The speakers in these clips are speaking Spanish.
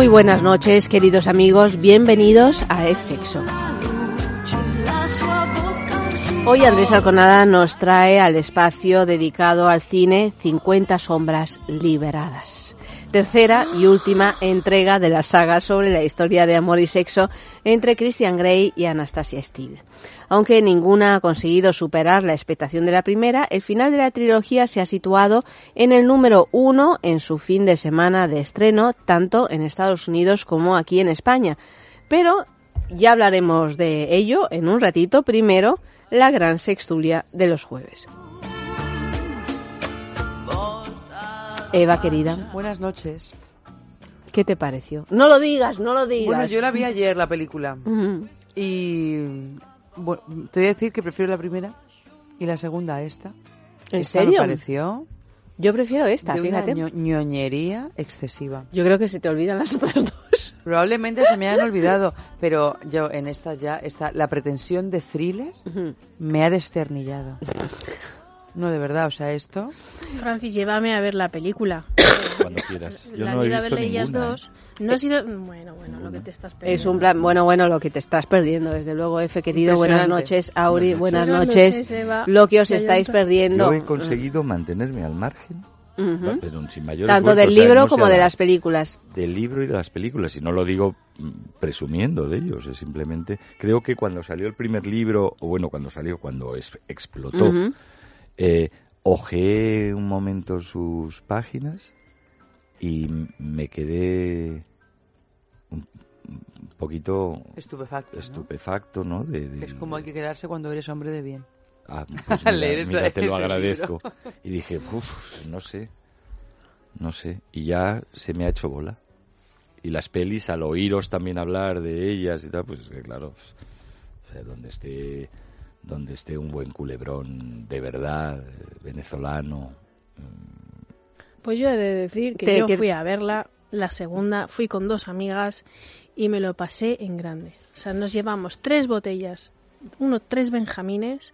Muy buenas noches, queridos amigos. Bienvenidos a Es Sexo. Hoy Andrés Arconada nos trae al espacio dedicado al cine 50 sombras liberadas. Tercera y última entrega de la saga sobre la historia de amor y sexo entre Christian Grey y Anastasia Steele. Aunque ninguna ha conseguido superar la expectación de la primera, el final de la trilogía se ha situado en el número uno en su fin de semana de estreno, tanto en Estados Unidos como aquí en España. Pero ya hablaremos de ello en un ratito. Primero, la gran sextulia de los jueves. Eva, querida, Buenas noches. ¿qué te pareció? No lo digas, no lo digas. Bueno, yo la vi ayer, la película. Y bueno, te voy a decir que prefiero la primera y la segunda a esta. ¿En Esta serio? Me pareció Yo prefiero esta, de fíjate. una ño- ñoñería excesiva. Yo creo que se te olvidan las otras dos. Probablemente se me hayan olvidado, pero yo en esta ya, esta, la pretensión de thriller me ha desternillado. No, de verdad, o sea, esto... Francis, llévame a ver la película. Cuando quieras. Yo la no he vida visto ellas ninguna, ¿eh? dos. No ha sido. Bueno, bueno, lo que te estás perdiendo. Es un plan, bueno, bueno, lo que te estás perdiendo, desde luego, Efe, querido. Buenas noches, Auri, buenas Buenas noches. noches, Eva. Lo que os estáis llanto. perdiendo. Yo he conseguido mantenerme al margen, Ujú. pero sin mayor Tanto esfuerzo, del o sea, libro no como de las películas. Del libro y de las películas, y no lo digo mm, presumiendo de ellos, es simplemente... Creo que cuando salió el primer libro, o bueno, cuando salió, cuando es- explotó. Eh, ojeé un momento sus páginas y me quedé un, poquito Estupefacto. estupefacto, ¿no? De, de- Es como hay que quedarse cuando eres hombre de bien. Ah, pues mira, leer mira, te lo agradezco. Y dije, uff, no sé, no sé. Y ya se me ha hecho bola. Y las pelis, al oíros también hablar de ellas y tal, pues eh, claro, pues, o sea, donde esté, donde esté un buen culebrón de verdad, venezolano. Pues yo he de decir que Te- yo que- fui a verla, la segunda, fui con dos amigas y me lo pasé en grande. O sea, nos llevamos tres botellas, uno, tres benjamines,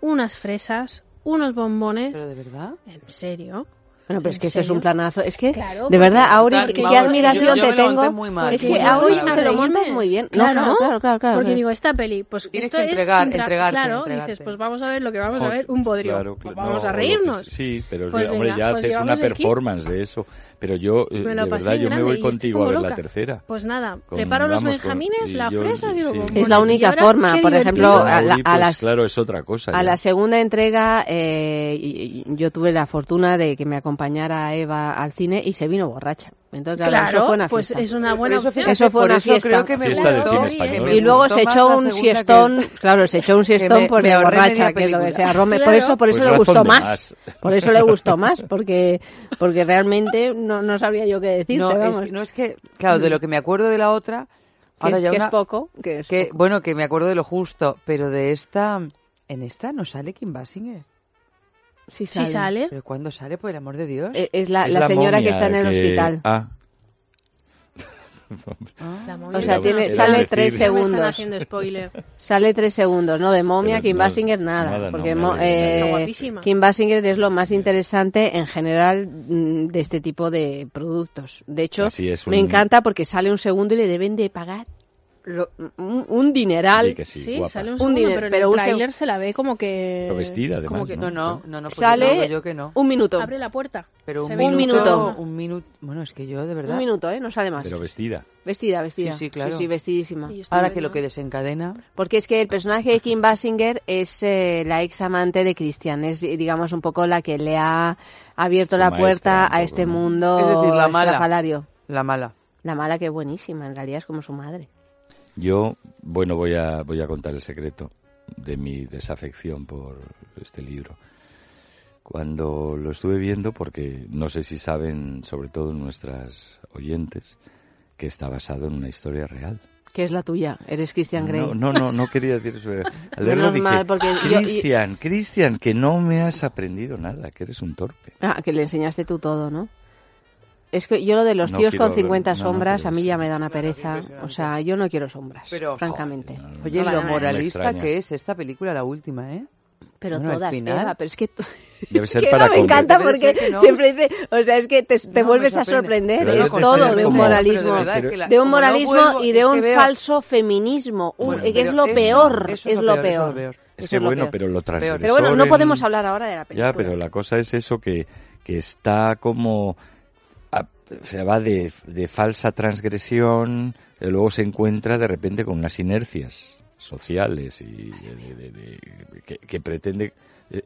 unas fresas, unos bombones. Pero de verdad. ¿En serio? Bueno, pero es ¿En que este es un planazo. Es que, Claro, de verdad, Auri, qué, vamos, admiración yo- yo te tengo. muy mal, es muy que Auri te lo montas muy bien. No, Claro, claro, claro, claro, claro. Porque digo, esta peli, pues Tienes esto que entregar- es entregarte, Claro, entregarte. dices, pues vamos a ver lo que vamos a ver, un. Claro, Pues claro, vamos no, a que reírnos. sí, pero Pues hombre, venga, ya pues haces una performance de eso. Pero yo, eh, Me lo de pasé verdad, yo me voy contigo a ver loca. la tercera. Pues nada, Con- preparo los benjamines, las fresas y los sí. Es la única ahora, forma, por ejemplo, a la- pues, las- claro, es otra cosa. A ya. la segunda entrega, eh, yo tuve la fortuna de que me acompañara Eva al cine y se vino borracha. Entonces, claro, Claro, eso fue una pues es una Por buena eso, opción. Eso fue por una eso fiesta. creo que me Fiesta cine español. Y luego se echó un siestón, que- claro, se echó un siestón me- por me borracha, que es lo que sea. Rome- Por Claro. eso, por eso Pues le gustó más. más. Por eso le gustó más, porque, porque realmente no, no sabría yo qué decirte, No, es, vamos. que- no es que, claro, de lo que me acuerdo de la otra, Que ahora es, ya que una- es poco, que es que, poco. bueno, que me acuerdo de lo justo, pero de esta, en esta no sale Kim Basinger. Sí Sí sale. Pero ¿cuándo sale, por el amor de Dios? Eh, Es la, Es la señora que momia está en el que- hospital. Ah, Ah. La momia O sea, tiene, están sale decir- tres haciendo- Me están segundos. haciendo spoiler. Sale tres segundos, ¿no? De momia, Pero Kim no- Basinger, nada. nada, no, porque mo- eh, alegro. Está guapísima. Kim Basinger es lo más interesante en general mm, de este tipo de productos. De hecho, Así es, me un- encanta porque sale un segundo y le deben de pagar lo- un, un dineral. Sí, que sí, Sí, guapa. sale un Un segundo, dinero, pero en pero el un seg- tráiler se la ve como que... Pero vestida, además, como que ¿no? No, no, no, no. pues Sale digo yo que no. un minuto. Abre la puerta. Pero un Un minuto, minuto. Un minuto. Bueno, es que yo, de verdad. Un minuto, ¿eh? No sale más. Pero vestida. Vestida, vestida. Sí, sí, claro. Sí, vestidísima. Yo estoy Ahora que lo que desencadena. Porque es que el personaje de Kim Basinger es eh, la ex amante de Christian. Es, digamos, un poco la que le ha abierto Su la maestra, puerta un a este mundo Es decir, la mala. La mala. La mala que es buenísima, en realidad es como su madre. Yo, bueno, voy a, voy a contar el secreto de mi desafección por este libro. Cuando lo estuve viendo, porque no sé si saben, sobre todo nuestras oyentes, que está basado en una historia real. Que es la tuya, eres Christian Grey. No, no, no, no quería decir eso. Al leerlo dije, Cristian, Cristian, que no me has aprendido nada, que eres un torpe. Ah, que le enseñaste tú todo, ¿no? Es que yo lo de los No tíos con 50 hablar- no, no, sombras a mí ya me da una pereza. O sea, yo no quiero sombras, Pero, francamente. Oye, No, lo moralista que es esta película, la última, ¿eh? Pero Bueno, al todas, final- Eva, pero es que... Debe Es ser que para Eva me comer. encanta porque no. siempre dice, o sea, es que te, te No, me vuelves a sorprende. sorprender, Pero es todo de un moralismo. De verdad, es que la- de un no moralismo vuelvo, y de un veo- falso feminismo. Bueno, que es lo eso- peor, eso es lo peor. eso es lo peor. Es Eso que bueno, pero lo transgresor Pero bueno, no podemos hablar ahora de la película. Ya, pero la cosa es eso que, que está como... se va de, de falsa transgresión, luego se encuentra de repente con unas inercias sociales y de- que pretende eh,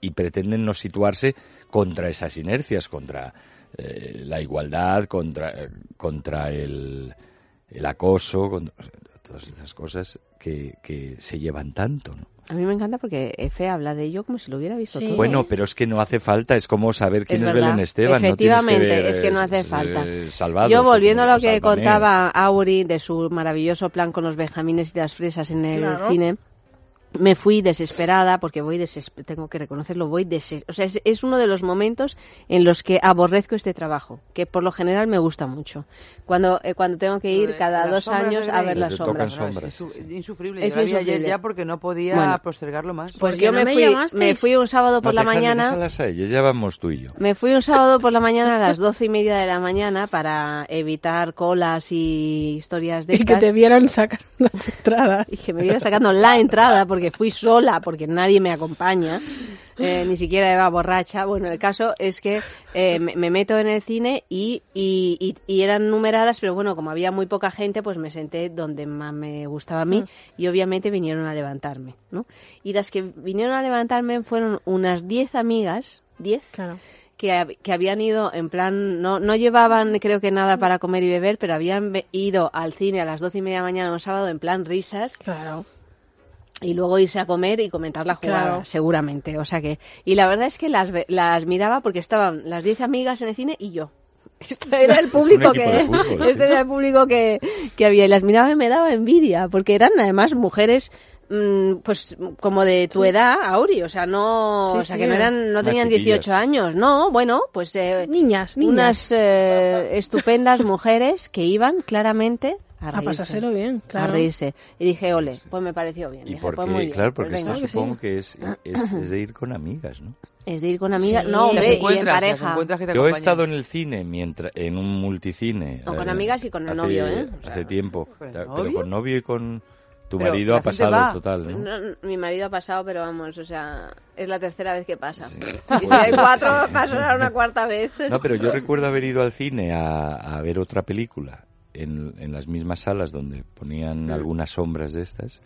y pretenden no situarse contra esas inercias, contra eh, la igualdad, contra, eh, contra el, el acoso, contra todas esas cosas que, que se llevan tanto, ¿no? A mí me encanta porque Efe habla de ello como si lo hubiera visto Sí. todo. Bueno, pero es que no hace falta, es como saber quién Es es. Belén Esteban. no tienes Efectivamente, ver, es que no hace eh, falta. Salvados, Yo volviendo a lo que Sálvame. contaba Auri de su maravilloso plan con los benjamines y las fresas en el Claro. cine, me fui desesperada porque voy desesperada, tengo que reconocerlo, voy deses o sea, es, es uno de los momentos en los que aborrezco este trabajo, que por lo general me gusta mucho. Cuando eh, cuando tengo que ir cada las dos años a ver las sombras. sombras. No, es insu- insufrible. Es Yo vi ayer insufrible. ya porque no podía Bueno. postergarlo más. Pues ¿Por qué yo no me fui, llamasteis? me fui un sábado por No, la déjale- mañana. déjalas a ellas, ya vamos tú y yo. Me fui un sábado por la mañana a las doce y media de la mañana para evitar colas y historias de Y que estas. te vieron sacar unas entradas. y que me viera sacando la entrada porque fui sola, porque nadie me acompaña, eh, ni siquiera Eva borracha. Bueno, el caso es que eh, me, me meto en el cine y, y, y- y eran numeradas, pero bueno, como había muy poca gente, pues me senté donde más me gustaba a mí y obviamente vinieron a levantarme, ¿no? Y las que vinieron a levantarme fueron unas 10 amigas, 10, Claro. que, que habían ido en plan, no, no llevaban creo que nada para comer y beber, pero habían ido al cine a las doce y media de la mañana un sábado en plan risas Claro. Y luego irse a comer y comentar la jugada, Claro. seguramente. O sea que, y la verdad es que las, ve- las miraba porque estaban las 10 amigas en el cine y yo. Este era el público que fútbol, este sí. era el público que, que había y las miraba y me daba envidia porque eran además mujeres mm, pues como de tu edad, Auri, o sea, no, Sí, o sea sí. que no eran no tenían chiquillas. 18 años, no, bueno, pues eh, Niñas, niñas. unas eh, estupendas mujeres que iban claramente a, a pasárselo bien, a claro. reírse. Y dije, ole, pues me pareció bien. Y Dije, porque, pues muy bien, claro, pues porque venga. esto que sí. supongo que es, es, es de ir con amigas, ¿no? Es de ir con amigas. Sí. No, hombre, y en pareja. que te Yo he estado en el cine mientras en un multicine. No, con eh, amigas y con el hace- novio, ¿eh? Hace tiempo. ¿Con Pero novio? con novio y con tu Pero marido ha pasado va. total, ¿no? No, no, mi marido ha pasado, pero vamos, o sea, es la tercera vez que pasa. Sí. Y si hay cuatro, pasará una cuarta vez. No, pero yo recuerdo haber ido al cine a, a ver otra película en, en las mismas salas donde ponían algunas sombras de estas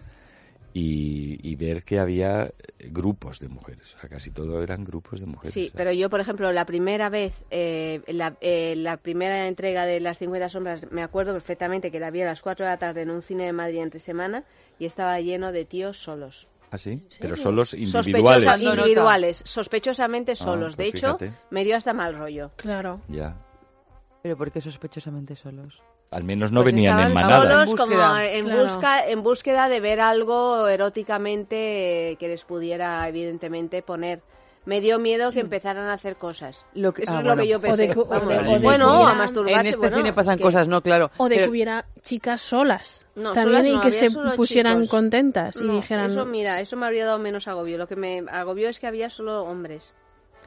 y, y ver que había grupos de mujeres. O sea, casi todo eran grupos de mujeres. Sí, sea, pero yo, por ejemplo, la primera vez, eh, la, eh, la primera entrega de Las 50 Sombras, me acuerdo perfectamente que la vi a las 4 de la tarde en un cine de Madrid entre semana y estaba lleno de tíos solos. ¿Ah, sí? Pero solos Sospechosa- individuales. Nota. individuales, sospechosamente solos. pues de hecho, fíjate. me dio hasta mal rollo. Claro. Ya. Pero ¿por qué sospechosamente solos? Al menos no Pues venían en manada. solos En como búsqueda. en, Claro. busca, en búsqueda de ver algo eróticamente que les pudiera, evidentemente, poner. Me dio miedo que empezaran a hacer cosas. Lo que- Eso ah, es lo bueno. que yo O de pensé. que- o de- o de bueno, que a hubiera- masturbarse. En este bueno, cine pasan que- cosas, no, claro. O de Pero- que hubiera chicas solas. No, También solas y no, que se pusieran chicos. contentas y No, dijeran... Eso, mira, eso me habría dado menos agobio. Lo que me agobió es que había solo hombres.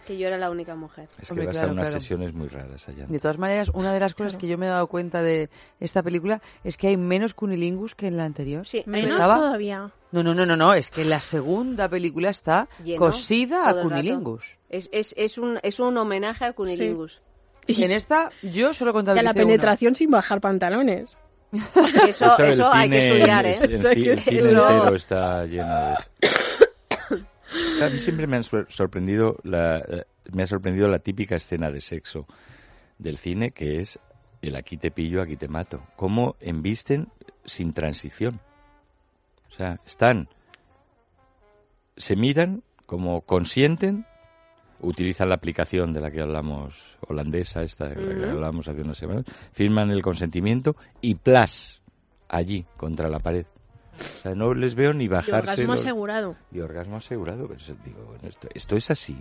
Que yo era la única mujer. Es que Hombre, vas claro, a unas claro. sesiones muy raras allá. De todas maneras, una de las cosas que yo me he dado cuenta de esta película es que hay menos cunilingus que en la anterior. Sí, Menos Estaba- todavía. No, no, no, no, no, es que la segunda película está Lleno, cosida a el cunilingus. Es, es, es, un, es un homenaje al cunilingus. En esta yo solo Y contabilicé la uno. penetración sin bajar pantalones. Eso, el eso hay que cine- estudiar, ¿eh? El, ci- el cine Eso- entero está lleno de eso. A mí siempre me, han sor- sorprendido la, me ha sorprendido la típica escena de sexo del cine, que es el aquí te pillo, aquí te mato. Cómo embisten sin transición. O sea, están, se miran, como consienten, utilizan la aplicación de la que hablamos, holandesa, esta de la que hablamos hace unas semanas, firman el consentimiento y plas, allí, contra la pared. O sea, no les veo ni Y bajarse. orgasmo los- asegurado. y orgasmo asegurado. Pero digo, bueno, esto, esto es así,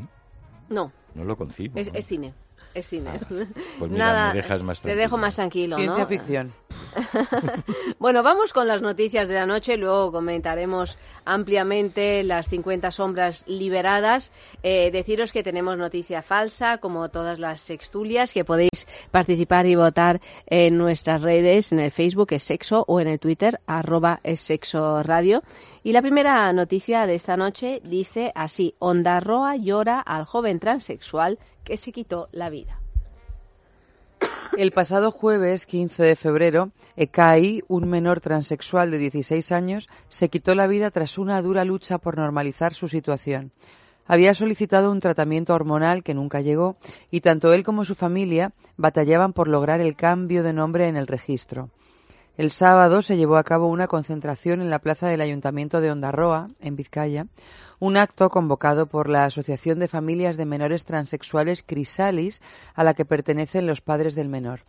No, no lo concibo. es, ¿no? es cine. Es cine. Pues mira, Nada, me dejas más te dejo más tranquilo, ¿no? Ciencia ficción. Bueno, vamos con las noticias de la noche, luego comentaremos ampliamente las 50 sombras liberadas. Eh, deciros que tenemos noticia falsa, como todas las sextulias, que podéis participar y votar en nuestras redes, en el Facebook es sexo o en el Twitter arroba es sexo radio. Y la primera noticia de esta noche dice así, Ondarroa llora al joven transexual que se quitó la vida. El pasado jueves 15 de febrero, Ekai, un menor transexual de 16 años, se quitó la vida tras una dura lucha por normalizar su situación. Había solicitado un tratamiento hormonal que nunca llegó y tanto él como su familia batallaban por lograr el cambio de nombre en el registro. El sábado se llevó a cabo una concentración en la plaza del Ayuntamiento de Ondarroa, en Vizcaya, un acto convocado por la Asociación de Familias de Menores Transexuales Crisalis, a la que pertenecen los padres del menor.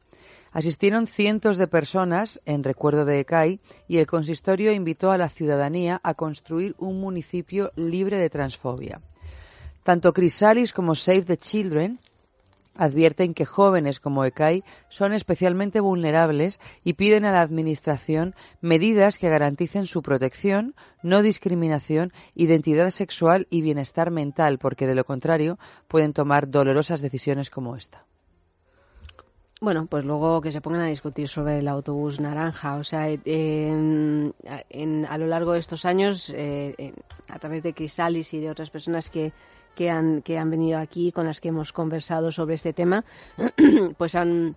Asistieron cientos de personas en recuerdo de Ekai y el consistorio invitó a la ciudadanía a construir un municipio libre de transfobia. Tanto Crisalis como Save the Children advierten que jóvenes como Ekai son especialmente vulnerables y piden a la Administración medidas que garanticen su protección, no discriminación, identidad sexual y bienestar mental, porque de lo contrario pueden tomar dolorosas decisiones como esta. Bueno, pues luego que se pongan a discutir sobre el autobús naranja. O sea, en- en- a lo largo de estos años, eh, en- a través de Crisalis y de otras personas que, que, han, que han venido aquí, con las que hemos conversado sobre este tema, pues han,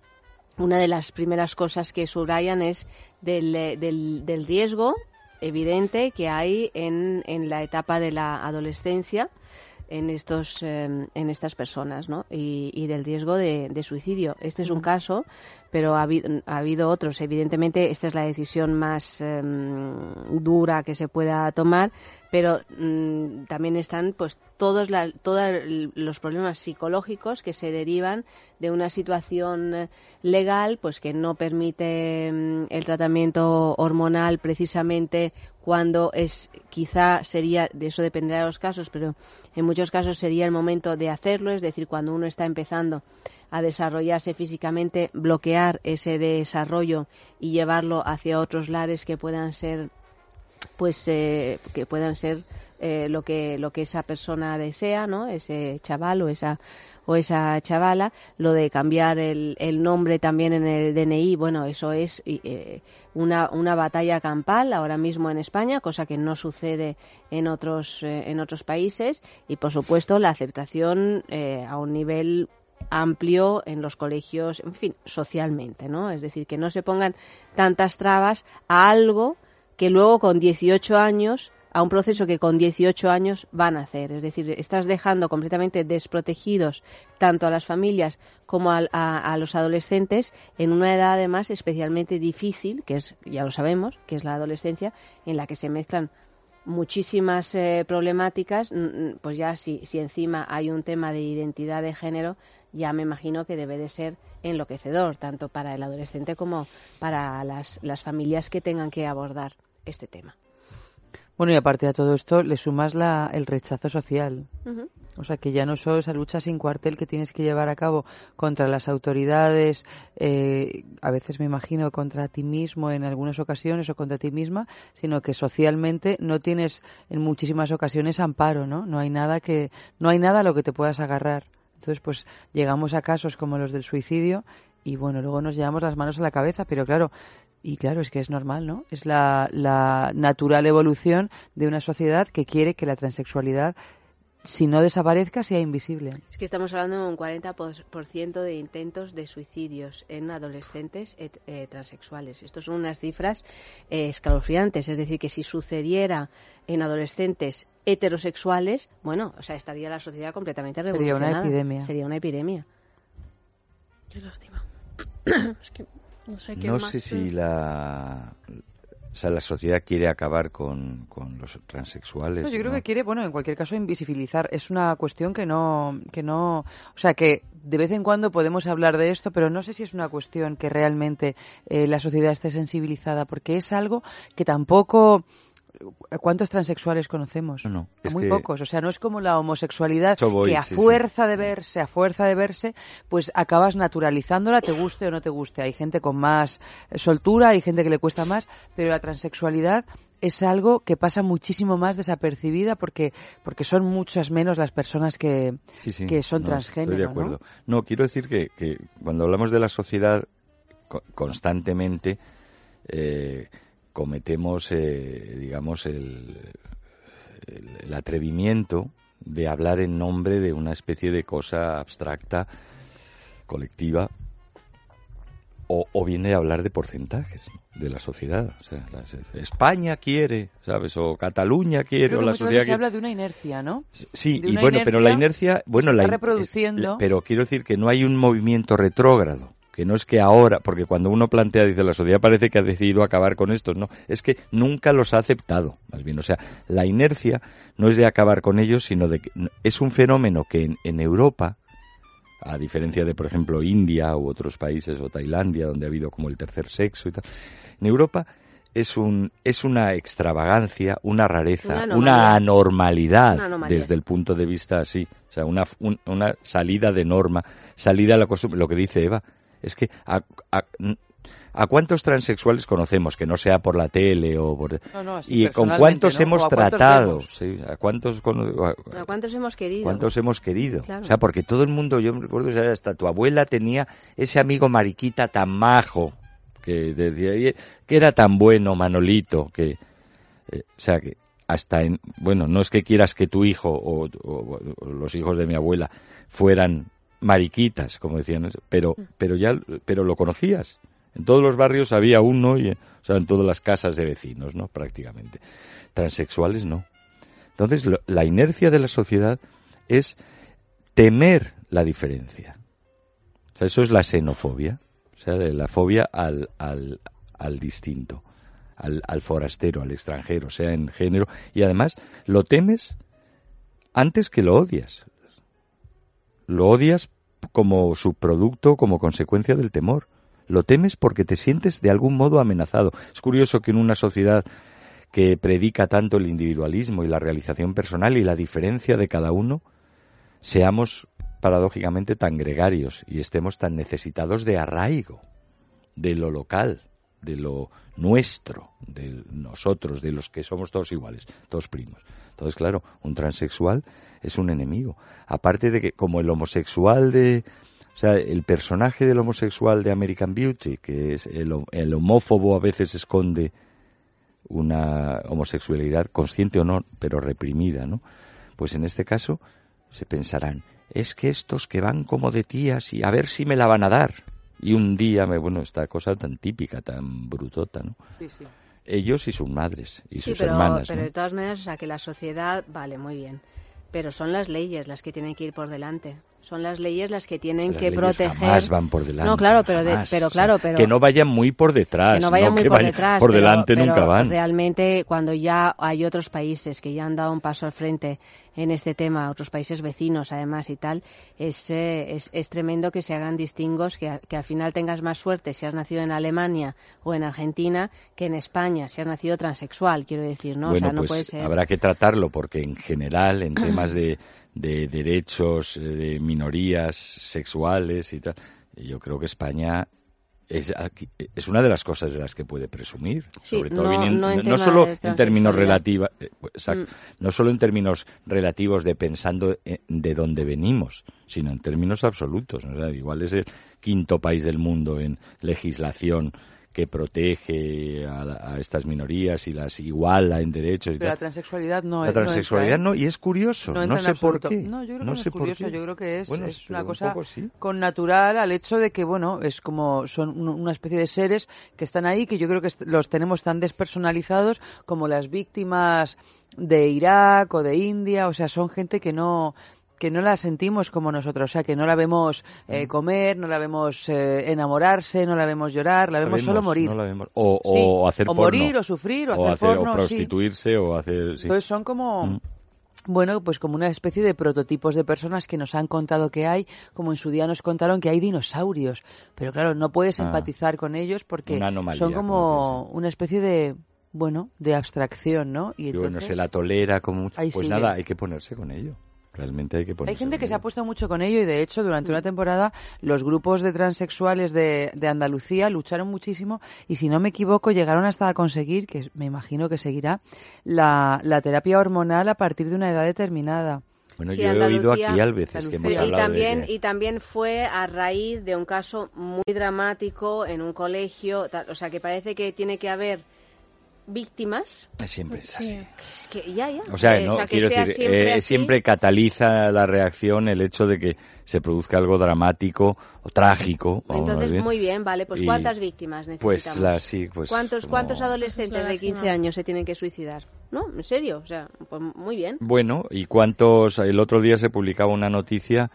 una de las primeras cosas que subrayan es del, eh, del, del riesgo evidente que hay en, en la etapa de la adolescencia en estos eh, en estas personas ¿no? y, y del riesgo de, de suicidio. Este es un caso pero ha habido, ha habido otros. Evidentemente esta es la decisión más eh, dura que se pueda tomar pero mm, también están pues todos la- todos los problemas psicológicos que se derivan de una situación eh, legal pues que no permite mm, el tratamiento hormonal precisamente cuando es quizá sería de eso dependerá de los casos pero en muchos casos sería el momento de hacerlo es decir cuando uno está empezando a desarrollarse físicamente bloquear ese desarrollo y llevarlo hacia otros lares que puedan ser pues eh, que puedan ser eh, lo que lo que esa persona desea no ese chaval o esa o esa chavala. Lo de cambiar el, el nombre también en el DNI bueno eso es eh, una una batalla campal ahora mismo en España cosa que no sucede en otros eh, en otros países. Y por supuesto la aceptación a un nivel amplio en los colegios, en fin, socialmente, ¿no? Es decir, que no se pongan tantas trabas a algo que luego con 18 años, a un proceso que con 18 años van a hacer. Es decir, estás dejando completamente desprotegidos tanto a las familias como a los adolescentes en una edad además especialmente difícil, que es, ya lo sabemos, que es la adolescencia, en la que se mezclan muchísimas eh, problemáticas, mm, mm, pues ya si, si encima hay un tema de identidad de género, ya me imagino que debe de ser enloquecedor, tanto para el adolescente como para las, las familias que tengan que abordar este tema. Bueno, y aparte de todo esto, le sumas la, el rechazo social. O sea, que ya no solo esa lucha sin cuartel que tienes que llevar a cabo contra las autoridades, eh, a veces me imagino contra ti mismo en algunas ocasiones o contra ti misma, sino que socialmente no tienes en muchísimas ocasiones amparo, ¿no? No hay nada que, no hay nada a lo que te puedas agarrar. Entonces, pues llegamos a casos como los del suicidio y bueno, luego nos llevamos las manos a la cabeza, pero claro, y claro, es que es normal, ¿no? Es la, la natural evolución de una sociedad que quiere que la transexualidad si no desaparezca, sea invisible. Es que estamos hablando de un 40% de intentos de suicidios en adolescentes et- eh, transexuales. Estos son unas cifras eh, escalofriantes. Es decir, que si sucediera en adolescentes heterosexuales, bueno, o sea, estaría la sociedad completamente Sería una revolucionada. epidemia. Sería una epidemia. Qué lástima. es que no sé qué No más. sé si la, o sea, la sociedad quiere acabar con, con los transexuales. No, yo creo ¿no? que quiere, bueno, en cualquier caso, invisibilizar. Es una cuestión que no, que no, o sea, que de vez en cuando podemos hablar de esto, pero no sé si es una cuestión que realmente eh, la sociedad esté sensibilizada, porque es algo que tampoco. ¿Cuántos transexuales conocemos? No, no, A es Muy que- pocos. O sea, no es como la homosexualidad que a sí, sí. fuerza de verse, a fuerza de verse, pues acabas naturalizándola, te guste o no te guste. Hay gente con más eh, soltura, hay gente que le cuesta más, pero la transexualidad es algo que pasa muchísimo más desapercibida porque porque son muchas menos las personas que, Sí, sí, que son no, transgénero, Estoy de acuerdo. ¿no? quiero decir que, que cuando hablamos de la sociedad co- constantemente eh, cometemos, eh, digamos, el, el, el atrevimiento de hablar en nombre de una especie de cosa abstracta, colectiva, o, o viene de hablar de porcentajes ¿no? de la sociedad. O sea, la- España quiere, ¿sabes? O Cataluña quiere, Creo o la sociedad veces se quiere. habla de una inercia, ¿no? Sí, de y bueno, pero la inercia bueno, se la está in- reproduciendo. la- pero quiero decir que no hay un movimiento retrógrado, que no es que ahora, porque cuando uno plantea, dice la sociedad parece que ha decidido acabar con estos, no, es que nunca los ha aceptado, más bien, o sea, la inercia no es de acabar con ellos, sino de que es un fenómeno que en, en Europa, a diferencia de, por ejemplo, India u otros países o Tailandia, donde ha habido como el tercer sexo y tal, en Europa es un es una extravagancia, una rareza, Una anormalidad Una anomalía, desde el punto de vista así, o sea, una, un- una salida de norma, salida a la costumbre, lo que dice Eva, es que a, a- ¿a cuántos transexuales conocemos que no sea por la tele o por No, no, así y con cuántos ¿no? hemos a tratado, sí, a cuántos ¿A cuántos hemos querido? ¿Cuántos hemos querido? Claro. O sea, porque todo el mundo, yo me recuerdo, hasta tu abuela tenía ese amigo mariquita tan majo, que decía, "Oye, que era tan bueno, Manolito, que, eh, o sea, que hasta en, bueno, no es que quieras que tu hijo o, o- o los hijos de mi abuela fueran mariquitas, como decían, pero, pero ya, pero lo conocías. En todos los barrios había uno, y, o sea, en todas las casas de vecinos, ¿no? Prácticamente. Transexuales no. Entonces, lo- la inercia de la sociedad es temer la diferencia. O sea, eso es la xenofobia. O sea, la fobia al, al, al distinto, al, al forastero, al extranjero, sea en género. Y además, lo temes antes que lo odias. Lo odias como subproducto, como consecuencia del temor. Lo temes porque te sientes de algún modo amenazado. Es curioso que en una sociedad que predica tanto el individualismo y la realización personal y la diferencia de cada uno, seamos paradójicamente tan gregarios y estemos tan necesitados de arraigo, de lo local, de lo nuestro, de nosotros, de los que somos todos iguales, todos primos. Entonces, claro, un transexual es un enemigo. Aparte de que, como el homosexual de. O sea, el personaje del homosexual de American Beauty, que es el, ho- el homófobo a veces esconde una homosexualidad consciente o no, pero reprimida, ¿no? Pues en este caso se pensarán, es que estos que van como de tías y a ver si me la van a dar. Y un día, me, bueno, esta cosa tan típica, tan brutota, ¿no? Sí, sí. Ellos y sus madres y Sí, sus pero, hermanas, pero ¿no? de todas maneras, o sea, que la sociedad, vale, muy bien. Pero son las leyes las que tienen que ir por delante. Son las leyes las que tienen Las que leyes proteger. jamás van por delante. No, claro, pero, de- pero claro, pero que no vayan muy por detrás. que no vayan muy que por vayan detrás. Por delante pero nunca van. Realmente, cuando ya hay otros países que ya han dado un paso al frente en este tema, otros países vecinos además y tal, es, eh, es, es tremendo que se hagan distingos, que, a- que al final tengas más suerte si has nacido en Alemania o en Argentina que en España, si has nacido transexual, quiero decir, ¿no? Bueno, o sea, no pues puede ser. habrá que tratarlo porque en general en temas de, de derechos eh, de minorías sexuales y tal, yo creo que España es, aquí- es una de las cosas de las que puede presumir, Sí, sobre todo no- viniendo- no solo en términos relativos, eh, pues, Mm. no solo en términos relativos de pensando eh, de dónde venimos, sino en términos absolutos. ¿no? O sea, igual es el quinto país del mundo en legislación que protege a, a estas minorías y las iguala en derechos y Pero la transexualidad no La es. no transexualidad no, y es curioso, No no, sé por qué. No, yo creo que no no sé es curioso, yo creo que es, Bueno, es pero una un cosa poco sí. con natural al hecho de que, bueno, es como son un- una especie de seres que están ahí, que yo creo que los tenemos tan despersonalizados como las víctimas de Irak o de India, o sea, son gente que no que no la sentimos como nosotros, o sea, que no la vemos Mm. eh, comer, no la vemos eh, enamorarse, no la vemos llorar, la La vemos solo morir. no la vemos. O, Sí, o hacer o porno. morir, o sufrir, o, o hacer, porno, o sí. prostituirse, o hacer... sí. Entonces son como, Mm. bueno, pues como una especie de prototipos de personas que nos han contado que hay, como en su día nos contaron que hay dinosaurios. Pero claro, no puedes Ah. empatizar con ellos porque anomalía, son como una especie de, bueno, de abstracción, ¿no? Y Y bueno, entonces se la tolera como... Pues sigue. nada, hay que ponerse con ello. Realmente hay que ponerse hay gente que se ha puesto mucho con ello y de hecho durante una temporada los grupos de transexuales de, de Andalucía lucharon muchísimo y si no me equivoco llegaron hasta a conseguir, que me imagino que seguirá, la, la terapia hormonal a partir de una edad determinada. Bueno, Sí, yo he oído aquí a veces que hemos Andalucía. y hablado también de que... y también fue a raíz de un caso muy dramático en un colegio tal, o sea que parece que tiene que haber víctimas Siempre es así. es que ya ya O sea, Eh, no, quiero sea decir, siempre eh, siempre cataliza la reacción el hecho de que se produzca algo dramático o trágico. entonces bien. muy bien vale pues Y, cuántas víctimas necesitamos Pues la sí, pues cuántos como- cuántos adolescentes de es 15 lástima. años se tienen que suicidar no en serio o sea pues muy bien Bueno, ¿y cuántos? El otro día se publicaba una noticia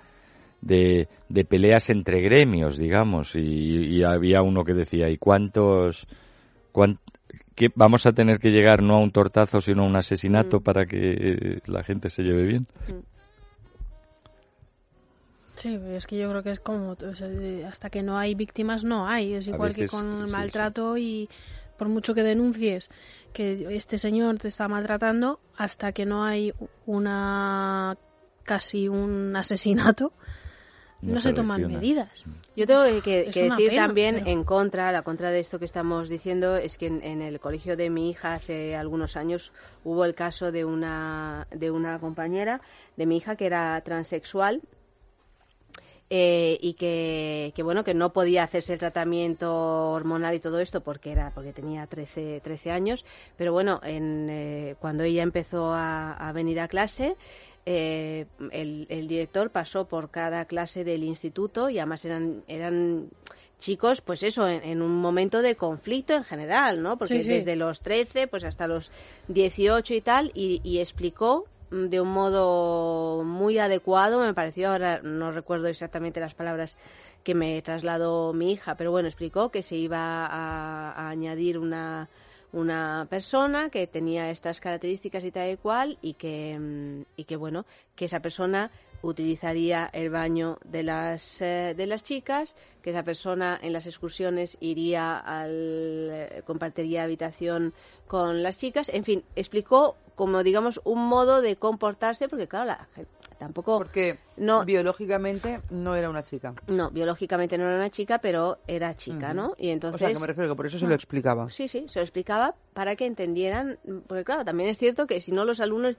de, de peleas entre gremios, digamos, y, y había uno que decía, ¿y cuántos? cuán- que vamos a tener que llegar no a un tortazo, sino a un asesinato Mm. para que eh, la gente se lleve bien? Sí, es que yo creo que es como, o sea, de- hasta que no hay víctimas no hay, es igual que con el sí, maltrato y por mucho que denuncies que este señor te está maltratando, hasta que no hay una casi un asesinato, no, No se, se toman reacciona. medidas. Yo tengo que, decir pena, también pero- en contra, la contra de esto que estamos diciendo, es que en, en el colegio de mi hija hace algunos años hubo el caso de una, de una compañera de mi hija que era transexual eh, y que, que, bueno que no podía hacerse el tratamiento hormonal y todo esto porque era porque tenía 13, 13 años pero bueno en, eh, cuando ella empezó a, a venir a clase eh, el, el director pasó por cada clase del instituto y además eran eran chicos pues eso en, en un momento de conflicto en general no porque Sí, sí. desde los 13 pues hasta los 18 y tal y, y explicó mm, de un modo muy adecuado, me pareció, ahora no recuerdo exactamente las palabras que me trasladó mi hija, pero bueno, explicó que se iba a, a añadir una, una persona que tenía estas características y tal y cual y que, mm, y que bueno, que esa persona utilizaría el baño de las eh, de las chicas, que esa persona en las excursiones iría al eh, compartiría habitación con las chicas, en fin, explicó como digamos un modo de comportarse porque claro, la gente tampoco Porque no biológicamente no era una chica. no, biológicamente no era una chica, pero era chica, ¿no? Y O entonces sea, que me refiero que por eso se lo explicaba. Sí, sí, se lo explicaba para que entendieran, porque claro, también es cierto que si no los alumnos...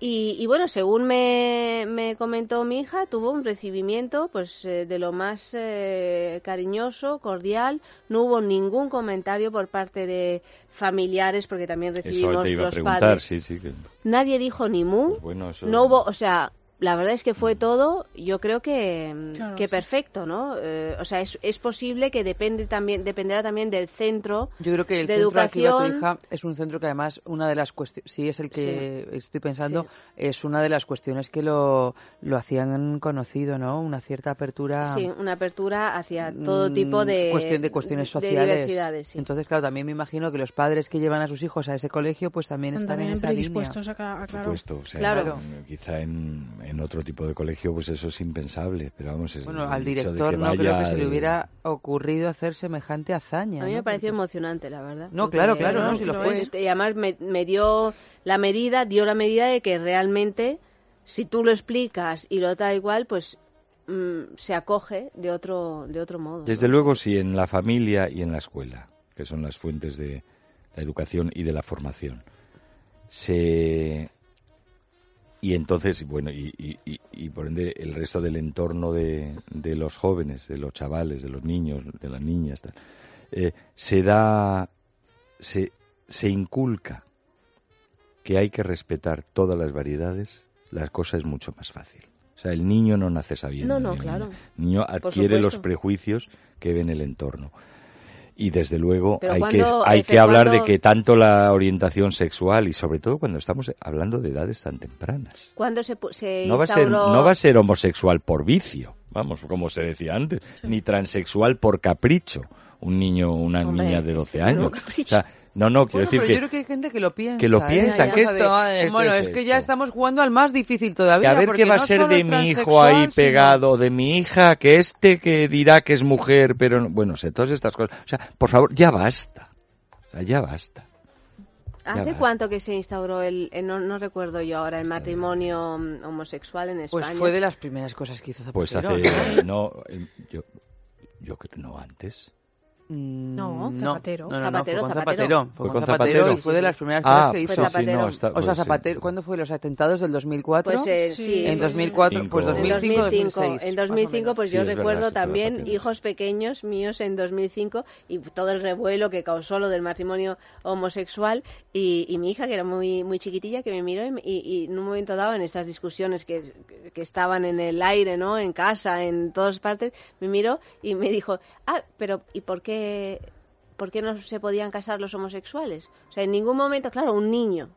Y, y bueno, según me, me comentó mi hija, tuvo un recibimiento pues eh, de lo más eh, cariñoso, cordial, no hubo ningún comentario por parte de familiares, porque también Eso recibimos te iba a los preguntar, padres. sí, sí. Que, Nadie dijo ni mu, pues bueno, eso... no hubo, o sea, la verdad es que fue todo, yo creo que, mm, Claro, que sí. perfecto, ¿no? Eh, o sea, es, es posible que depende también, dependerá también del centro. Yo creo que el de centro educación- es un centro que además una de las cuestiones, sí es el que estoy pensando, eso es una de las cuestiones que lo, lo hacían conocido, ¿no? Una cierta apertura. Sí, una apertura hacia todo tipo mm, de, cuestión de cuestiones de sociales. diversidades, sí. Entonces, claro, también me imagino que los padres que llevan a sus hijos a ese colegio, pues también están También en esa línea. a, a- claro. supuesto, o sea, Claro. mm, quizá en, en otro tipo de colegio pues eso es impensable, pero vamos, es Bueno, al de director no creo que se le de- hubiera ocurrido hacer semejante hazaña. A mí ¿no? me pareció Porque- emocionante, la verdad. No, porque- claro, claro, no, si lo fue. Y además me, me dio la medida, dio la medida de que realmente, si tú lo explicas y lo da igual, pues mm, se acoge de otro, de otro modo. Desde ¿no? luego, si en la familia y en la escuela, que son las fuentes de la educación y de la formación, se y entonces, bueno, y, y- y- por ende el resto del entorno de, de los jóvenes, de los chavales, de los niños, de las niñas, eh, se da, se, se inculca que hay que respetar todas las variedades, la cosa es mucho más fácil. O sea, el niño no nace sabiendo. No, no, ni el claro. niño adquiere los prejuicios que ve en el entorno. Y desde luego Pero hay que, cuando- hay Efe, que hablar cuando- de que tanto la orientación sexual y sobre todo cuando estamos hablando de edades tan tempranas. ¿Cuándo se, No va, a ser, no va a ser homosexual por vicio, vamos, como se decía antes, ni transexual por capricho, un niño una Hombre, niña de 12 sí, años. O sea, no, no, quiero Bueno, decir pero que... yo creo que hay gente que lo piensa. que lo ¿eh? piensa, que esto- de- bueno, es es que ya estamos jugando al más difícil todavía. Que a ver qué va a no ser solo de mi hijo ahí sino- pegado, de mi hija, que este que dirá que es mujer, pero no- bueno, sé, todas estas cosas. O sea, por favor, ya basta. O sea, ya basta. ¿Hace cuánto que se instauró el, el- no, no recuerdo yo ahora, el matrimonio homosexual en España? Pues fue de las primeras cosas que hizo Zapatero. Pues ¿no? hace, no, eh, yo, yo creo, no antes. Mm, No, Zapatero. No, no, no, Zapatero, fue con Zapatero. Zapatero. Fue ¿Fue con con Zapatero Zapatero? y fue de las primeras Ah, cosas que hizo. Fue Zapatero. no, está- O sea, pues sí. Zapatero, ¿cuándo fue los atentados del 2004? Pues eh, Sí, sí, en pues, 2004, Cinco. pues En 2005, 2005, 2006. en más o 2005 menos. pues Sí, yo recuerdo sí, también Zapatero. hijos pequeños míos en 2005 y todo el revuelo que causó lo del matrimonio homosexual y, y mi hija que era muy muy chiquitilla que me miró y, me- y- y en un momento dado en estas discusiones que, que estaban en el aire, ¿no? En casa, en todas partes, me miró y me dijo, ah, pero ¿y por qué, por qué no se podían casar los homosexuales? O sea, en ningún momento, claro, un niño,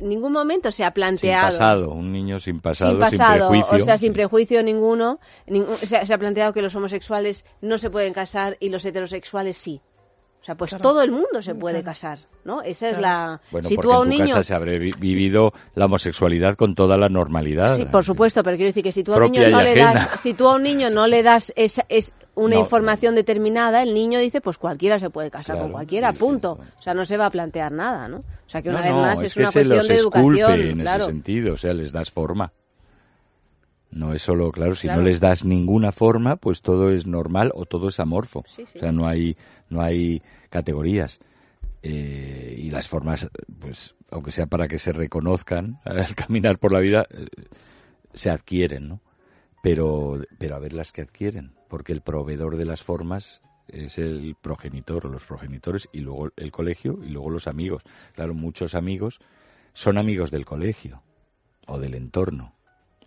en ningún momento se ha Sin planteado pasado, un niño sin pasado, sin pasado, prejuicio. o sea, sin prejuicio ninguno, ningún- se, ha- se ha planteado que los homosexuales no se pueden casar y los heterosexuales sí. O sea, pues Claro. todo el mundo se puede Claro. casar, ¿no? Esa es la... Bueno, si porque tú a en un tu niño... casa se habrá vi- vivido la homosexualidad con toda la normalidad. Sí, por supuesto, pero quiero decir que si tú a un niño no le das, si tú a un niño no le das esa, es una No, información determinada, el niño dice, pues cualquiera se puede casar Claro, con cualquiera, sí, punto. sí. O sea, no se va a plantear nada, ¿no? O sea, que una no, vez más es, es, que una se cuestión los de educación, en claro. ese sentido, o sea, les das forma. No es solo, claro, si Claro. no les das ninguna forma, pues todo es normal o todo es amorfo. O sea, no hay, no hay categorías. Eh, y las formas, pues, aunque sea para que se reconozcan al caminar por la vida, eh, se adquieren, ¿no? Pero, pero a ver las que adquieren, porque el proveedor de las formas es el progenitor o los progenitores y luego el colegio y luego los amigos. Claro, muchos amigos son amigos del colegio o del entorno.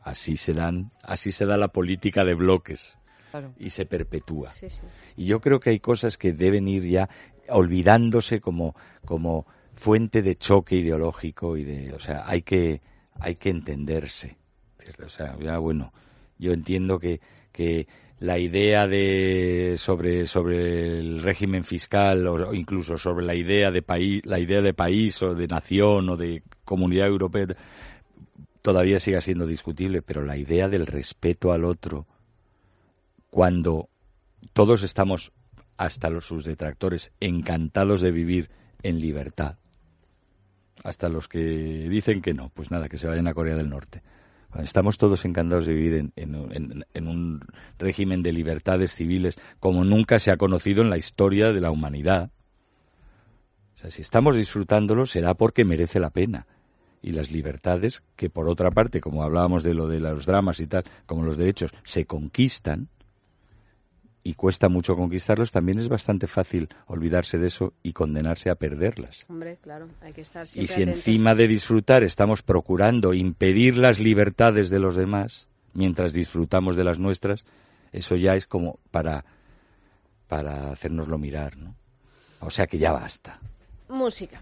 Así se dan, así se da la política de bloques Claro. y se perpetúa. Sí, sí. Y yo creo que hay cosas que deben ir ya olvidándose como, como fuente de choque ideológico y de, o sea, hay que, hay que entenderse. O sea, ya bueno, yo entiendo que, que la idea de sobre, sobre el régimen fiscal o incluso sobre la idea de país, la idea de país o de nación o de comunidad europea todavía siga siendo discutible, pero la idea del respeto al otro cuando todos estamos, hasta los sus detractores, encantados de vivir en libertad. Hasta los que dicen que no, pues nada, que se vayan a Corea del Norte. Estamos todos encantados de vivir en un régimen de libertades civiles como nunca se ha conocido en la historia de la humanidad. O sea, si estamos disfrutándolo será porque merece la pena. Y las libertades, que por otra parte, como hablábamos de lo de los dramas y tal, como los derechos, se conquistan, y cuesta mucho conquistarlos, también es bastante fácil olvidarse de eso y condenarse a perderlas. Hombre, claro, hay que estar Y siempre si atentos. encima de disfrutar estamos procurando impedir las libertades de los demás mientras disfrutamos de las nuestras, eso ya es como para, para hacérnoslo mirar, ¿no? O sea que ya basta. Música.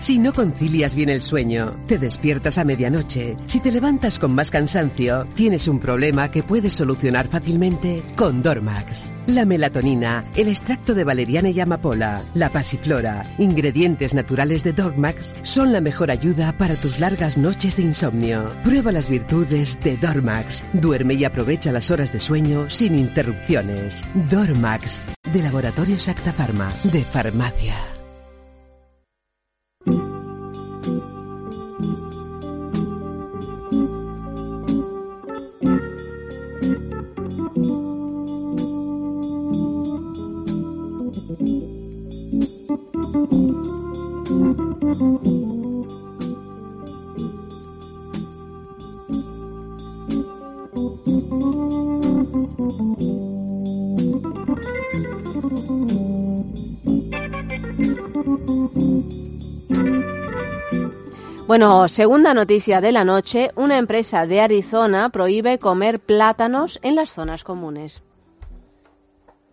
Si no concilias bien el sueño, te despiertas a medianoche, si te levantas con más cansancio, tienes un problema que puedes solucionar fácilmente con Dormax. La melatonina, el extracto de valeriana y amapola, la pasiflora, ingredientes naturales de Dormax son la mejor ayuda para tus largas noches de insomnio. Prueba las virtudes de Dormax. Duerme y aprovecha las horas de sueño sin interrupciones. Dormax, de Laboratorios Acta Pharma, de Farmacia. Bueno, segunda noticia de la noche, una empresa de Arizona prohíbe comer plátanos en las zonas comunes.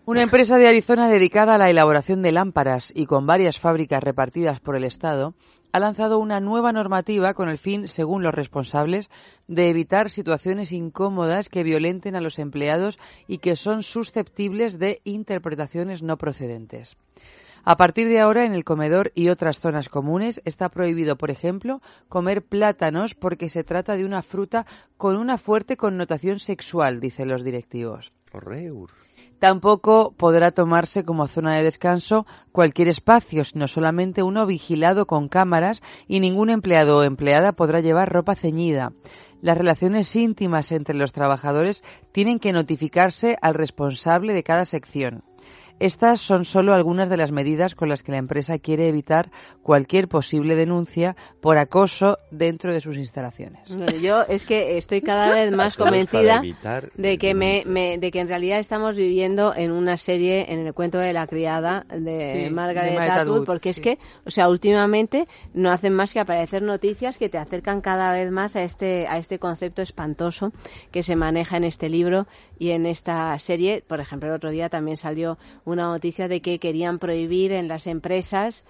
Una empresa de Arizona dedicada a la elaboración de lámparas y con varias fábricas repartidas por el Estado ha lanzado una nueva normativa con el fin, según los responsables, de evitar situaciones incómodas que violenten a los empleados y que son susceptibles de interpretaciones no procedentes. A partir de ahora, en el comedor y otras zonas comunes está prohibido, por ejemplo, comer plátanos porque se trata de una fruta con una fuerte connotación sexual, dicen los directivos. Horreur. Tampoco podrá tomarse como zona de descanso cualquier espacio, sino solamente uno vigilado con cámaras y ningún empleado o empleada podrá llevar ropa ceñida. Las relaciones íntimas entre los trabajadores tienen que notificarse al responsable de cada sección. Estas son solo algunas de las medidas con las que la empresa quiere evitar cualquier posible denuncia por acoso dentro de sus instalaciones. Bueno, Yo es que estoy cada vez más convencida de que me, me- de que en realidad estamos viviendo en una serie en el cuento de la criada de Sí, Margaret, de Atwood, Atwood, porque es que, o sea, últimamente no hacen más que aparecer noticias que te acercan cada vez más a este a este concepto espantoso que se maneja en este libro y en esta serie. Por ejemplo, el otro día también salió una noticia de que querían prohibir en las empresas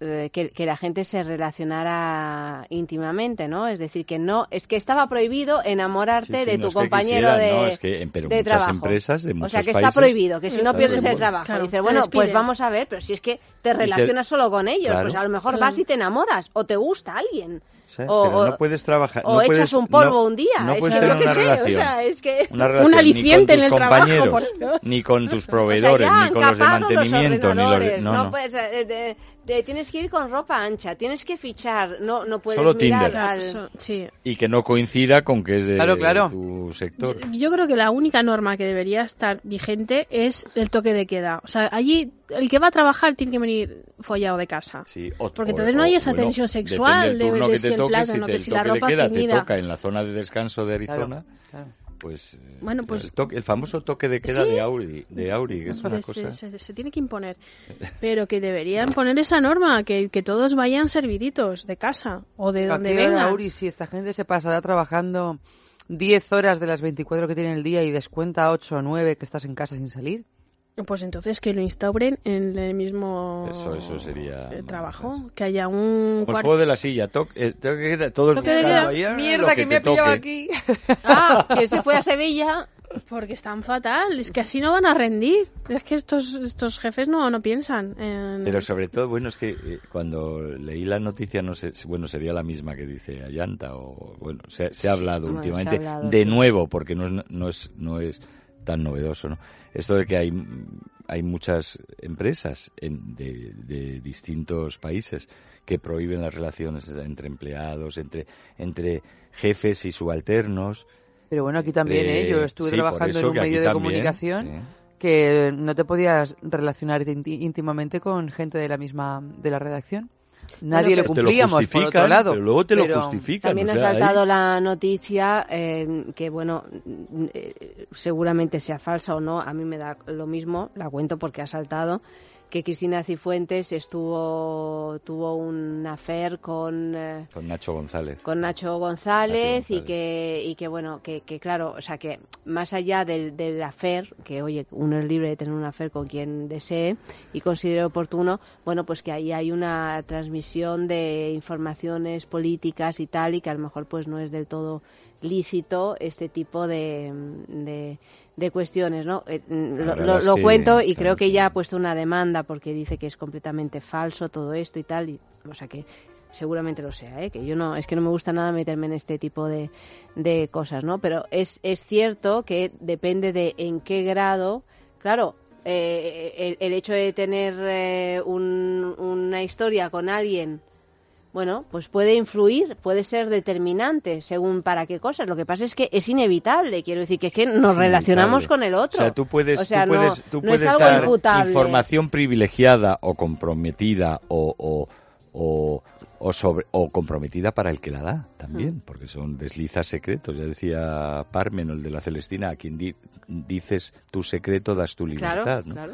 eh, que, que la gente se relacionara íntimamente, ¿no? Es decir, que no, es que estaba prohibido enamorarte Sí, sí, de no tu compañero de, no, es que en- pero de muchas trabajo. empresas de o sea, que países- está prohibido, que si no pierdes el trabajo. Claro, Dice, te bueno, pues vamos a ver, pero si es que te te- relacionas solo con ellos, Claro. pues a lo mejor Claro. vas y te enamoras, o te gusta alguien. Sí, o, pero no puedes trabajar. o no echas puedes- un polvo no- un día, No es puedes tener una relación. o sea, es que... una relación ni aliciente con en tus el trabajo, por Dios. ni con tus O sea, proveedores, ya ni con los de mantenimiento, ni los de... No, no. puedes, eh, de- de- tienes que ir con ropa ancha, tienes que fichar, no, no puedes Solo mirar Tinder. Al- so- sí. Y que no coincida con que es de Claro, claro. tu sector. Yo, yo creo que la única norma que debería estar vigente es el toque de queda. O sea, allí el que va a trabajar tiene que venir follado de casa. Sí, o- Porque o- entonces no hay esa bueno, tensión sexual de- de que si te el toque, plátano, te- que el si la ropa queda te toca en la zona de descanso de Arizona, Claro. pues... eh, Bueno, pues- El, toque- el famoso toque de queda Sí. de Auri, de Auri, que es una Pues cosa... se, se- se tiene que imponer. Pero que deberían poner esa norma, que, que todos vayan serviditos de casa o de ¿A donde vengan. Uri, si esta gente se pasará trabajando 10 horas de las 24 que tiene el día y descuenta 8 o 9 que estás en casa sin salir? Pues entonces que lo instauren en el mismo Eso- eso sería eh, más trabajo. Que haya un Como el juego de la silla, toque, eh, todos Toque de ahí, ah, Mierda, lo que, me ha pillado aquí. Ah, que se fue a Sevilla. Porque están fatal, es que así no van a rendir. Es que estos, estos jefes no, no piensan en... Pero sobre todo, bueno, es que eh, cuando leí la noticia, no sé, si- bueno, sería la misma que dice Ayanta, o bueno, se, se ha hablado bueno, se ha últimamente, hablado, de sí. nuevo, porque no, es- no, es, no es tan novedoso, ¿no? Esto de que hay, hay muchas empresas en- de, de distintos países que prohíben las relaciones entre empleados, entre, entre jefes y subalternos. Pero bueno, aquí también, Eh, ¿eh? Yo estuve sí, por trabajando en un medio de también, comunicación sí. que no te podías relacionar ínti- íntimamente con gente de la misma de la redacción. Nadie Bueno, lo Te lo cumplíamos, por otro lado. pero luego te Pero- lo justifican. También o ha sea, ahí- saltado la noticia eh, que, bueno, eh, seguramente sea falsa o no, a mí me da lo mismo, la cuento porque ha saltado, que Cristina Cifuentes estuvo tuvo un affair con... eh, Con Nacho González. con Nacho González, Nacho y que y que bueno que, que claro o sea que más allá del, del afer que oye uno es libre de tener un afer con quien desee y considere oportuno bueno pues que ahí hay una transmisión de informaciones políticas y tal y que a lo mejor pues no es del todo lícito este tipo de, de, de cuestiones, ¿no? Eh, mm, lo, lo- es lo que, cuento y claro, creo que ella ha puesto una demanda porque dice que es completamente falso todo esto y tal, y, o sea que seguramente lo sea, ¿eh? que yo no, es que no me gusta nada meterme en este tipo de, de cosas, ¿no? Pero es, es cierto que depende de en qué grado, claro, eh, el, el hecho de tener eh, un- una historia con alguien bueno, pues puede influir, puede ser determinante según para qué cosas. Lo que pasa es que es inevitable, quiero decir, que es que nos Es relacionamos inevitable. con el otro. O sea, tú puedes, O sea, tú no- puedes, tú no puedes es algo dar imputable. información privilegiada o comprometida o, o, o, o sobre, o comprometida para el que la da también, porque son deslizas secretos. Ya decía Parmen, el de la Celestina, a quien di- dices tu secreto das tu Claro, libertad, ¿no? claro.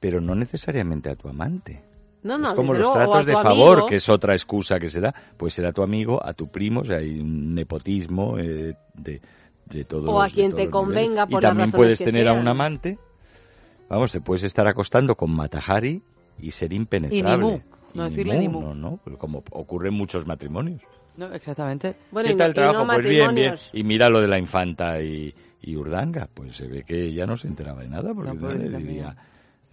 Pero no necesariamente a tu amante. No, no, es como los luego, a tratos de favor, amigo. que es otra excusa que se da. Pues será tu amigo, a tu primo, o sea, hay un nepotismo eh, de, de todos O a los- quien te convenga niveles. por Y las también razones puedes que tener a sean. un amante, vamos, te puedes estar acostando con Matajari y ser impenetrable. Y no Y decirle ni mu. No, no, pero como ocurre en muchos matrimonios. No, exactamente. Bueno, ¿Qué y tal el trabajo? no pues bien, bien. Y mira lo de la infanta y, y Urdanga, pues se ve que ella no se enteraba de nada, porque No, diría.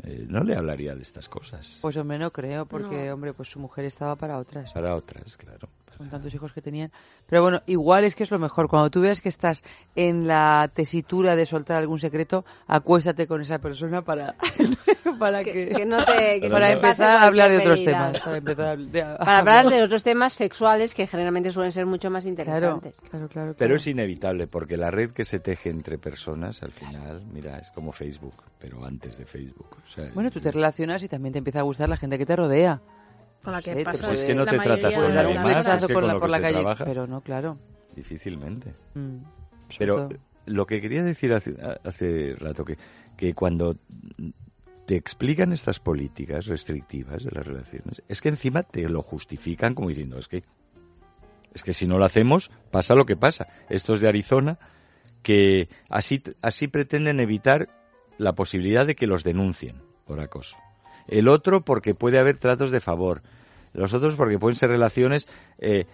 Eh, no le hablaría de estas cosas. Pues hombre, no creo, porque No. hombre, pues su mujer estaba para otras. Para otras, claro. Con tantos hijos que tenían. Pero bueno, igual es que es lo mejor. Cuando tú veas que estás en la tesitura de soltar algún secreto, acuéstate con esa persona para, para que, Que, que no te, que para no te pase empezar a hablar de otros temas. Para, empezar a, de- a- Para hablar de otros temas sexuales que generalmente suelen ser mucho más Claro, interesantes. claro, claro. Pero claro. es inevitable, porque la red que se teje entre personas, al final, mira, es como Facebook, pero antes de Facebook. O sea, Bueno, tú te relacionas y también te empieza a gustar la gente que te rodea. Con la que puede- es que no la te tratas con nadie más, es que la, lo por la se calle. trabaja. Pero no, claro. Difícilmente. Mm, Pero lo que quería decir hace, hace rato, que, que cuando te explican estas políticas restrictivas de las relaciones, es que encima te lo justifican como diciendo, es que, es que si no lo hacemos, pasa lo que pasa. Estos de Arizona, que así, así pretenden evitar la posibilidad de que los denuncien por acoso. El otro porque puede haber tratos de favor. Los otros porque pueden ser relaciones eh,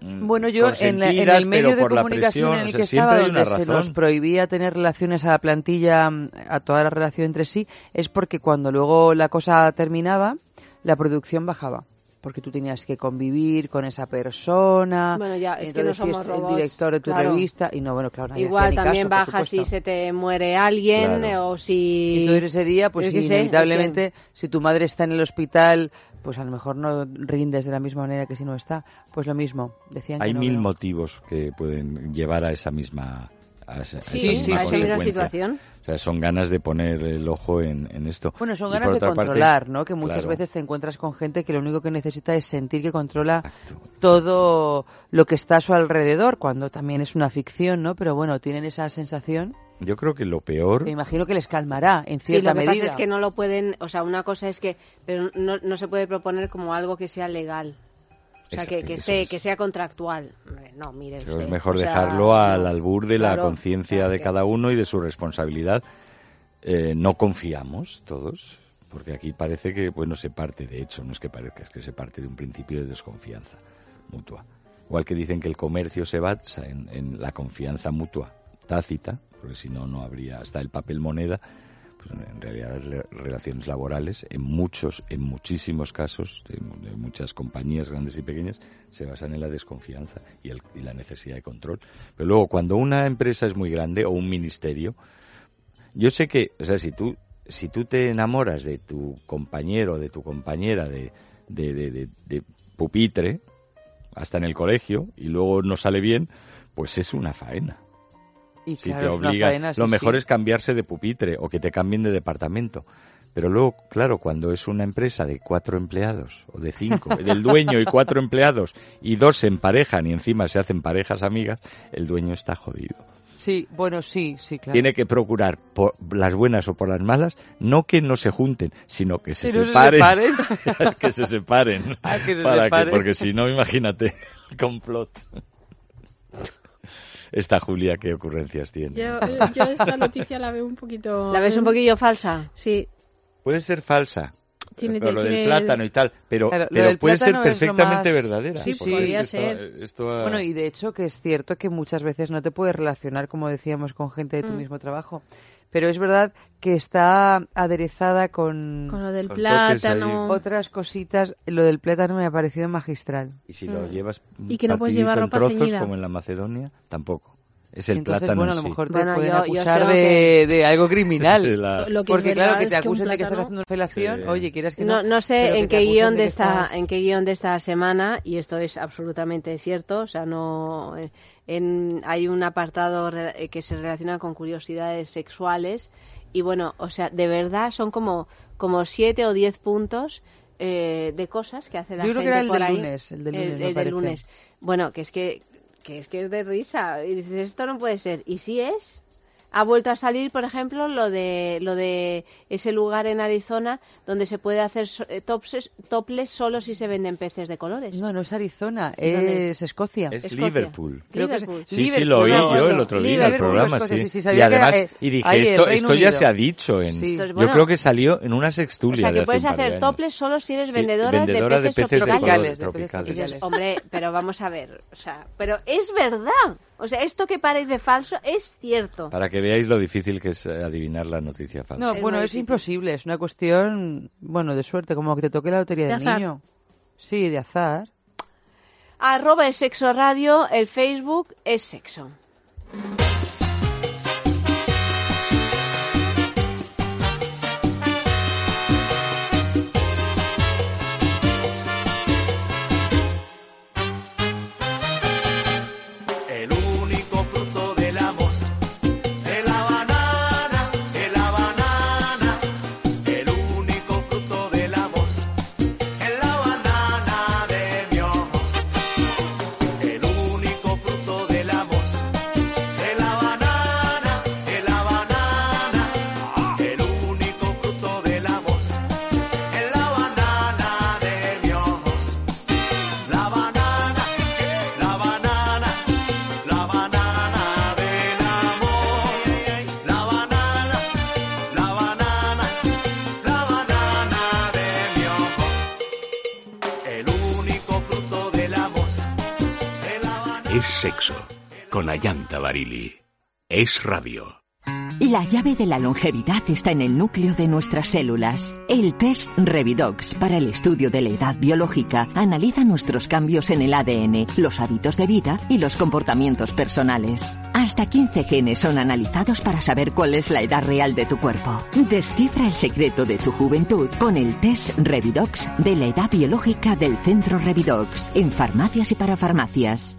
mm, Bueno, yo en, la- en el medio de comunicación presión, en el o sea, que estaba, donde se nos prohibía tener relaciones a la plantilla, mm, a toda la relación entre sí, es porque cuando luego la cosa terminaba, la producción bajaba. Porque tú tenías que convivir con esa persona. Bueno, ya, es que no si somos es el director de tu claro. revista. Y no, bueno, claro, nadie Igual también caso, baja si se te muere alguien Claro. eh, o Y si... entonces ese día, pues sí, es inevitablemente, si tu madre está en el hospital, pues a lo mejor no rindes de la misma manera que si no está. Pues lo mismo, decían que Hay no, mil no. motivos que pueden llevar a esa misma a esa, a Sí, sí, misma a esa misma consecuencia. situación. O sea, son ganas de poner el ojo en, en esto. Bueno, son Y ganas de parte, controlar, ¿no? Que muchas claro, veces te encuentras con gente que lo único que necesita es sentir que controla exacto. todo lo que está a su alrededor, cuando también es una ficción, ¿no? Pero bueno, tienen esa sensación Yo creo que lo peor que imagino que les calmará en Sí, cierta lo que medida. pasa es que no lo pueden, o sea, una cosa es que, pero no, no se puede proponer como algo que sea legal. O sea, que, que, es. sea contractual. No, mire Pero es mejor o sea, dejarlo al albur de la conciencia claro de que- cada uno y de su responsabilidad. Eh, no confiamos todos, porque aquí parece que, bueno, se parte, de hecho, no es que parezca, es que se parte de un principio de desconfianza mutua. Igual que dicen que el comercio se basa en, en la confianza mutua, tácita, porque si no, no habría hasta el papel moneda, pues en realidad relaciones laborales, en muchos, en muchísimos casos, de, muchas compañías grandes y pequeñas, se basan en la desconfianza y, la necesidad de control. Pero luego, cuando una empresa es muy grande o un ministerio, yo sé que, o sea, si tú, si tú te enamoras de tu compañero, de tu compañera, de, de, de- de pupitre, hasta en el colegio, y luego no sale bien, pues es una faena. Y Si claro, te obligan, faena, sí, lo mejor sí. es cambiarse de pupitre o que te cambien de departamento. Pero luego, claro, cuando es una empresa de cuatro empleados, o de cinco, del dueño y cuatro empleados, y dos se emparejan y encima se hacen parejas amigas, el dueño está jodido. Sí, bueno, sí, sí, claro. Tiene que procurar, por las buenas o por las malas, no que no se junten, sino que se Que no se separen. separen. que se separen. Ah, que se Para separen. porque si no, imagínate el complot. Esta Julia, ¿qué ocurrencias tiene? Yo, yo esta noticia la veo un poquito... ¿La ves un poquillo falsa? Sí. Puede ser falsa. Tiene- pero lo del plátano y tal, pero, Claro, pero puede ser perfectamente más- verdadera. Sí, podría esto- ser. esto ha- Bueno, y de hecho que es cierto que muchas veces no te puedes relacionar, como decíamos, con gente de tu Mm. mismo trabajo. Pero es verdad que está aderezada con, Con lo del Con plátano... otras cositas. Lo del plátano me ha parecido magistral. Y si lo Mm. llevas Y que no puedes partidito llevar en ropa trozos, ceñida. como en la Macedonia, tampoco. Es el Entonces, plátano bueno, a lo sí. mejor te Bueno, pueden yo- yo acusar tengo de, de algo criminal. La- Lo que es Porque claro, que te que acusen de que estás haciendo felación, Sí. oye, quieras que No, no. no sé que en qué guion de que esta estás- en qué guion de esta semana y esto es absolutamente cierto, o sea, no eh, en, hay un apartado re- eh, que se relaciona con curiosidades sexuales y bueno, o sea, de verdad son como como siete o diez puntos eh, de cosas que hace la Yo creo gente que era el del lunes, el del lunes, me del parece. lunes. Bueno, que es que que es que es de risa. Y dices esto no puede ser. Y sí es ha vuelto a salir, por ejemplo, lo de lo de ese lugar en Arizona donde se puede hacer so- eh, tops- topless solo si se venden peces de colores. No, no es Arizona, ¿Dónde es Escocia. Es Escocia. Liverpool. Creo que es- Liverpool. Sí, sí, Liverpool, lo oí no, yo el otro día en el Liverpool, programa, Escocia, sí. sí, sí, y sabía que además, eh, y dije, ahí, esto, esto ya se ha dicho en... Sí. Entonces, yo bueno, creo que salió en una o sextulia sea, de que hace puedes de hacer años. topless solo si eres Sí, vendedora, vendedora de de peces, peces de tropicales. colores, de peces tropicales. Y dices, tropicales. hombre, pero vamos a ver, o sea, pero es verdad. O sea, esto que parece falso es cierto. Para que veáis lo difícil que es eh, adivinar la noticia falsa. No, Es bueno, es imposible, es una cuestión, bueno, de suerte, como que te toque la lotería De del azar. niño. Sí, de azar. Arroba es sexo radio, el Facebook es sexo. Con Ayanta Barili. Es radio. La llave de la longevidad está en el núcleo de nuestras células. El test Revidox para el estudio de la edad biológica analiza nuestros cambios en el ADN, los hábitos de vida y los comportamientos personales. Hasta 15 genes son analizados para saber cuál es la edad real de tu cuerpo. Descifra el secreto de tu juventud con el test Revidox de la edad biológica del Centro Revidox en farmacias y para farmacias.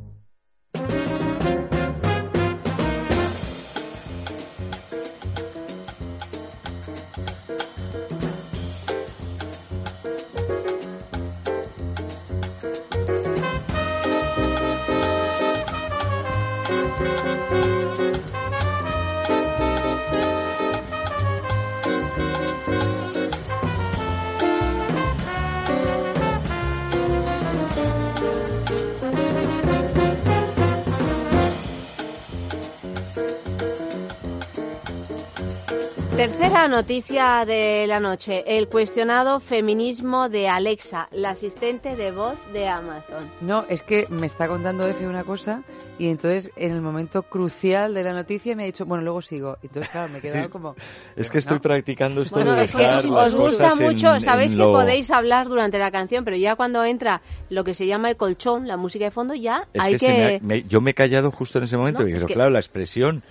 Tercera noticia de la noche. El cuestionado feminismo de Alexa, la asistente de voz de Amazon. No, es que me está contando Efe una cosa y entonces en el momento crucial de la noticia me ha dicho, bueno, luego sigo. Y Entonces, claro, me he quedado Sí. como... Es que estoy practicando esto Bueno, de es que os, las os gusta cosas en- mucho, sabéis en que lo- podéis hablar durante la canción, pero ya cuando entra lo que se llama el colchón, la música de fondo, ya Es hay que, que... se me ha- me- yo me he callado justo en ese momento, No, y es pero que- claro, la expresión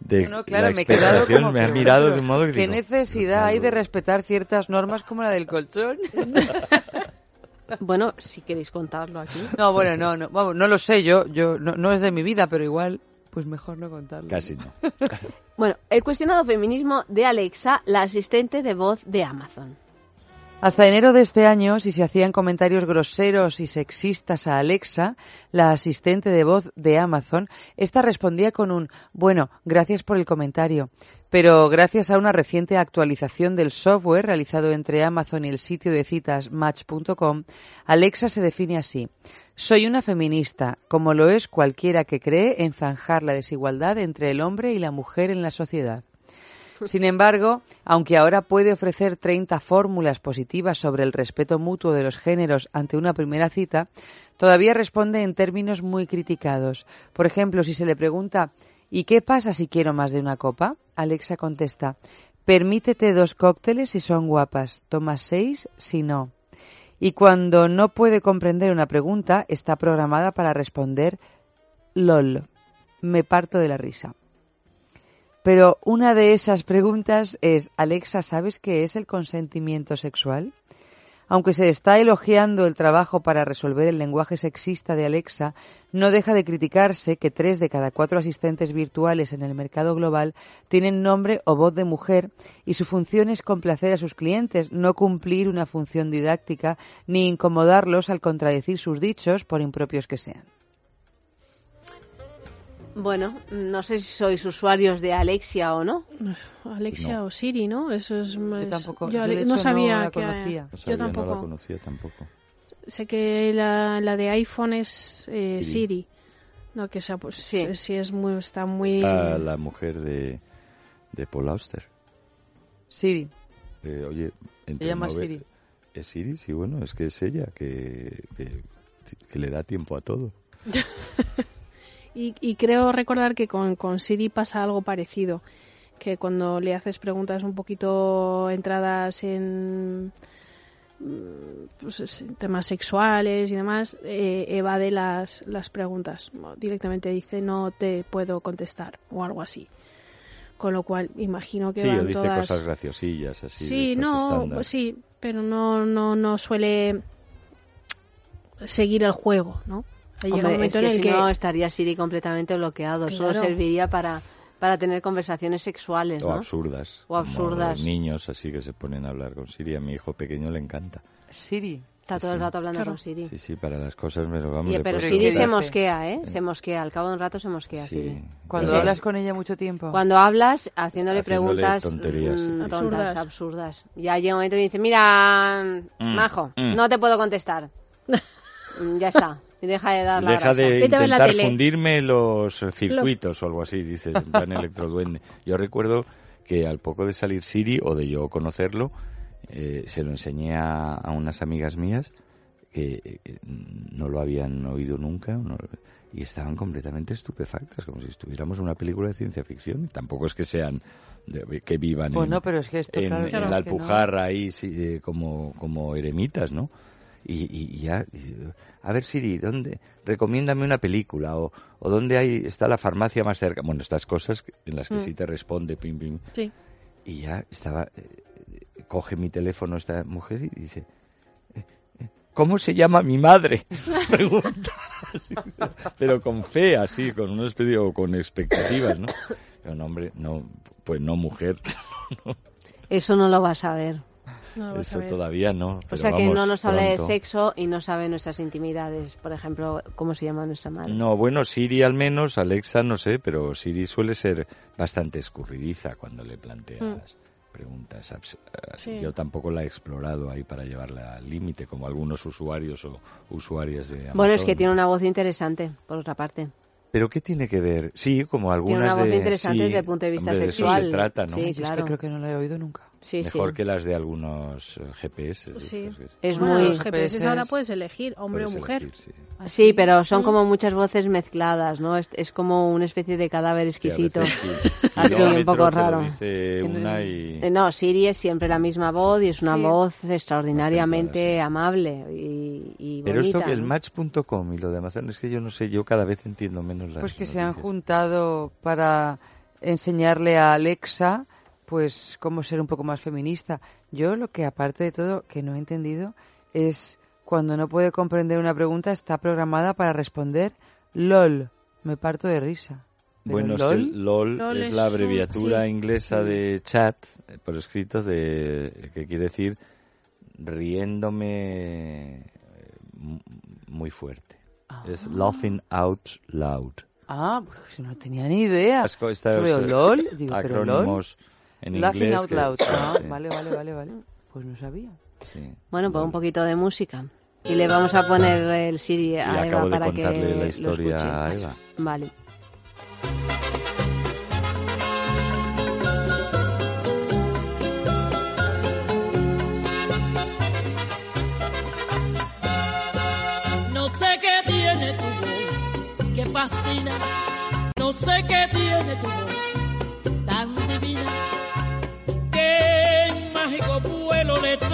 de No, claro, la me he quedado como... me mirado de un modo que ¿Qué digo, necesidad hay de respetar ciertas normas como la del colchón? Bueno, si queréis contarlo aquí. No, bueno, no, no, vamos, no lo sé yo, yo no, no es de mi vida, pero igual, pues mejor no contarlo. Casi no. Bueno, el cuestionado feminismo de Alexa, la asistente de voz de Amazon. Hasta enero de este año, si se hacían comentarios groseros y sexistas a Alexa, la asistente de voz de Amazon, esta respondía con un bueno, gracias por el comentario. Pero gracias a una reciente actualización del software realizado entre Amazon y el sitio de citas Match.com, Alexa se define así. Soy una feminista, como lo es cualquiera que cree en zanjar la desigualdad entre el hombre y la mujer en la sociedad. Sin embargo, aunque ahora puede ofrecer 30 fórmulas positivas sobre el respeto mutuo de los géneros ante una primera cita, todavía responde en términos muy criticados. Por ejemplo, si se le pregunta ¿Y qué pasa si quiero más de una copa? Alexa contesta Permítete dos cócteles si son guapas, toma seis si no. Y cuando no puede comprender una pregunta, está programada para responder LOL. Me parto de la risa. Pero una de esas preguntas es, Alexa, ¿sabes qué es el consentimiento sexual? Aunque se está elogiando el trabajo para resolver el lenguaje sexista de Alexa, no deja de criticarse que tres de cada cuatro asistentes virtuales en el mercado global tienen nombre o voz de mujer y su función es complacer a sus clientes, no cumplir una función didáctica ni incomodarlos al contradecir sus dichos, por impropios que sean. Bueno, no sé si sois usuarios de Alexia o no. Alexia No. o Siri, ¿no? Eso es más... tampoco, Yo, yo, de ale- hecho, no no sabía la que... conocía. No Yo sabía, no tampoco. la conocía tampoco. Sé que la, la de iPhone es eh, Siri. Siri. No, que sea, pues Sí. sí, sí es muy, está muy... La, la mujer de, de Paul Auster. Siri. Eh, oye, entre Se llama Siri. Es Siri, sí, bueno, es que es ella que, que, que le da tiempo a todo. Y, y creo recordar que con, con Siri pasa algo parecido, que cuando le haces preguntas un poquito entradas en mm, pues, temas sexuales y demás, eh, evade las, las preguntas. Directamente dice no te puedo contestar o algo así. Con lo cual imagino que Sí, o van dice todas... cosas graciosillas así. Sí, no, sí, pero no, no, no suele seguir el juego, ¿no? Llega Hombre, un momento es que en el si que no estaría Siri completamente bloqueado. Solo serviría para, para tener conversaciones sexuales, O ¿no? absurdas. O absurdas. los niños así que se ponen a hablar con Siri. A mi hijo pequeño le encanta. Siri. Está todo el rato hablando Claro. con Siri. Sí, sí, para las cosas me lo vamos Y- le pero Siri se mosquea, ¿eh? Se mosquea. Al cabo de un rato se mosquea Sí. Siri. Cuando hablas con ella mucho tiempo. Cuando hablas, haciéndole, Haciéndole preguntas tonterías, mm, sí. tontas, Absurdas. absurdas. Ya llega un momento y dice, mira, Mm, majo, mm. no te puedo contestar. Mm, ya está. Y deja de dar la Deja de la intentar fundirme los circuitos o algo así, dice, en plan electroduende. Yo recuerdo que al poco de salir Siri o de yo conocerlo, eh, se lo enseñé a, a unas amigas mías que eh, no lo habían oído nunca no- y estaban completamente estupefactas, como si estuviéramos en una película de ciencia ficción. Tampoco es que sean de- que vivan en, pero es que esto, en, claro, en claro, la no. Alpujarra ahí sí, eh, como, como eremitas, ¿no? Y, y- y ya, y, a ver Siri, ¿dónde? Recomiéndame una película o, o dónde hay, está la farmacia más cerca. Bueno, estas cosas en las que Mm. sí te responde, pim, pim. Sí. Y ya estaba, eh, eh, coge mi teléfono esta mujer y dice, eh, ¿cómo se llama mi madre? Pregunta. así, pero con fe, así, con una especie, o con expectativas, ¿no? Pero no, hombre, no, pues no mujer. Eso no lo vas a ver. No lo vas a Eso todavía no. O sea que vamos, no nos habla de sexo y no sabe nuestras intimidades. Por ejemplo, cómo se llama nuestra madre. No, bueno, Siri al menos, Alexa no sé, pero Siri suele ser bastante escurridiza cuando le planteas preguntas. abs- así. Sí. Yo tampoco la he explorado ahí para llevarla al límite, como algunos usuarios o usuarias de Amazon. Bueno, es que tiene una voz interesante, por otra parte. ¿Pero qué tiene que ver? Sí, como algunas una voz de... interesante sí, desde el punto de vista hombre, sexual. De eso se trata, ¿no? Sí, Yo es que claro. creo que no la he oído nunca. Sí, Mejor sí. que las de algunos eh, GPS. Sí. estos Es Bueno, muy... los GPS ahora puedes elegir hombre puedes o mujer. elegir, sí. Sí, pero son Mm. como muchas voces mezcladas, ¿no? Es, es como una especie de cadáver exquisito. Así, un poco raro. dice una y... Eh, No, Siri es siempre la misma voz y es una Sí. voz extraordinariamente amable y, y Pero esto que el ¿no? match.com y lo de Amazon es que yo no sé, yo cada vez entiendo menos las Pues que se han juntado para enseñarle a Alexa pues cómo ser un poco más feminista. Yo lo que aparte de todo que no he entendido es cuando no puede comprender una pregunta está programada para responder LOL. Me parto de risa. Bueno, es que LOL, el LOL, LOL es la abreviatura sí. inglesa de chat, eh, por escrito, de que quiere decir riéndome eh, mu- muy fuerte. Es laughing out loud. Ah, pues no tenía ni idea. Sobre eh, LOL, digo, pero LOL. En Laughing inglés. out que- loud. Ah, sí, vale, vale, vale, vale. Pues no sabía. sí. Bueno, pues un poquito de música. Y le vamos a poner el Siri a Eva acabo de para que contarle la lo historia escuche. a Eva. Vale.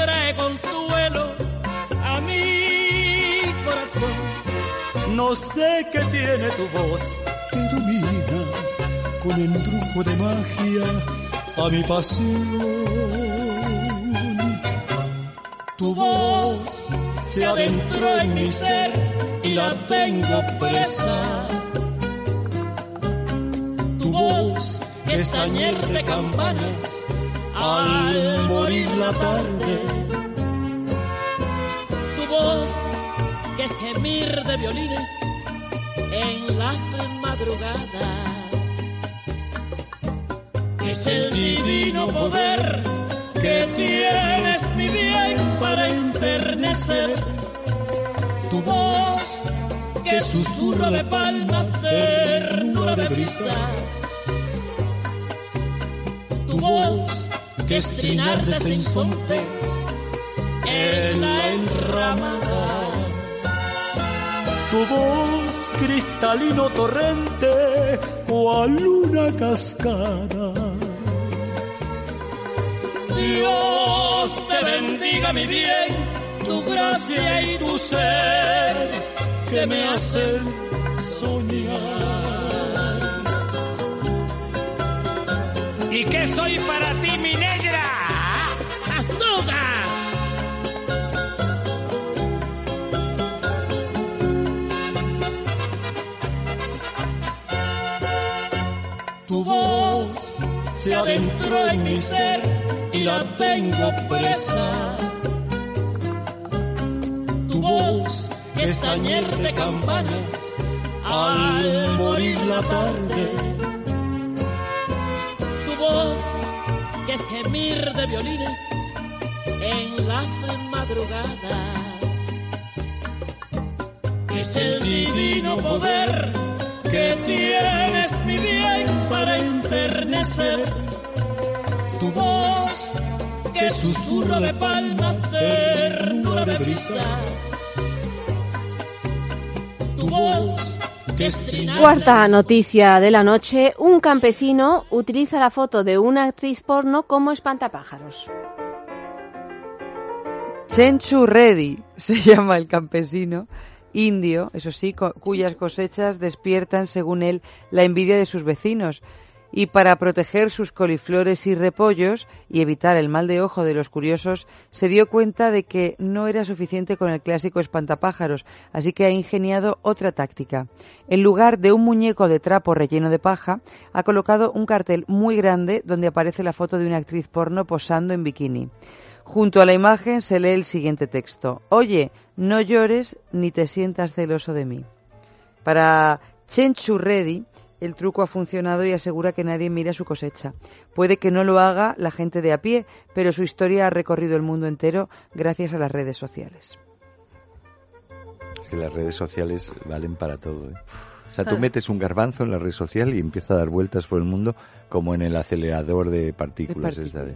Trae consuelo a mi corazón. No sé qué tiene tu voz que domina con embrujo de magia a mi pasión. Tu voz se adentró en mi ser y la tengo presa. Tu voz es tañer de campanas al morir la tarde. Tu voz que es gemir de violines en las madrugadas. Que es el divino poder que tienes mi bien para enternecer. Tu voz que susurra de palmas ternura de brisa. Tu voz que es trinar de sinsontes en la enramada. Tu voz cristalino torrente cual luna cascada. Dios te bendiga mi bien, tu gracia y tu ser que me hacen soñar. ¿Y qué soy para ti, mi negra? ¡Azúcar! Tu voz se adentró en mi ser y la tengo presa. Tu voz es tañer de campanas al morir la tarde. Gemir de violines en las madrugadas. Es el divino poder que tienes mi bien para enternecer. Tu voz que susurra de palmas ternura de brisa. Tu voz Cuarta noticia de la noche. Un campesino utiliza la foto de una actriz porno como espantapájaros. Chenchu Reddy se llama el campesino indio, eso sí, cuyas cosechas despiertan, según él, la envidia de sus vecinos. Y para proteger sus coliflores y repollos y evitar el mal de ojo de los curiosos, se dio cuenta de que no era suficiente con el clásico espantapájaros, así que ha ingeniado otra táctica. En lugar de un muñeco de trapo relleno de paja, ha colocado un cartel muy grande donde aparece la foto de una actriz porno posando en bikini. Junto a la imagen se lee el siguiente texto. Oye, no llores ni te sientas celoso de mí. Para Chenchu Reddy, el truco ha funcionado y asegura que nadie mira su cosecha. Puede que no lo haga la gente de a pie, pero su historia ha recorrido el mundo entero gracias a las redes sociales. Es que las redes sociales valen para todo. ¿eh? O sea, tú metes un garbanzo en la red social y empieza a dar vueltas por el mundo como en el acelerador de partículas. esta de-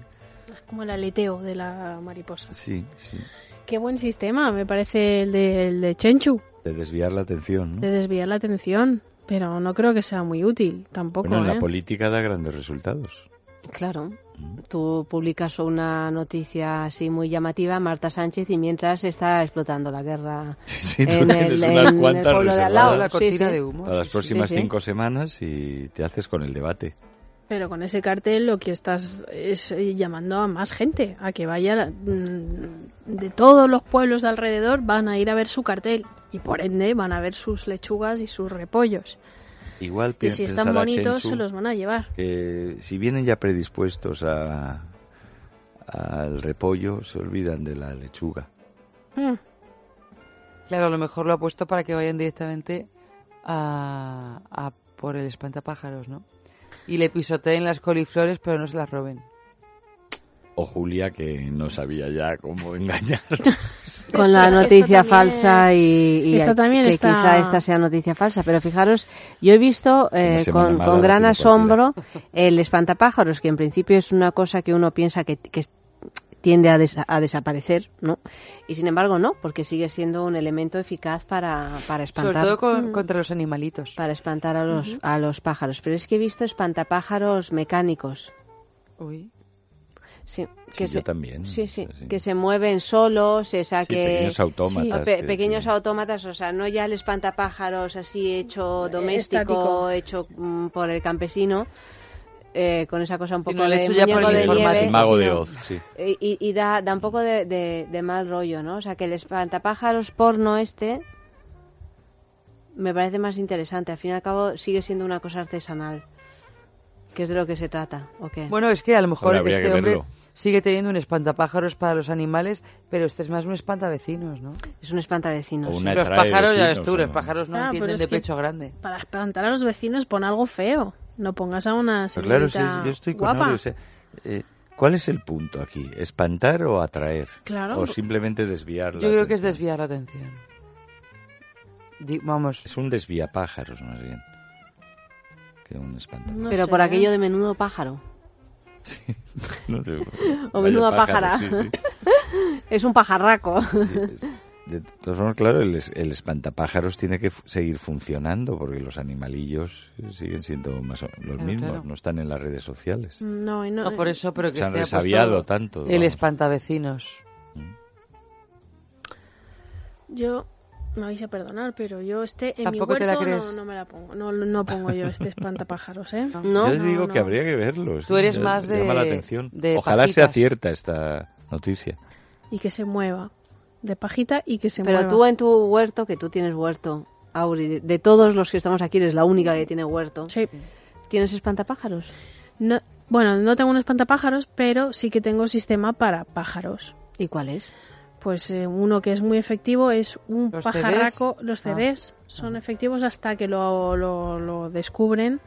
Es como el aleteo de la mariposa. Sí, sí. Qué buen sistema, me parece el de, el de Chenchu, De desviar la atención, ¿no? de desviar la atención. Pero no creo que sea muy útil tampoco. Bueno, en ¿eh? la política da grandes resultados. Claro. Tú publicas una noticia así muy llamativa, Marta Sánchez, y mientras está explotando la guerra Sí, tú en, tienes el, unas en el cuantas pueblo de al lado. Sí, sí. Para las próximas Sí, sí. cinco semanas y te haces con el debate. Pero con ese cartel lo que estás es eh, llamando a más gente, a que vaya mm, de todos los pueblos de alrededor van a ir a ver su cartel y por ende van a ver sus lechugas y sus repollos. Igual Y pi- si están bonitos Chenchu se los van a llevar. que si vienen ya predispuestos a al repollo, se olvidan de la lechuga. Mm. Claro, a lo mejor lo ha puesto para que vayan directamente a, a por el espantapájaros, ¿no? Y le pisoteen las coliflores, pero no se las roben. O Julia, que no sabía ya cómo engañar. Con la noticia falsa y, y esta también que está- quizá esta sea noticia falsa. Pero fijaros, yo he visto eh, con, con gran asombro el espantapájaros, que en principio es una cosa que uno piensa que, que tiende a, desa- a desaparecer, ¿no? Y sin embargo no, porque sigue siendo un elemento eficaz para, para espantar. Sobre todo con- Mm. contra los animalitos. Para espantar a los, a los pájaros. Pero es que he visto espantapájaros mecánicos. Uy. Sí, Sí, que yo se, también. Sí, sí, que se mueven solos, o sea Sí, que... pequeños autómatas pe- que- pequeños autómatas, o sea, no ya el espantapájaros así hecho doméstico, estático. hecho mm, por el campesino, eh, con esa cosa un poco de muñeco de informático. nieve. El mago de Oz, sí. Y, y- da, da un poco de, de- de mal rollo, ¿no? O sea, que el espantapájaros porno este me parece más interesante. Al fin y al cabo sigue siendo una cosa artesanal, que es de lo que se trata, ¿o qué? Bueno, es que a lo mejor Ahora este hombre verlo. sigue teniendo un espantapájaros para los animales, pero este es más un espantavecinos, ¿no? Es un espantavecinos. Una los pájaros, ya ves tú, los ¿no? pájaros no Ah, pero entienden de pecho grande. Para espantar a los vecinos pon algo feo, no pongas a una Pues claro, señorita sí, yo estoy con guapa. O sea, eh, ¿Cuál es el punto aquí? ¿Espantar o atraer? Claro. O simplemente desviar la Yo creo que es desviar la atención. Di- vamos. Es un desviapájaros, más bien. Que un espantapájaros. Pero por aquello de menudo pájaro. No sé, O vaya menuda pájaro, pájara. sí, sí. es un pajarraco. De todas formas, claro, el, es- el espantapájaros tiene que seguir funcionando porque los animalillos eh, siguen siendo más o- los Claro, mismos, claro. no están en las redes sociales. No, y no, No, por eso, pero que Se han resabiado tanto, El vamos. espantavecinos. Yo me vais a perdonar, pero yo este en ¿Tampoco mi te la huerto crees? no, no me la pongo. No, no pongo yo este espantapájaros, ¿eh? Yo les digo que habría que verlos. Tú eres Ya- más de- Llama la atención. de Ojalá sea pajitas. cierta esta noticia. Y que se mueva. De pajita y que se Pero mueva. tú en tu huerto, que tú tienes huerto, Auri, de, de todos los que estamos aquí eres la única que tiene huerto. ¿Tienes espantapájaros? No, bueno, no tengo un espantapájaros, pero sí que tengo sistema para pájaros. ¿Y cuál es? Pues eh, uno que es muy efectivo es un ¿Los pajarraco. CDs? Los Ah. CDs son efectivos hasta que lo, lo, lo descubren.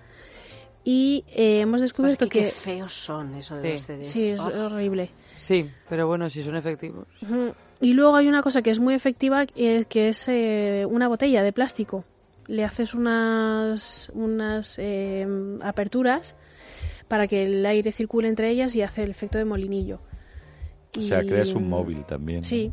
Y eh, hemos descubierto Pues que que... qué feos son eso de Sí. los CDs. Sí, es Oh. horrible. Sí, pero bueno, si son efectivos. Y luego hay una cosa que es muy efectiva, eh, que es eh, una botella de plástico. Le haces unas, unas eh, aperturas para que el aire circule entre ellas y hace el efecto de molinillo. O sea, creas un móvil también. Sí.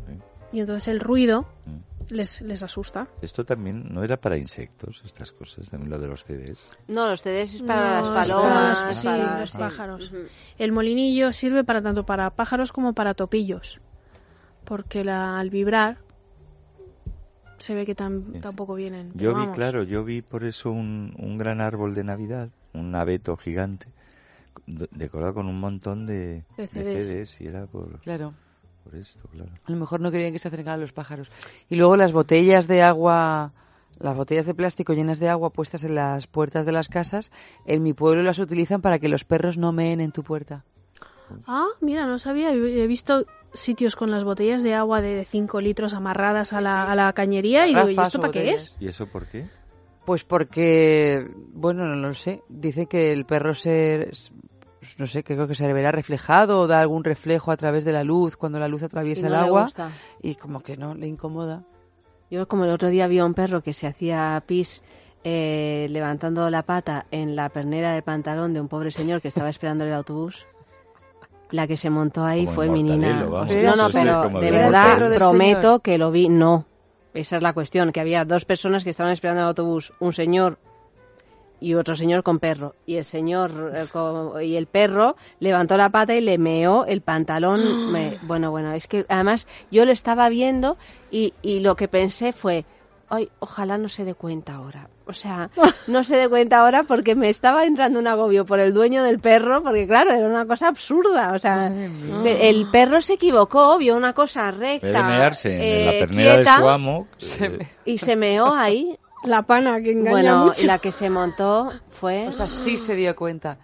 Y entonces el ruido Mm. les, les asusta. Esto también no era para insectos, estas cosas, también lo de los CDs. No, los CDs es para No, las es palomas, para- sí, para- los sí. pájaros. El molinillo sirve para tanto para pájaros como para topillos. Porque la- al vibrar se ve que tam- tampoco vienen. Yo vi, claro, yo vi por eso un, un gran árbol de Navidad, un abeto gigante, de- decorado con un montón de, De. CDs y era por, Claro. por esto, claro. A lo mejor no querían que se acercaran los pájaros. Y luego las botellas de agua, las botellas de plástico llenas de agua puestas en las puertas de las casas, en mi pueblo las utilizan para que los perros no meen en tu puerta. Ah, mira, no sabía. He visto sitios con las botellas de agua de 5 litros amarradas a la, a la cañería y digo, ¿y esto para qué es? ¿Y eso por qué? Pues porque, bueno, no lo sé. Dice que el perro se, no sé, que creo que se verá reflejado o da algún reflejo a través de la luz cuando la luz atraviesa Y no el le agua gusta. y como que no le incomoda. Yo como el otro día vi a un perro que se hacía pis eh, levantando la pata en la pernera del pantalón de un pobre señor que estaba esperando el autobús. La que se montó ahí Como fue mi nina. Vamos. No, no, pero de verdad prometo que lo vi. No, esa es la cuestión, que había dos personas que estaban esperando el autobús, un señor y otro señor con perro. Y el señor eh, con- y el perro levantó la pata y le meó el pantalón. Me- bueno, bueno, es que además yo lo estaba viendo y, y lo que pensé fue, ay, ojalá no se dé cuenta ahora. O sea, no se dé cuenta ahora porque me estaba entrando un agobio por el dueño del perro, porque claro, era una cosa absurda. O sea, el perro se equivocó, vio una cosa En recta. de mearse en eh, la pernera quieta, de su amo, eh, y se meó ahí. La pana que engaña Bueno, mucho. y la que se montó fue... O sea, sí se dio cuenta.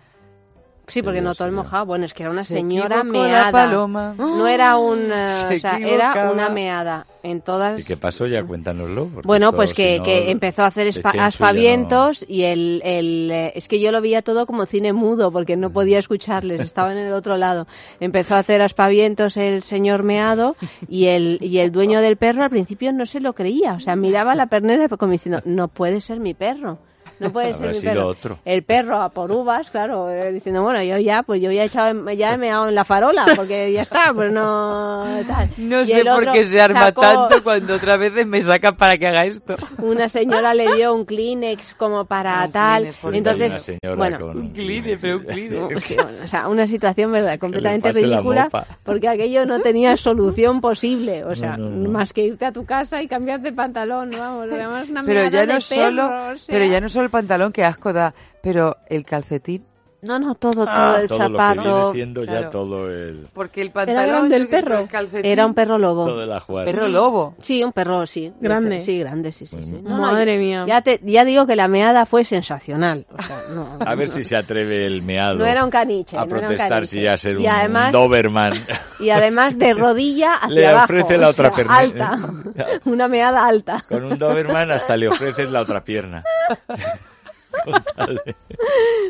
Sí, porque notó el mojado. Bueno, es que era una Se señora meada. paloma. No era un... eh, Se o sea, era una meada en todas... ¿y qué pasó? Ya cuéntanoslo. Bueno, pues si que, no, que empezó a hacer aspavientos y el, el eh, es que yo lo veía todo como cine mudo porque no podía escucharles, estaba en el otro lado. Empezó a hacer aspavientos el señor meado y el, y el dueño del perro al principio no se lo creía, o sea, miraba la pernera como diciendo, no puede ser mi perro. No puede ser mi perro. otro. El perro a por uvas, claro, eh, diciendo, bueno, yo ya, pues yo ya he echado, ya he meado en la farola, porque ya está, pues no, tal. No Y sé por qué se arma sacó- tanto cuando otras veces me sacan para que haga esto. una señora le dio un Kleenex como para Un tal. Kleenex, por Entonces, Una señora bueno, con Un Kleenex, pero un Kleenex. sí, bueno, o sea, una situación verdad completamente ridícula porque aquello no tenía solución posible, o sea, No, no, no. más que irte a tu casa y cambiarte el pantalón, vamos, además una Pero ya de no solo, perro, o sea. pero ya no solo el pantalón que asco da, pero el calcetín. No, no, todo, todo Ah, el todo lo que zapato. viene siendo claro. ya todo el... Porque el Era pantalón grande el perro. el calcetín- Era un perro lobo. Todo el perro lobo. Sí, un perro, sí. Grande. Ese, Sí, grande, sí, sí. sí. No, no, Madre mía. Ya, te, ya digo que la meada fue sensacional. O sea, no, A ver no. si se atreve el meado No era un caniche. a no era un protestar caniche. si ya ser y un además, Doberman. Y además de rodilla hacia Le abajo. ofrece la o otra sea, perna. Alta. Una meada alta. Con un Doberman hasta le ofreces la otra pierna.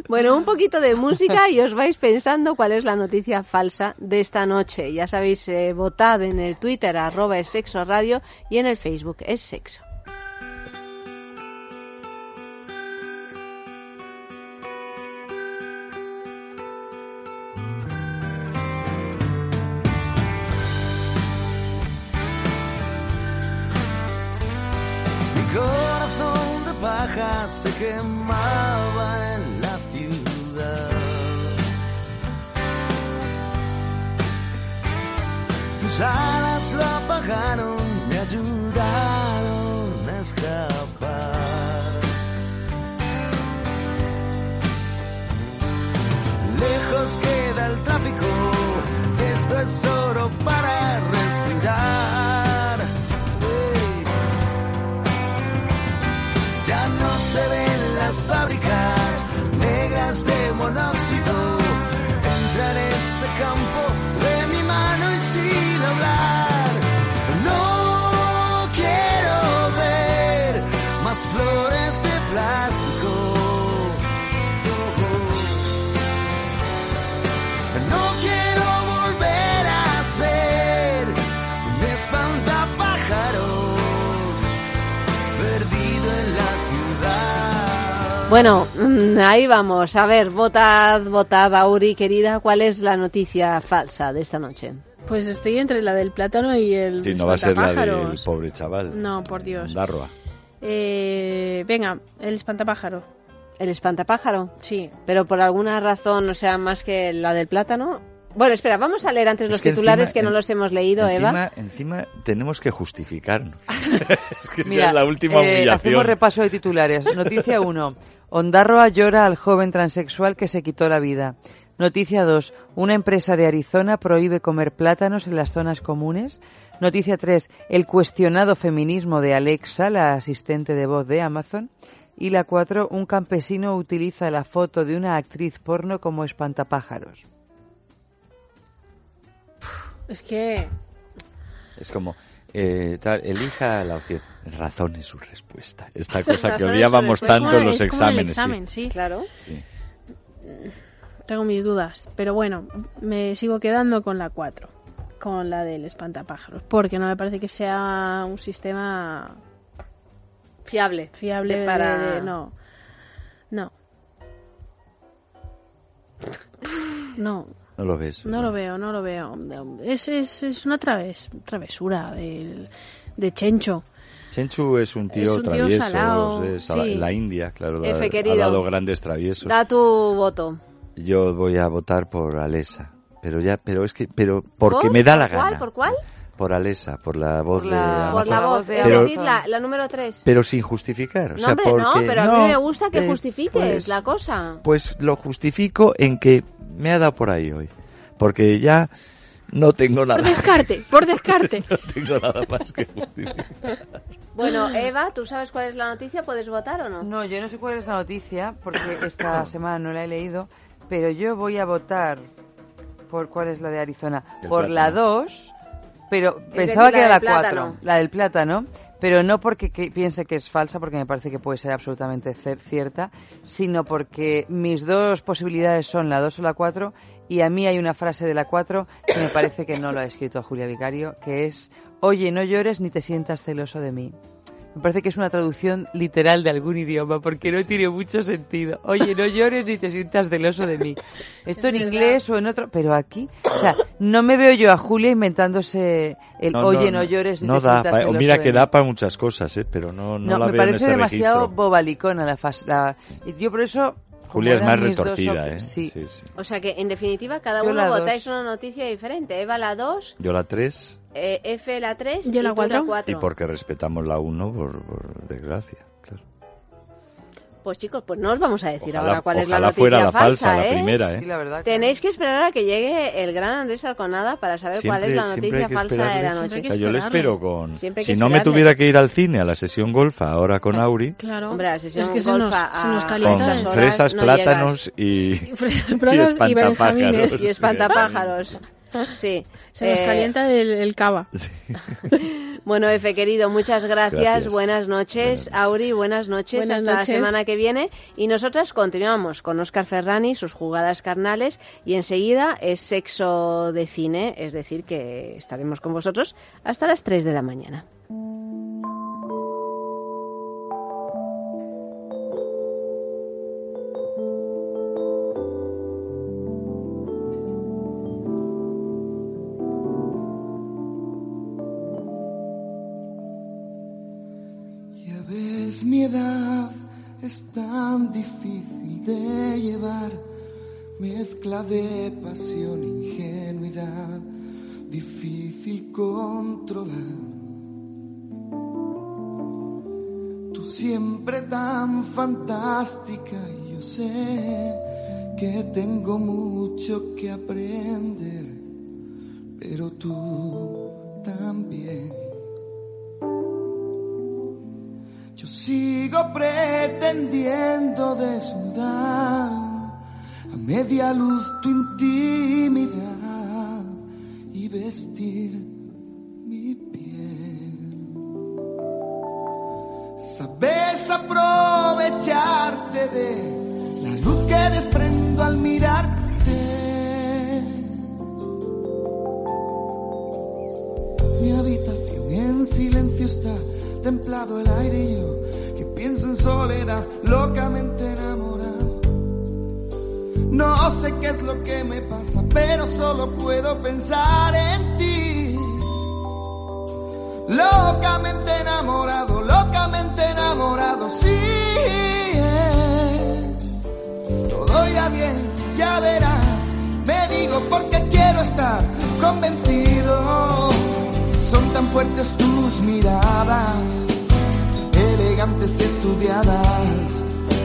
Bueno, un poquito de música y os vais pensando cuál es la noticia falsa de esta noche. Ya sabéis, eh, votad en el Twitter arroba es sexo radio y en el Facebook es sexo. Se quemaba en la ciudad. Tus alas lo apagaron, me ayudaron a escapar. Lejos queda el tráfico, esto es oro para respirar. Se ven las fábricas negras de monóxido. Entra en este campo Bueno, mm, ahí vamos. A ver, votad, votad, Auri, querida, ¿cuál es la noticia falsa de esta noche? Pues estoy entre la del plátano y el Sí, no va a ser la del pobre chaval. No, por Dios. Darroa. Eh, venga, el espantapájaro. ¿El espantapájaro? Sí. Pero por alguna razón, o sea, más que la del plátano. Bueno, espera, vamos a leer antes Es los que titulares encima- que no los hemos leído, encima, Eva. Encima tenemos que justificarnos. es que esa Mira, es la última eh, humillación. hacemos repaso de titulares. Noticia 1. Ondarroa llora al joven transexual que se quitó la vida. Noticia 2. Una empresa de Arizona prohíbe comer plátanos en las zonas comunes. Noticia 3. El cuestionado feminismo de Alexa, la asistente de voz de Amazon. Y la 4. Un campesino utiliza la foto de una actriz porno como espantapájaros. Es que Es como, eh, tal, elija la opción. Razón es su respuesta. Esta cosa que odiábamos tanto los Es como el exámenes. sí. examen, sí. Claro. Sí. Tengo mis dudas, pero bueno, me sigo quedando con la 4, con la del espantapájaros, porque no me parece que sea un sistema Fiable. fiable De para- de- de- no. No. No, No lo ves. no lo veo, no lo veo. Es, es, es una traves, travesura del- de Chencho. Chenchu es un tío Es un tío travieso, salao, es sí. la India, claro, ha- ha, dado grandes traviesos. Da tu voto. Yo voy a votar por Alesa, pero ya, pero es que, pero porque ¿Por? me da la ¿Por cuál? gana. ¿Por cuál? Por Alesa, por la voz Por de la- Por la Amazon. voz, es pero, decir, la, la número 3. pero sin justificar, o No, sea, hombre, no, pero a mí no, me gusta que eh, justifiques pues- la cosa. Pues lo justifico en que me ha dado por ahí hoy, porque ya no tengo nada, Por descarte, por descarte. no tengo nada más que justificar. Bueno, Eva, ¿tú sabes cuál es la noticia? ¿Puedes votar o no? No, yo no sé cuál es la noticia porque esta semana no la he leído, pero yo voy a votar por cuál es la de Arizona, El por la plátano. 2, pero pensaba que era la del 4, plátano. la del plátano, pero no porque que- piense que es falsa, porque me parece que puede ser absolutamente cierta, sino porque mis dos posibilidades son la 2 o la 4 y a mí hay una frase de la 4 que me parece que no lo ha escrito Julia Vicario, que es, oye, no llores ni te sientas celoso de mí. Me parece que es una traducción literal de algún idioma, porque no tiene mucho sentido. Oye, no llores ni te sientas celoso de mí. Esto Es en verdad. inglés o en otro, pero aquí, o sea, no me veo yo a Julia inventándose el No, oye, no, llores ni no te da, sientas celoso mira de que mí. da para muchas cosas, ¿eh? pero no, no, No, la me veo en parece ese demasiado registro. bobalicona la fase. La... Yo por eso... Julia es más retorcida, ¿eh? Sí. Sí, sí. O sea que, en definitiva, cada Yo uno votáis dos. una noticia diferente. Eva la 2, Yo la 3 eh, F la 3 Yo y la tú cuatro. la 4. y porque respetamos la 1 por, por desgracia. claro. Pues chicos, pues no os vamos a decir Ojalá, ahora cuál es la ojalá noticia fuera la falsa, falsa, ¿eh? la primera, Sí, ¿eh? la verdad. Tenéis que esperar a que llegue el gran Andrés Alconada para saber cuál Siempre- es la noticia falsa de esperarle. la noche. O sea, yo le esperarle. espero con... Si que no me esperarle. tuviera que ir al cine a la sesión golfa ahora con Auri, Claro. Hombre, la sesión es que se nos, golfa se nos a- con calienta. estas horas fresas, no plátanos y, Fresas, y plátanos y espantapájaros. Y espantapájaros. Sí. Se nos Eh, calienta el, el cava. Bueno, Efe, querido, muchas gracias. Gracias. Buenas noches. Buenas. Auri, buenas noches. Buenas Hasta noches. la semana que viene. Y nosotras continuamos con Oscar Ferrani, sus jugadas carnales. Y enseguida es sexo de cine, es decir, que estaremos con vosotros hasta las 3 de la mañana. Ves, mi edad es tan difícil de llevar, mezcla de pasión e ingenuidad, difícil controlar. Tú siempre tan fantástica y yo sé que tengo mucho que aprender, pero tú también. Yo sigo pretendiendo desnudar a media luz tu intimidad y vestir mi piel. Sabes aprovecharte de la luz que desprendo al mirarte. Mi habitación en silencio está templado el aire y yo que pienso en soledad, locamente enamorado. No sé qué es lo que me pasa, pero solo puedo pensar en ti. Locamente enamorado, locamente enamorado, sí. eh. Todo irá bien, ya verás. Me digo porque quiero estar convencido. Son tan fuertes tus miradas, elegantes estudiadas.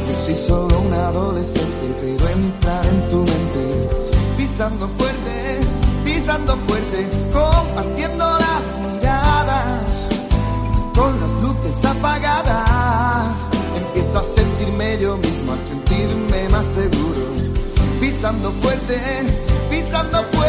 Yo soy solo un adolescente, pero entrar en tu mente, pisando fuerte, pisando fuerte, compartiendo las miradas, con las luces apagadas. Empiezo a sentirme yo mismo, a sentirme más seguro, pisando fuerte, pisando fuerte.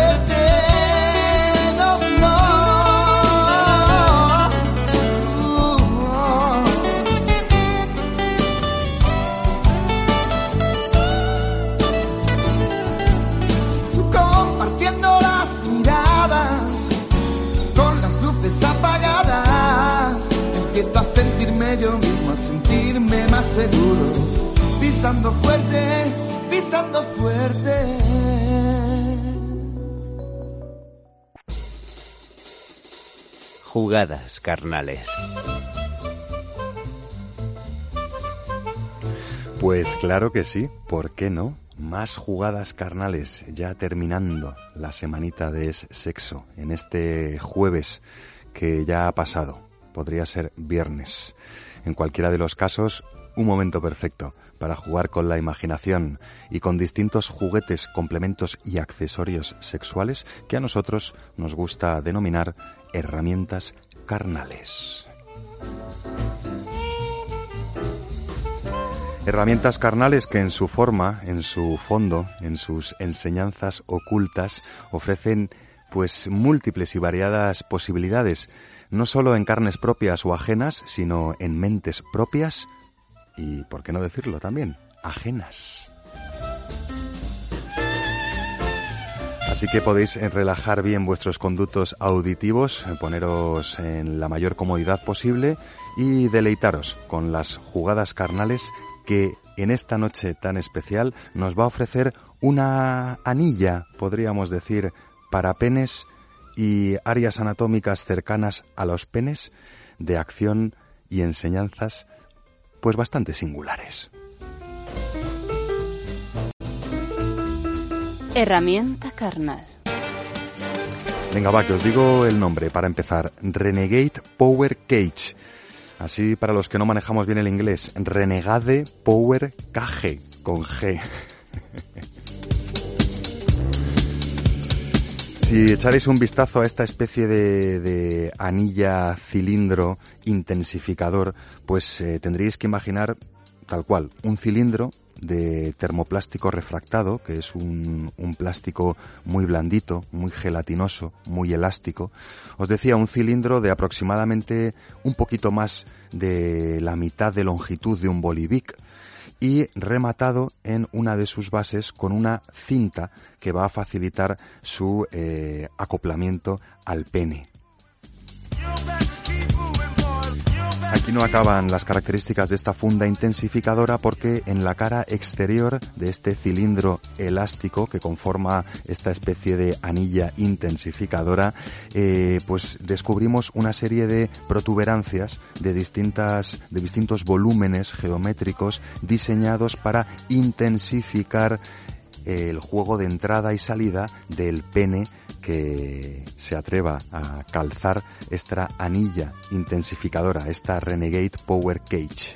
Más seguro, pisando fuerte, pisando fuerte. Jugadas carnales. Pues claro que sí, ¿por qué no? Más jugadas carnales, ya terminando la semanita de Es sexo, en este jueves que ya ha pasado, podría ser viernes. En cualquiera de los casos, un momento perfecto para jugar con la imaginación y con distintos juguetes, complementos y accesorios sexuales que a nosotros nos gusta denominar herramientas carnales. Herramientas carnales que en su forma, en su fondo, en sus enseñanzas ocultas, ofrecen pues múltiples y variadas posibilidades, no solo en carnes propias o ajenas, sino en mentes propias y, por qué no decirlo también, ajenas. Así que podéis eh, relajar bien vuestros conductos auditivos, eh, poneros en la mayor comodidad posible y deleitaros con las jugadas carnales que en esta noche tan especial nos va a ofrecer una anilla, podríamos decir, para penes y áreas anatómicas cercanas a los penes de acción y enseñanzas pues bastante singulares. Herramienta carnal. Venga, va, que os digo el nombre para empezar. Renegade Power Cage. Así para los que no manejamos bien el inglés. Renegade Power Cage, con G. Si echaréis un vistazo a esta especie de, de anilla cilindro intensificador, pues eh, tendríais que imaginar tal cual un cilindro de termoplástico refractado, que es un, un, plástico muy blandito, muy gelatinoso, muy elástico. Os decía, un cilindro de aproximadamente un poquito más de la mitad de longitud de un bolivic y rematado en una de sus bases con una cinta que va a facilitar su eh, acoplamiento al pene. Aquí no acaban las características de esta funda intensificadora porque en la cara exterior de este cilindro elástico que conforma esta especie de anilla intensificadora, eh, pues descubrimos una serie de protuberancias de distintas, de distintos volúmenes geométricos diseñados para intensificar el juego de entrada y salida del pene que se atreva a calzar esta anilla intensificadora, esta Renegade Power Cage.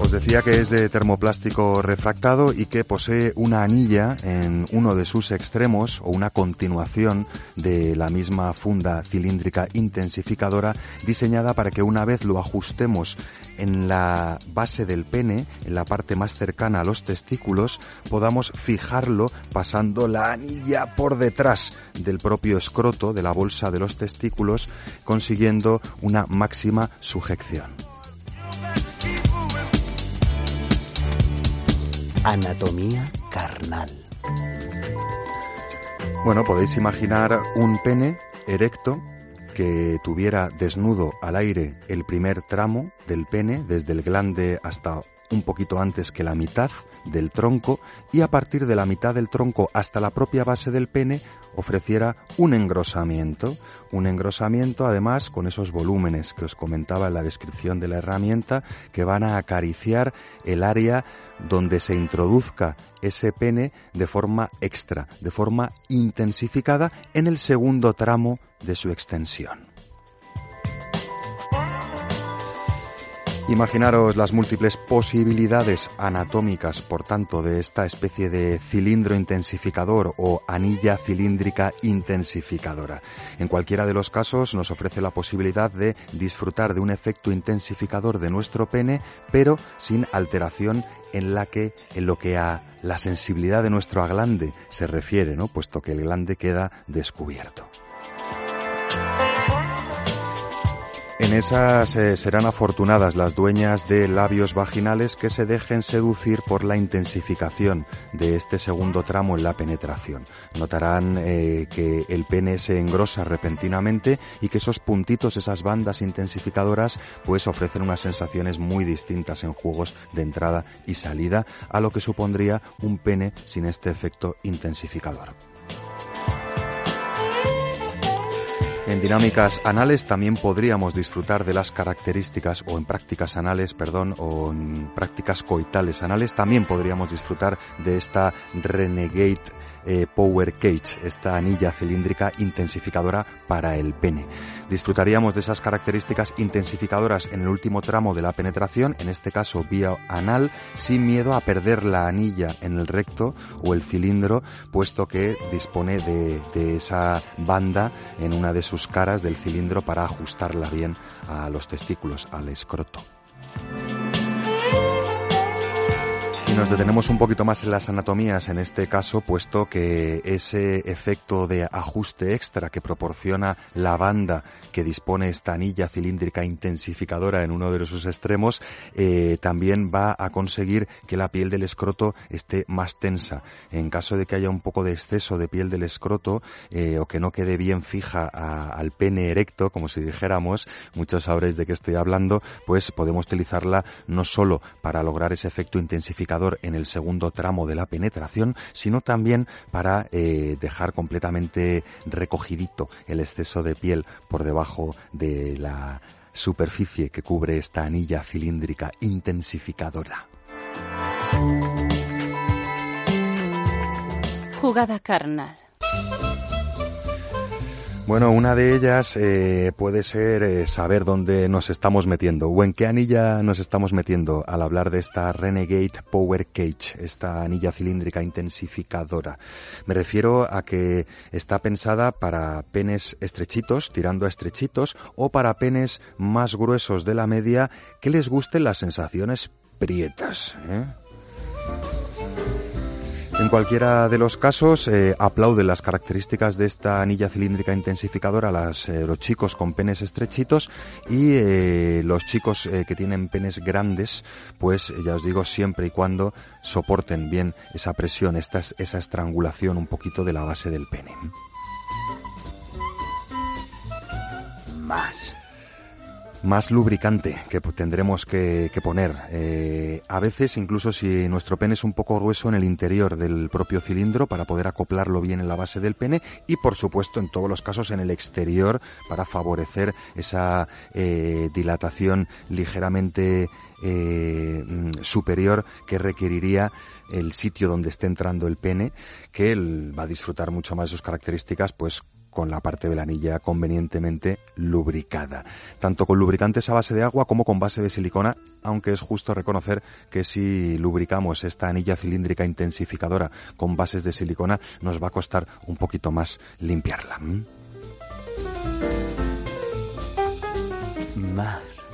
Os decía que es de termoplástico refractado y que posee una anilla en uno de sus extremos o una continuación de la misma funda cilíndrica intensificadora diseñada para que una vez lo ajustemos en la base del pene, en la parte más cercana a los testículos, podamos fijarlo pasando la anilla por detrás del propio escroto, de la bolsa de los testículos, consiguiendo una máxima sujeción. Anatomía carnal. Bueno, podéis imaginar un pene erecto que tuviera desnudo al aire el primer tramo del pene, desde el glande hasta un poquito antes que la mitad del tronco y a partir de la mitad del tronco hasta la propia base del pene ofreciera un engrosamiento, un engrosamiento además con esos volúmenes que os comentaba en la descripción de la herramienta que van a acariciar el área donde se introduzca ese pene de forma extra, de forma intensificada en el segundo tramo de su extensión. Imaginaros las múltiples posibilidades anatómicas, por tanto, de esta especie de cilindro intensificador o anilla cilíndrica intensificadora. En cualquiera de los casos nos ofrece la posibilidad de disfrutar de un efecto intensificador de nuestro pene, pero sin alteración en la que en lo que a la sensibilidad de nuestro glande se refiere, ¿no? puesto que el glande queda descubierto. En esas eh, serán afortunadas las dueñas de labios vaginales que se dejen seducir por la intensificación de este segundo tramo en la penetración. Notarán eh, que el pene se engrosa repentinamente y que esos puntitos, esas bandas intensificadoras, pues ofrecen unas sensaciones muy distintas en juegos de entrada y salida a lo que supondría un pene sin este efecto intensificador. En dinámicas anales también podríamos disfrutar de las características, o en prácticas anales, perdón, o en prácticas coitales anales, también podríamos disfrutar de esta Renegade eh, Power Cage, esta anilla cilíndrica intensificadora para el pene. Disfrutaríamos de esas características intensificadoras en el último tramo de la penetración, en este caso vía anal, sin miedo a perder la anilla en el recto o el cilindro, puesto que dispone de, de esa banda en una de sus caras del cilindro para ajustarla bien a los testículos, al escroto. Nos detenemos un poquito más en las anatomías en este caso, puesto que ese efecto de ajuste extra que proporciona la banda que dispone esta anilla cilíndrica intensificadora en uno de sus extremos, eh, también va a conseguir que la piel del escroto esté más tensa. En caso de que haya un poco de exceso de piel del escroto eh, o que no quede bien fija a- al pene erecto, como si dijéramos, muchos sabréis de qué estoy hablando, pues podemos utilizarla no solo para lograr ese efecto intensificador en el segundo tramo de la penetración, sino también para eh, dejar completamente recogidito el exceso de piel por debajo de la superficie que cubre esta anilla cilíndrica intensificadora. Jugada carnal. Bueno, una de ellas eh, puede ser eh, saber dónde nos estamos metiendo o en qué anilla nos estamos metiendo al hablar de esta Renegade Power Cage, esta anilla cilíndrica intensificadora. Me refiero a que está pensada para penes estrechitos, tirando a estrechitos, o para penes más gruesos de la media que les gusten las sensaciones prietas. ¿eh? En cualquiera de los casos, eh, aplauden las características de esta anilla cilíndrica intensificadora eh, los chicos con penes estrechitos y eh, los chicos que tienen penes grandes, pues ya os digo, siempre y cuando soporten bien esa presión, esta, esa estrangulación un poquito de la base del pene. Más. Más lubricante que tendremos que, que poner. Eh, a veces, incluso si nuestro pene es un poco grueso en el interior del propio cilindro para poder acoplarlo bien en la base del pene y, por supuesto, en todos los casos en el exterior para favorecer esa eh, dilatación ligeramente eh, mm, superior que requeriría el sitio donde esté entrando el pene, que él va a disfrutar mucho más de sus características, pues con la parte de la anilla convenientemente lubricada, tanto con lubricantes a base de agua como con base de silicona, aunque es justo reconocer que si lubricamos esta anilla cilíndrica intensificadora con bases de silicona, nos va a costar un poquito más limpiarla. ¿m? Más.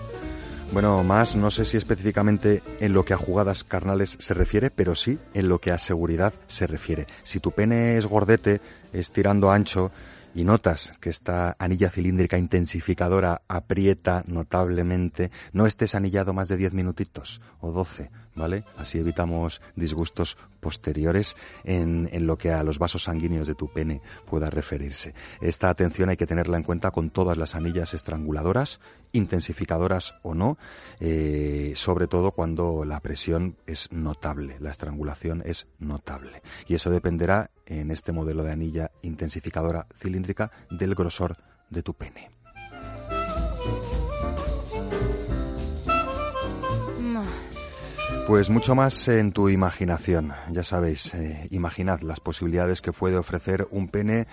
Bueno, más no sé si específicamente en lo que a jugadas carnales se refiere, pero sí en lo que a seguridad se refiere. Si tu pene es gordete, es tirando ancho y notas que esta anilla cilíndrica intensificadora aprieta notablemente, no estés anillado más de 10 minutitos o 12, ¿vale? Así evitamos disgustos posteriores en, en lo que a los vasos sanguíneos de tu pene pueda referirse. Esta atención hay que tenerla en cuenta con todas las anillas estranguladoras, intensificadoras o no, eh, sobre todo cuando la presión es notable, la estrangulación es notable. Y eso dependerá en este modelo de anilla intensificadora cilíndrica del grosor de tu pene. Pues mucho más en tu imaginación. Ya sabéis, eh, imaginad las posibilidades que puede ofrecer un pene,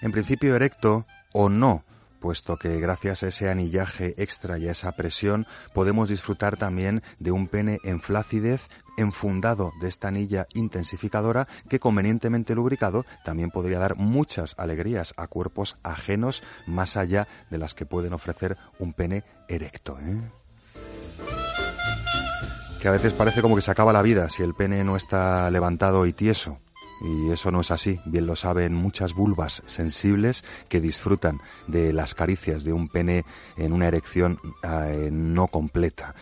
en principio erecto o no, puesto que gracias a ese anillaje extra y a esa presión podemos disfrutar también de un pene en flacidez enfundado de esta anilla intensificadora que convenientemente lubricado también podría dar muchas alegrías a cuerpos ajenos más allá de las que pueden ofrecer un pene erecto. ¿eh? Que a veces parece como que se acaba la vida si el pene no está levantado y tieso. Y eso no es así. Bien lo saben muchas vulvas sensibles que disfrutan de las caricias de un pene en una erección eh, no completa.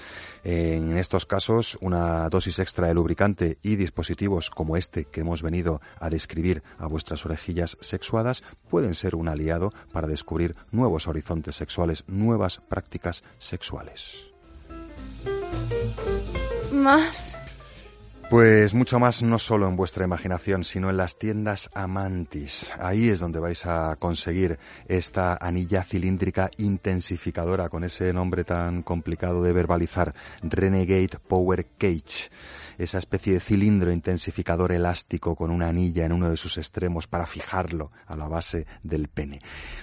En estos casos, una dosis extra de lubricante y dispositivos como este que hemos venido a describir a vuestras orejillas sexuadas pueden ser un aliado para descubrir nuevos horizontes sexuales, nuevas prácticas sexuales. Más. Pues mucho más no solo en vuestra imaginación, sino en las tiendas Amantis. Ahí es donde vais a conseguir esta anilla cilíndrica intensificadora con ese nombre tan complicado de verbalizar, Renegade Power Cage. Esa especie de cilindro intensificador elástico con una anilla en uno de sus extremos para fijarlo a la base del pene.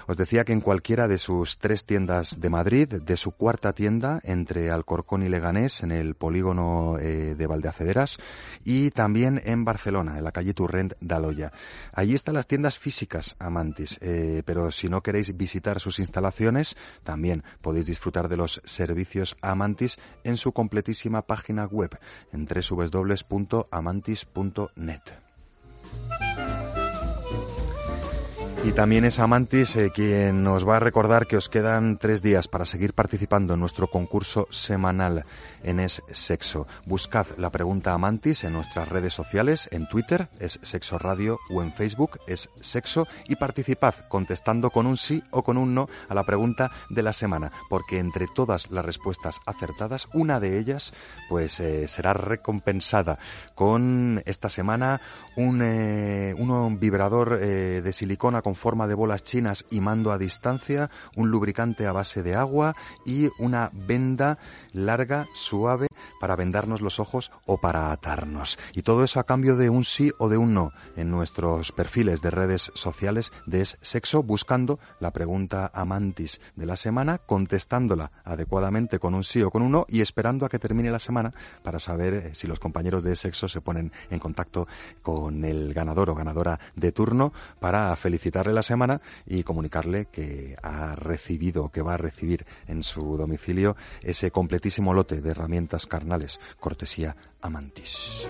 Os decía que en cualquiera de sus tres tiendas de Madrid, de su cuarta tienda entre Alcorcón y Leganés, en el polígono eh, de Valdeacederas, y también en Barcelona, en la calle Turrent d'Aloya. Allí están las tiendas físicas Amantis, eh, pero si no queréis visitar sus instalaciones, también podéis disfrutar de los servicios Amantis en su completísima página web en www.amantis.net. Y también es Amantis eh, quien nos va a recordar que os quedan tres días para seguir participando en nuestro concurso semanal en Es Sexo. Buscad la pregunta Amantis en nuestras redes sociales, en Twitter es Sexo Radio o en Facebook es Sexo y participad contestando con un sí o con un no a la pregunta de la semana, porque entre todas las respuestas acertadas, una de ellas pues eh, será recompensada con esta semana un, eh, un vibrador eh, de silicona con forma de bolas chinas y mando a distancia, un lubricante a base de agua y una venda larga, suave, para vendarnos los ojos o para atarnos. Y todo eso a cambio de un sí o de un no en nuestros perfiles de redes sociales de Sexo, buscando la pregunta amantis de la semana, contestándola adecuadamente con un sí o con un no y esperando a que termine la semana para saber eh, si los compañeros de Sexo se ponen en contacto con el ganador o ganadora de turno para la semana y comunicarle que ha recibido, que va a recibir en su domicilio ese completísimo lote de herramientas carnales, cortesía Amantis.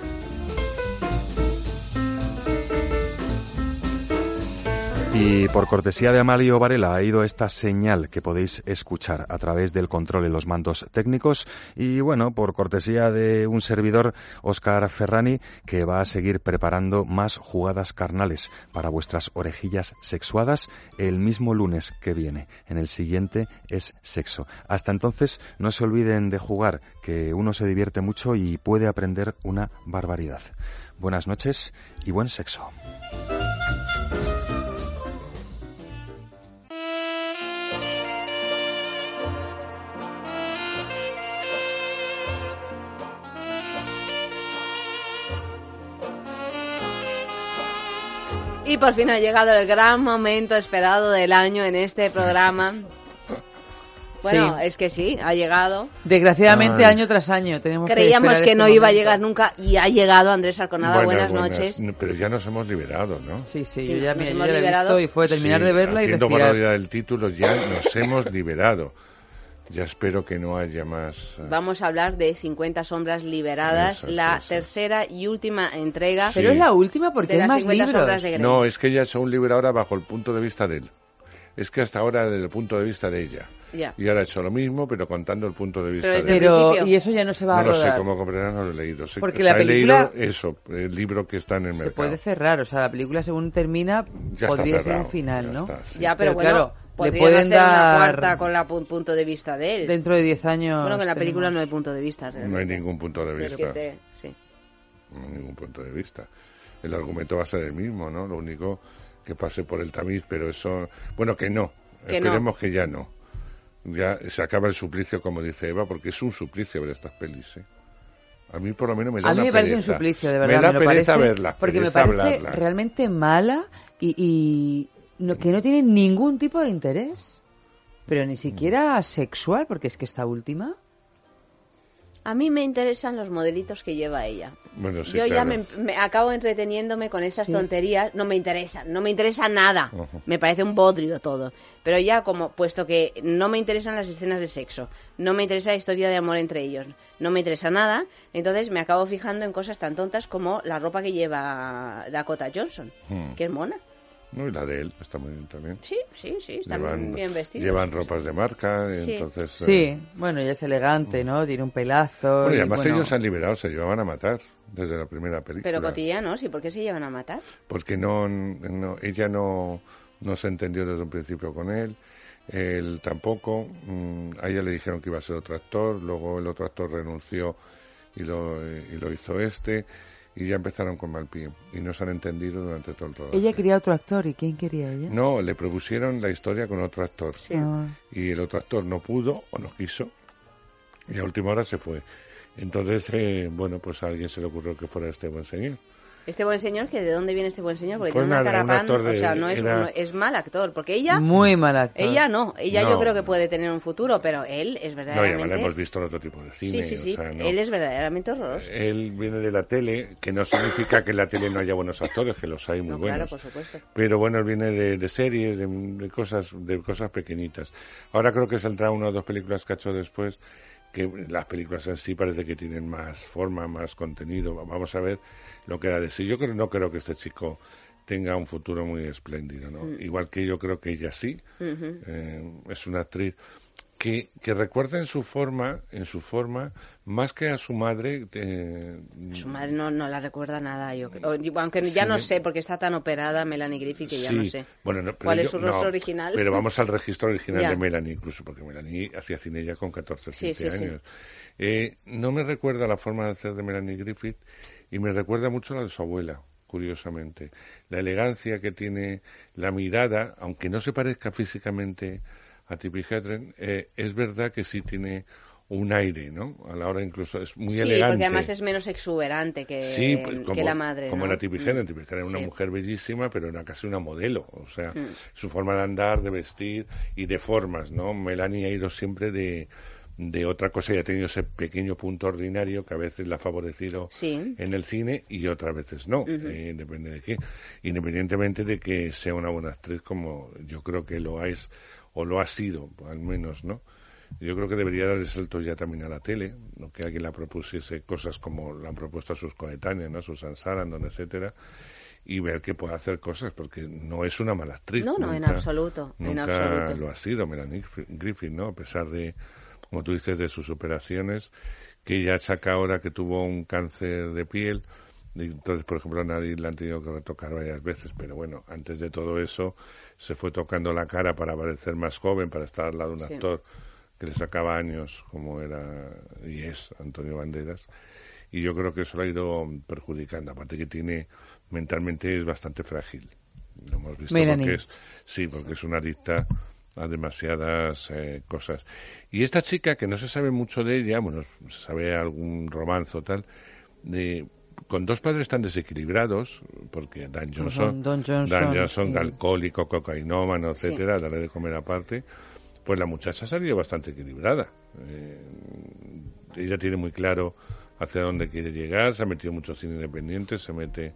Y por cortesía de Amalio Varela ha ido esta señal que podéis escuchar a través del control en los mandos técnicos. Y bueno, por cortesía de un servidor, Oscar Ferrani, que va a seguir preparando más jugadas carnales para vuestras orejillas sexuadas el mismo lunes que viene. En el siguiente es sexo. Hasta entonces, no se olviden de jugar, que uno se divierte mucho y puede aprender una barbaridad. Buenas noches y buen sexo. Y por fin ha llegado el gran momento esperado del año en este programa. Bueno, Sí. es que sí, ha llegado. Desgraciadamente, año tras año tenemos Creíamos que este no iba a llegar nunca y ha llegado Andrés Arconada. buenas, noches. Pero ya nos hemos liberado, ¿no? Sí, sí, Sí, yo ya, yo hemos ya la he liberado. visto y fue terminar Sí, de verla y haciendo respirar. del título, ya nos hemos liberado. Ya espero que no haya más. eh, Vamos a hablar de 50 sombras liberadas, Eso, la sí, sí. tercera y última entrega. Pero es la última porque de hay las más 50 libros. sombras de Grey. No, es que ella es un libro ahora bajo el punto de vista de él. Es que hasta ahora desde el punto de vista de ella. Ya. Y ahora ha hecho lo mismo, pero contando el punto de vista Pero de Pero- principio. y eso ya no se va a No lo sé, rodar. como comprenderán, no lo he leído. Sé- Porque o sea, la he película- leído eso, el libro que está en el Se mercado. puede cerrar, o sea, la película según termina Ya podría ser un final, ya ¿no? está, sí. Ya, pero, bueno, claro, le podrían pueden hacer una cuarta con la pu- punto de vista de él. dentro de 10 años. bueno, que en la película tenemos- no hay punto de vista. No hay realmente. ningún punto de vista. que esté- sí. No hay ningún punto de vista. El argumento va a ser el mismo, ¿no? Lo único que pase por el tamiz, pero eso... Bueno, que no. Que no. Esperemos que ya no. Ya se acaba el suplicio, como dice Eva, porque es un suplicio ver estas pelis, ¿eh? A mí por lo menos me da A mí me parece un suplicio, de verdad. Me da lo pereza parece, verlas, Porque me parece hablarlas. realmente mala y, y no- que no tiene ningún tipo de interés. Pero ni siquiera sexual, porque es que esta última. A mí me interesan los modelitos que lleva ella. Bueno, sí, Yo ya me, me acabo entreteniéndome con estas Sí. tonterías. No me interesan, no me interesa nada. Me parece un bodrio todo. Pero ya como, puesto que no me interesan las escenas de sexo, no me interesa la historia de amor entre ellos, no me interesa nada, entonces me acabo fijando en cosas tan tontas como la ropa que lleva Dakota Johnson, Hmm. que es mona. No, y la de él está muy bien también. Sí, sí, sí, están Llevan, bien vestidos. llevan ropas de marca, y Sí. entonces... Sí, eh, bueno, ella es elegante, ¿no? Tiene un pelazo. bueno, y y además bueno, ellos se han liberado, se llevaban a matar desde la primera película. Pero cotidianos, ¿y por qué se llevan a matar? porque no, no- ella no, no se entendió desde un principio con él, él tampoco, mm, a ella le dijeron que iba a ser otro actor, luego el otro actor renunció y lo, y lo hizo este, y ya empezaron con mal pie, y no se han entendido durante todo el rodaje. Ella quería otro actor, ¿y quién quería ella? No, le propusieron la historia con otro actor, Ah. y el otro actor no pudo o no quiso, y a última hora se fue. Entonces, eh, bueno, pues a alguien se le ocurrió que fuera este buen señor. Este buen señor, que ¿de dónde viene este buen señor? Porque Pues tiene una nada, cara un de- o sea, no es, era- no- es mal actor, porque ella... Muy mal actor. Ella no, ella No. yo creo que puede tener un futuro, pero él es No, verdaderamente... además la hemos visto en otro tipo de cine. sí, sí, o sí, sea, no- él es verdaderamente horroroso. Él viene de la tele, que no significa que en la tele no haya buenos actores, que los hay muy No, buenos. claro, por supuesto. Pero bueno, él viene de, de series, de, de cosas, de cosas pequeñitas. Ahora creo que saldrá una o dos películas que ha hecho después, que las películas en sí parece que tienen más forma, más contenido. Vamos a ver lo que da de sí. Yo creo, no creo que este chico tenga un futuro muy espléndido, ¿no? Mm. Igual que yo creo que ella sí. Eh, es una actriz que, que recuerda en su forma, en su forma, más que a su madre. eh, Su madre no, no la recuerda nada, yo creo. O- Aunque ya Sí, no sé, porque está tan operada Melanie Griffith que ya sí, no sé. Bueno, no, ¿Cuál es su rostro no, original? Pero vamos al registro original Ya. de Melanie, incluso, porque Melanie hacía cine ya con 14 Sí, 15 sí, sí. años. Eh, no me recuerda la forma de hacer de Melanie Griffith y me recuerda mucho la de su abuela, curiosamente. La elegancia que tiene, la mirada, aunque no se parezca físicamente a Tippi Hedren, eh, es verdad que sí tiene un aire, ¿no? A la hora incluso es muy sí, elegante. porque además es menos exuberante que, Sí, pues, como, que la madre. como ¿no? era Mm. Era una Sí. mujer bellísima, pero era casi una modelo. O sea, Mm. su forma de andar, de vestir y de formas, ¿no? Melanie ha ido siempre de, de otra cosa y ha tenido ese pequeño punto ordinario que a veces la ha favorecido Sí. en el cine y otras veces no. Eh, depende de qué. Independientemente de que sea una buena actriz como yo creo que lo es o lo ha sido, al menos, ¿no? Yo creo que debería dar el salto ya también a la tele, ¿no? que alguien la propusiese cosas como la han propuesto a sus coetáneas, ¿no? Susan Sarandon, etcétera, y ver que puede hacer cosas, porque no es una mala actriz. No, no, en absoluto, en Nunca absoluto. lo ha sido Melanie Griffith, ¿no? A pesar de, como tú dices, de sus operaciones, que ya saca ahora que tuvo un cáncer de piel, y entonces, por ejemplo, a nadie le han tenido que retocar varias veces, pero bueno, antes de todo eso, se fue tocando la cara para parecer más joven, para estar al lado de un Sí. actor que le sacaba años, como era y es Antonio Banderas, y yo creo que eso lo ha ido perjudicando, aparte que tiene, mentalmente es bastante frágil. Lo hemos visto Melanie. porque es, sí, porque es una adicta a demasiadas eh, cosas. Y esta chica, que no se sabe mucho de ella, bueno, se sabe algún romance o tal, de, con dos padres tan desequilibrados, porque Dan Johnson, Don Johnson, Dan Johnson, sí. alcohólico, cocainómano, Sí. etcétera, darle de comer aparte, pues la muchacha ha salido bastante equilibrada. Eh, ella tiene muy claro hacia dónde quiere llegar, se ha metido mucho cine independiente, se mete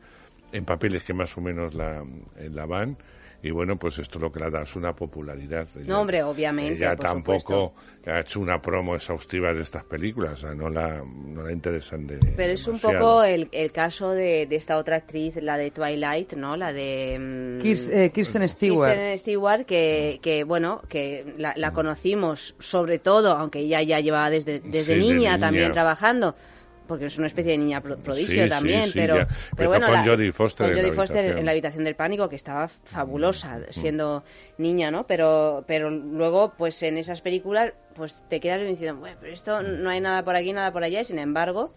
en papeles que más o menos la, eh, la van. Y bueno, pues esto lo que le da es una popularidad. Ella- No, hombre, obviamente, Ella por tampoco ha hecho una promo exhaustiva de estas películas, o sea, no la, no la interesan de. Pero es un poco el, el caso de, de esta otra actriz, la de Twilight, ¿no? La de... mm, Kirs- eh, Kirsten Stewart. Kristen Stewart, que, que bueno, que la, la conocimos sobre todo, aunque ella ya llevaba desde, desde Sí, de niña, niña. también trabajando, porque es una especie de niña pro- prodigio Sí, también, sí, pero, pero bueno, con la- Jodie Foster con en la Jodie Foster habitación. en la habitación del pánico, que estaba fabulosa Mm. siendo niña, ¿no? Pero, pero luego, pues en esas películas, pues te quedas diciendo, bueno, pero esto no hay nada por aquí, nada por allá, y sin embargo,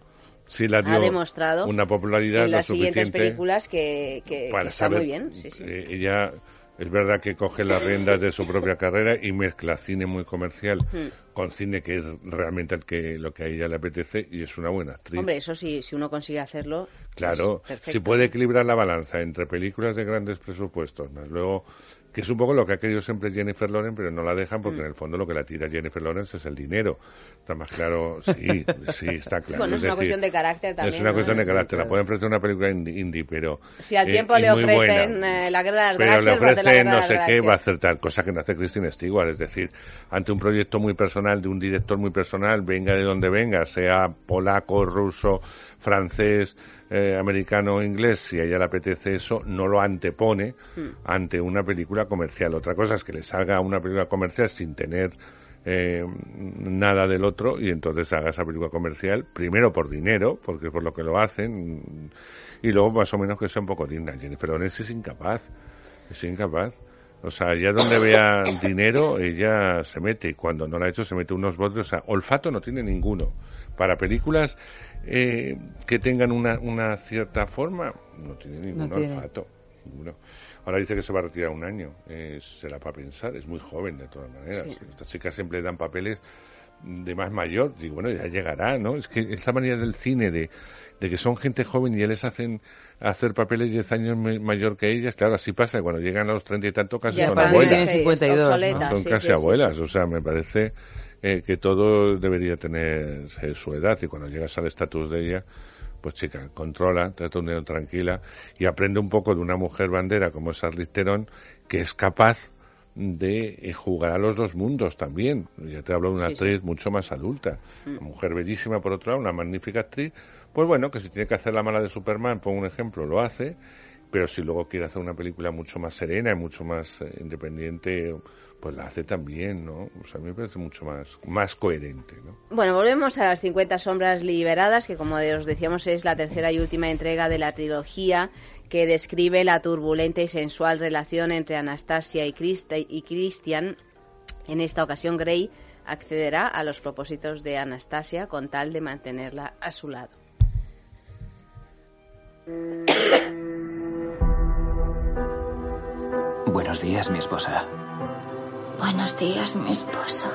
Sí, la ha demostrado una popularidad en lo las siguientes películas que, que- que para está saber. muy bien. Sí, sí. eh, ella es verdad que coge las riendas de su propia carrera y mezcla cine muy comercial. Con cine que es realmente el que lo que a ella le apetece y es una buena actriz. Hombre, eso sí, si uno consigue hacerlo. Claro, pues, si puede equilibrar la balanza entre películas de grandes presupuestos, más luego que es un poco lo que ha querido siempre Jennifer Lawrence, pero no la dejan Mm. porque en el fondo lo que la tira Jennifer Lawrence es el dinero. Está más claro, sí, sí, está claro. Bueno, es una decir, cuestión de carácter también. Es una ¿no? cuestión de carácter. La pueden ofrecer una película indie, pero... Si al eh, tiempo le ofrecen eh, la guerra de las Pero le ofrecen no sé qué, va a hacer tal cosa que no hace Christine Stewart. Es decir, ante un proyecto muy personal, de un director muy personal, venga de donde venga, sea polaco, ruso, francés, eh, americano o inglés, si a ella le apetece eso, no lo antepone ante una película comercial. Otra cosa es que le salga una película comercial sin tener eh, nada del otro y entonces haga esa película comercial, primero por dinero, porque es por lo que lo hacen, y luego más o menos que sea un poco digna. Jennifer Lawrence es incapaz, es incapaz. O sea, ya donde vea dinero, ella se mete, y cuando no lo ha hecho, se mete unos botes. O sea, olfato no tiene ninguno. Para películas eh, que tengan una, una cierta forma, no tiene ningún No tiene. olfato. ninguno. Ahora dice que se va a retirar un año. Eh, será para pensar, es muy joven de todas maneras. Sí. Estas chicas siempre dan papeles de más mayor. Digo, bueno, ya llegará, ¿no? Es que esta manera del cine de, de que son gente joven y ya les hacen hacer papeles 10 años mayor que ellas, claro, así pasa. Cuando llegan a los 30 y tanto, casi Ya son abuelas. en 52, ¿no? obsoletas, Son sí, casi sí, sí, abuelas, sí. o sea, me parece eh, que todo debería tener eh, su edad y cuando llegas al estatus de ella, pues chica, controla, trata un dedo tranquila y aprende un poco de una mujer bandera como es Charlize Theron, que es capaz de eh, jugar a los dos mundos también. Ya te hablo de una Sí, sí. actriz mucho más adulta. Mm. Una mujer bellísima, por otro lado, una magnífica actriz. Pues bueno, que si tiene que hacer la mala de Superman, pongo un ejemplo, lo hace. Pero si luego quiere hacer una película mucho más serena y mucho más eh, independiente, pues la hace también, ¿no? O sea, a mí me parece mucho más, más coherente, ¿no? Bueno, volvemos a las 50 sombras liberadas, que como os decíamos es la tercera y última entrega de la trilogía que describe la turbulenta y sensual relación entre Anastasia y, Christa- y Christian. En esta ocasión, Grey accederá a los propósitos de Anastasia con tal de mantenerla a su lado. Buenos días, mi esposa. Buenos días, mi esposo.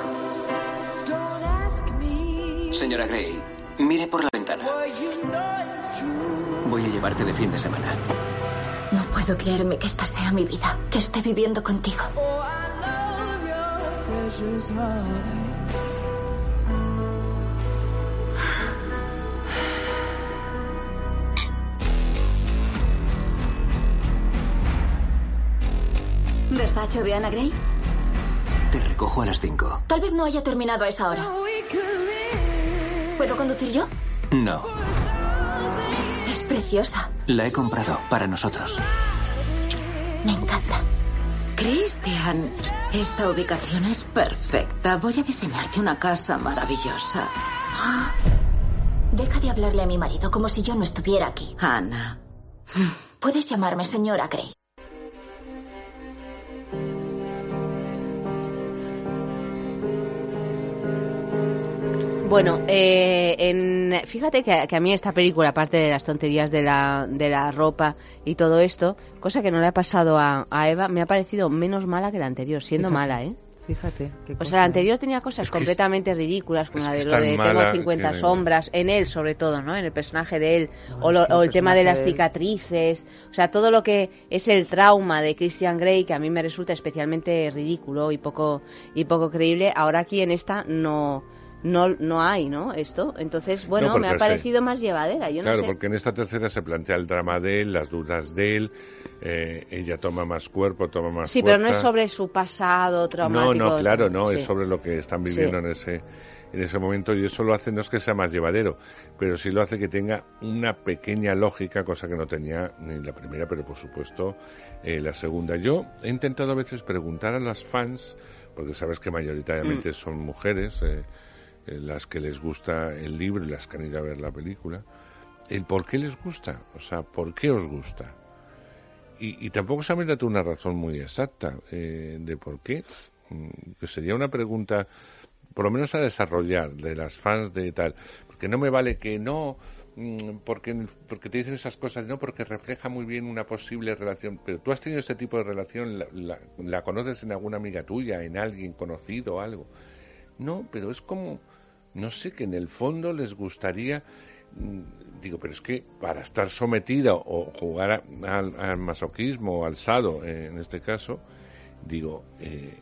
Señora Gray, mire por la ventana. Voy a llevarte de fin de semana. No puedo creerme que esta sea mi vida, que esté viviendo contigo. ¿Despacho de Ana Gray? Recojo a las 5. Tal vez no haya terminado a esa hora. ¿Puedo conducir yo? No, Es preciosa. la he comprado para nosotros. Me encanta. Cristian, esta ubicación es perfecta. Voy a diseñarte una casa maravillosa. Ah. Deja de hablarle a mi marido como si yo no estuviera aquí. Ana. Puedes llamarme señora Gray. Bueno, eh, en, fíjate que, que a mí esta película, aparte de las tonterías de la, de la ropa y todo esto, cosa que no le ha pasado a, a Eva, me ha parecido menos mala que la anterior, siendo Fíjate, mala, ¿eh? Fíjate. qué O sea, la anterior tenía cosas Es que es- completamente ridículas, como la de lo de tengo 50 que- sombras, en él sobre todo, ¿no? En el personaje de él, o, lo- que o el el tema de las cicatrices, o sea, todo lo que es el trauma de Christian Grey, que a mí me resulta especialmente ridículo y poco, y poco creíble, ahora aquí en esta no, no, no hay, ¿no? Esto, entonces, bueno, me ha parecido más llevadera, yo claro, no sé. porque en esta tercera se plantea el drama de él, las dudas de él, eh, ella toma más cuerpo, toma más Sí, pero no es sobre su pasado traumático. No, no, claro, no, Sí. es sobre lo que están viviendo Sí. en ese en ese momento y eso lo hace no es que sea más llevadero, pero sí lo hace que tenga una pequeña lógica, cosa que no tenía ni la primera, pero por supuesto eh, la segunda. Yo he intentado a veces preguntar a las fans, porque sabes que mayoritariamente son mujeres, eh, las que les gusta el libro y las que han ido a ver la película, el por qué les gusta, o sea, por qué os gusta. Y, y tampoco se ha una razón muy exacta eh, de por qué. Mm, Que sería una pregunta, por lo menos a desarrollar, de las fans de tal. Porque no me vale que no, mm, porque, porque te dicen esas cosas, no, porque refleja muy bien una posible relación. Pero tú has tenido ese tipo de relación, la, la- la conoces en alguna amiga tuya, en alguien conocido algo. No, pero es como, no sé, que en el fondo les gustaría, mm, digo, pero es que para estar sometida o jugar a- al, masoquismo o al sado, eh, en este caso, digo, eh,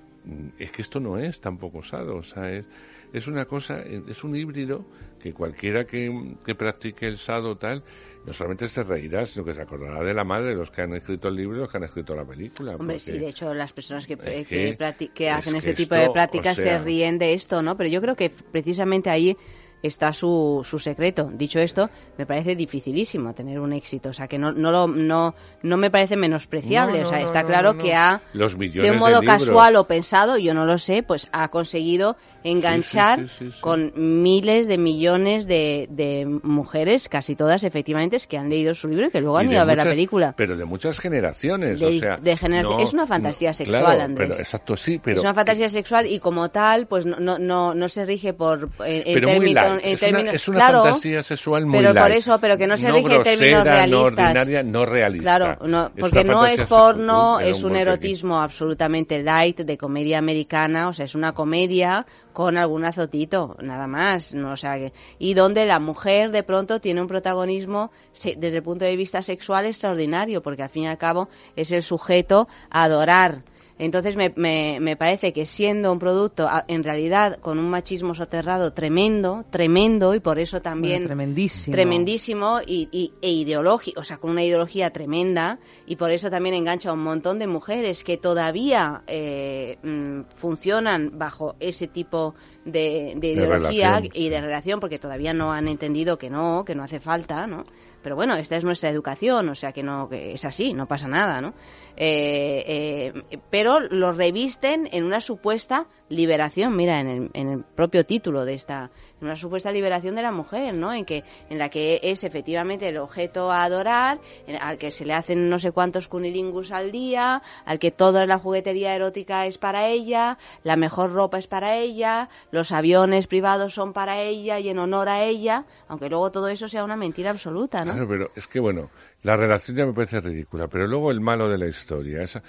es que esto no es tampoco sado, o sea, es, es una cosa, es un híbrido que cualquiera que practique el sado tal, no solamente se reirá, sino que se acordará de la madre de los que han escrito el libro y los que han escrito la película. Hombre, sí, de hecho las personas que, Es que, hacen este tipo esto, de prácticas o sea- se ríen de esto, ¿no? Pero yo creo que precisamente ahí está su, su secreto. Dicho esto, me parece dificilísimo tener un éxito, o sea que no no lo, no no me parece menospreciable, No, no, o sea está no, claro no, no. que ha Los de un modo casual o pensado, yo no lo sé, pues ha conseguido enganchar sí, sí, sí. con miles de millones de, de mujeres, casi todas efectivamente, que han leído su libro y que luego han ido a ver la película. Pero de muchas generaciones, De- o sea... de generación- no- es una fantasía no, sexual, claro, Andrés. Pero, exacto, sí, pero... es una fantasía sexual y como tal, pues no, no, no, no se rige por en, en Pero light. en Es una- términos, es una claro, fantasía sexual muy pero por light. eso, pero que no se No rige en términos grosera, no realistas. ordinaria, no realista. Claro, no, porque una no es porno, es un erotismo absolutamente light de comedia americana, o sea, es una comedia con algún azotito, nada más, no, o sea, que- y donde la mujer de pronto tiene un protagonismo se- desde el punto de vista sexual extraordinario, porque al fin y al cabo es el sujeto a adorar. Entonces me, me, me parece que siendo un producto en realidad con un machismo soterrado tremendo, tremendo y por eso también Bueno, tremendísimo. tremendísimo y, y- e ideológico, o sea, con una ideología tremenda y por eso también engancha a un montón de mujeres que todavía eh, mm, funcionan bajo ese tipo de, de De ideología relación, y de relación porque todavía no han entendido que no, que no hace falta, ¿no? Pero bueno, esta es nuestra educación, o sea que no, que es así, no pasa nada, ¿no? Eh, eh, pero lo revisten en una supuesta liberación, mira, en el, en el propio título de esta, en una supuesta liberación de la mujer, ¿no? En que, en la que es efectivamente el objeto a adorar, en- al que se le hacen no sé cuántos cunilingus al día, al que toda la juguetería erótica es para ella, la mejor ropa es para ella, los aviones privados son para ella y en honor a ella, aunque luego todo eso sea una mentira absoluta, ¿no? Pero es que bueno, la relación ya me parece ridícula, pero luego el malo de la historia, esa,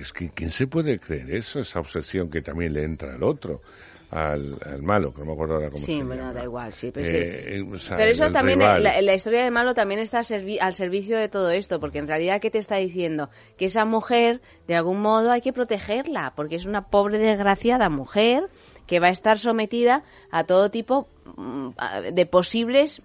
es que ¿quién se puede creer eso? Esa obsesión que también le entra al otro, al, al malo, que no me acuerdo ahora cómo Sí, se bueno, da igual, sí. Pero, sí. eh, o sea, Pero eso también, la, la historia del malo también está al, servi- al servicio de todo esto, porque en realidad, ¿qué te está diciendo? Que esa mujer, de algún modo, hay que protegerla, porque es una pobre, desgraciada mujer que va a estar sometida a todo tipo mm, de posibles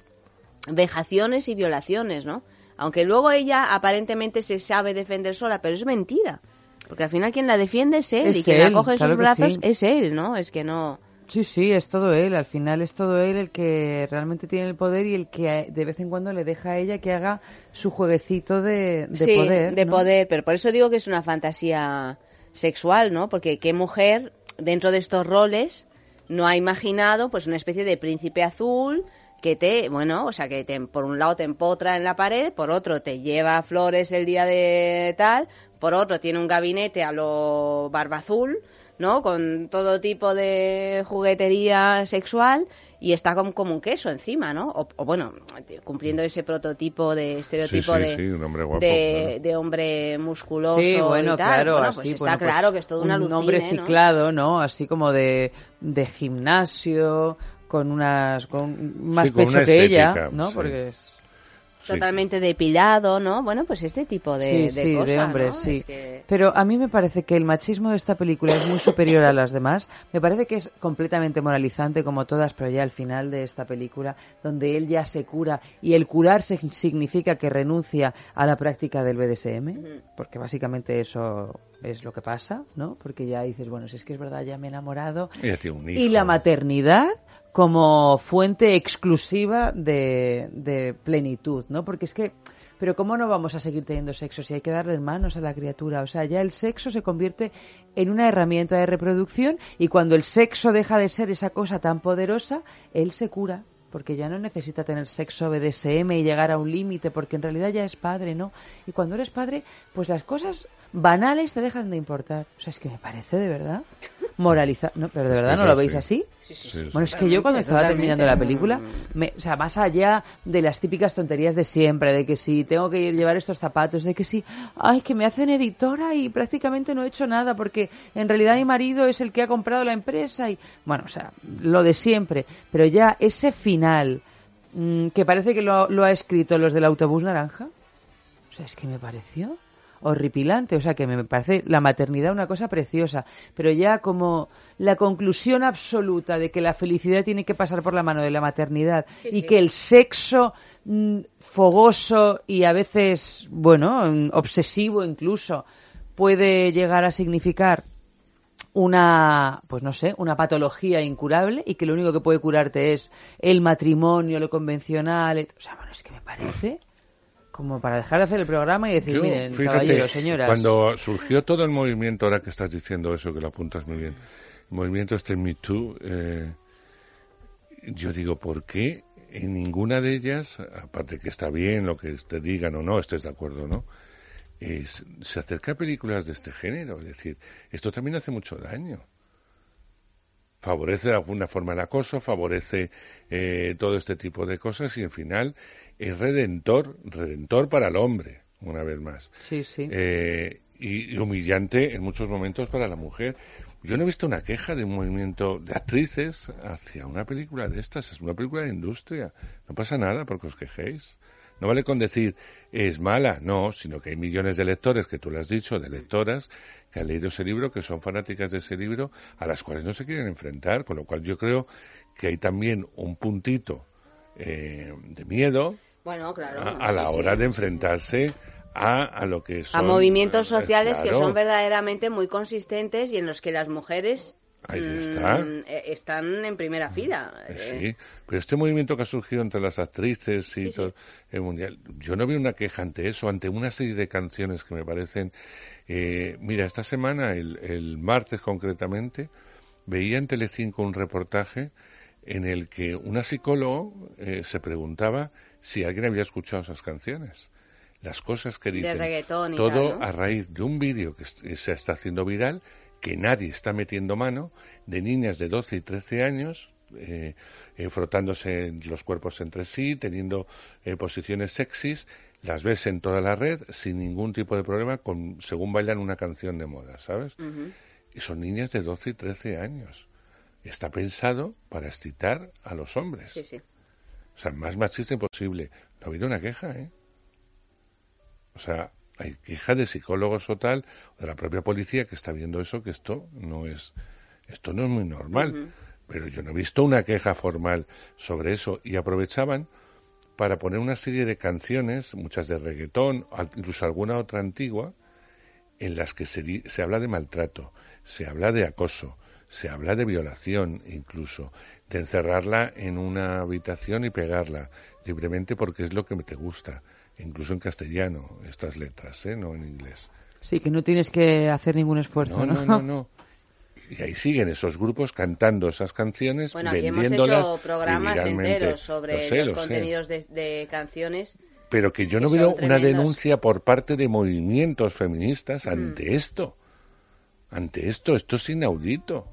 vejaciones y violaciones, ¿no? Aunque luego ella aparentemente se sabe defender sola, pero es mentira. Porque al final quien la defiende es él Es y quien él, la coge en claro sus brazos sí. es él, ¿no? Es que no... Sí, sí, es todo él. Al final es todo él el que realmente tiene el poder y el que de vez en cuando le deja a ella que haga su jueguecito de, de sí, poder. de ¿no? poder, pero por eso digo que es una fantasía sexual, ¿no? Porque qué mujer dentro de estos roles no ha imaginado pues una especie de príncipe azul que te, bueno, o sea, que te, por un lado te empotra en la pared, por otro te lleva flores el día de tal, por otro tiene un gabinete a lo barba azul, ¿no? Con todo tipo de juguetería sexual y está como, como un queso encima, ¿no? O, o bueno, cumpliendo ese prototipo de estereotipo sí, de, sí, un hombre guapo, de, claro. de hombre musculoso Sí, bueno, y tal. claro, Bueno, así, pues está bueno, pues claro que es todo una un alucine, hombre ¿no? ciclado, ¿no? Así como de, de gimnasio, con unas, con más Sí, con pecho que ella, ¿no? sí. Porque es Totalmente depilado, ¿no? Bueno, pues este tipo de, sí, de sí, cosa, de hombres, ¿no? sí. Es que- Pero a mí me parece que el machismo de esta película es muy superior a las demás. Me parece que es completamente moralizante, como todas, pero ya al final de esta película, donde él ya se cura y el curarse significa que renuncia a la práctica del BDSM, porque básicamente eso es lo que pasa, ¿no? Porque ya dices, bueno, si es que es verdad, ya me he enamorado. Ella tiene un Y la maternidad como fuente exclusiva de, de plenitud, ¿no? Porque es que, pero ¿cómo no vamos a seguir teniendo sexo si hay que darle manos a la criatura? O sea, ya el sexo se convierte en una herramienta de reproducción y cuando el sexo deja de ser esa cosa tan poderosa, él se cura. Porque ya no necesita tener sexo BDSM y llegar a un límite, porque en realidad ya es padre, ¿no? Y cuando eres padre, pues las cosas banales te dejan de importar. O sea, es que me parece de verdad moralizar. No, pero de verdad no lo veis así. Sí, sí, sí. Bueno, es que yo cuando estaba terminando la película, me- o sea, más allá de las típicas tonterías de siempre, de que si tengo que ir llevar estos zapatos, de que si, ay, que me hacen editora y prácticamente no he hecho nada porque en realidad mi marido es el que ha comprado la empresa y, bueno, o sea, lo de siempre. Pero ya ese final, mm, que parece que lo, lo ha escrito los del autobús naranja, o sea, es que me pareció horripilante. O sea que me parece la maternidad una cosa preciosa. Pero ya como la conclusión absoluta de que la felicidad tiene que pasar por la mano de la maternidad Sí, y sí. que el sexo mm, fogoso y a veces, bueno, mm, obsesivo incluso, puede llegar a significar una, pues no sé, una patología incurable y que lo único que puede curarte es el matrimonio, lo convencional. O sea, bueno, es que me parece como para dejar de hacer el programa y decir, Yo, miren, fíjate, caballeros, señoras. Cuando surgió todo el movimiento, ahora que estás diciendo eso, que lo apuntas muy bien, el movimiento este Me Too, eh, yo digo, ¿por qué en ninguna de ellas, aparte que está bien lo que te digan o no, estés de acuerdo o no, es- se acerca a películas de este género? Es decir, esto también hace mucho daño. Favorece de alguna forma el acoso, favorece eh, todo este tipo de cosas y al final es redentor, redentor para el hombre, una vez más. Sí, sí. Eh, y, y humillante en muchos momentos para la mujer. Yo no he visto una queja de un movimiento de actrices hacia una película de estas. Es una película de industria. No pasa nada porque os quejéis. No vale con decir es mala, no, sino que hay millones de lectores, que tú lo has dicho, de lectoras, que han leído ese libro, que son fanáticas de ese libro, a las cuales no se quieren enfrentar. Con lo cual yo creo que hay también un puntito eh, de miedo Bueno, claro. a, a la sí. hora de enfrentarse a, a lo que son... a movimientos eh, sociales que son verdaderamente muy consistentes y en los que las mujeres Ahí mm, está. eh, están en primera fila. Eh, Sí, pero este movimiento que ha surgido entre las actrices y sí. todo el mundial, yo no veo una queja ante eso, ante una serie de canciones que me parecen. eh, mira, esta semana, el, el martes concretamente, veía en Telecinco un reportaje en el que una psicólogo eh, se preguntaba si alguien había escuchado esas canciones. Las cosas que De dicen. reggaetón y todo tal, ¿no? a raíz de un vídeo que se está haciendo viral, que nadie está metiendo mano, de niñas de 12 y 13 años, eh, eh, frotándose los cuerpos entre sí, teniendo eh, posiciones sexys, las ves en toda la red sin ningún tipo de problema, con, según bailan una canción de moda, ¿sabes? Y son niñas de 12 y 13 años. Está pensado para excitar a los hombres. Sí, sí. O sea, más machista imposible. No ha habido una queja, ¿eh? O sea, hay queja de psicólogos o tal, o de la propia policía que está viendo eso, que esto no es, esto no es muy normal. Pero yo no he visto una queja formal sobre eso. Y aprovechaban para poner una serie de canciones, muchas de reggaetón, incluso alguna otra antigua, en las que se, se habla de maltrato, se habla de acoso, se habla de violación incluso, de encerrarla en una habitación y pegarla libremente porque es lo que te gusta, incluso en castellano, estas letras, ¿eh? no en inglés. Sí, que no tienes que hacer ningún esfuerzo, No, ¿no? no, no, no. Y ahí siguen esos grupos cantando esas canciones, Bueno, aquí hemos vendiéndolas hecho programas enteros sobre Lo sé, los lo contenidos de, de canciones. Pero que yo no veo una denuncia por parte de movimientos feministas Mm. ante esto. Ante esto, esto es inaudito.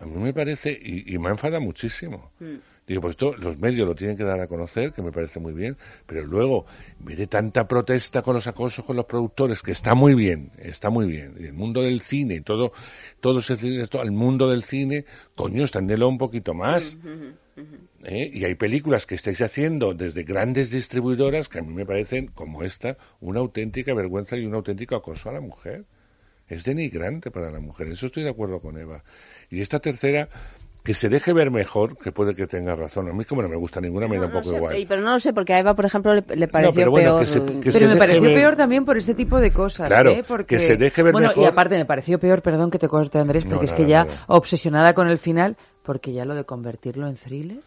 A mí me parece, y, y me enfada muchísimo. Mm. Digo, pues esto los medios lo tienen que dar a conocer, que me parece muy bien, pero luego, en vez de tanta protesta con los acosos con los productores, que está muy bien, está muy bien, y el mundo del cine y todo, todo ese cine, esto, al mundo del cine, coño, exténdelo un poquito más. ¿eh? Y hay películas que estáis haciendo desde grandes distribuidoras que a mí me parecen, como esta, una auténtica vergüenza y un auténtico acoso a la mujer. Es denigrante para la mujer, eso estoy de acuerdo con Eva. Y esta tercera, que se deje ver mejor, que puede que tenga razón. A mí como no me gusta ninguna, me da un No poco sé, igual. y- pero no lo sé, porque a Eva, por ejemplo, le, le pareció pero bueno, peor. que se- que Pero se me pareció ver- peor también por este tipo de cosas, Claro, ¿eh? Porque, que se deje ver bueno, mejor. y aparte me pareció peor, perdón que te corte Andrés, No, porque es que ya nada. obsesionada con el final, porque ya lo de convertirlo en thriller.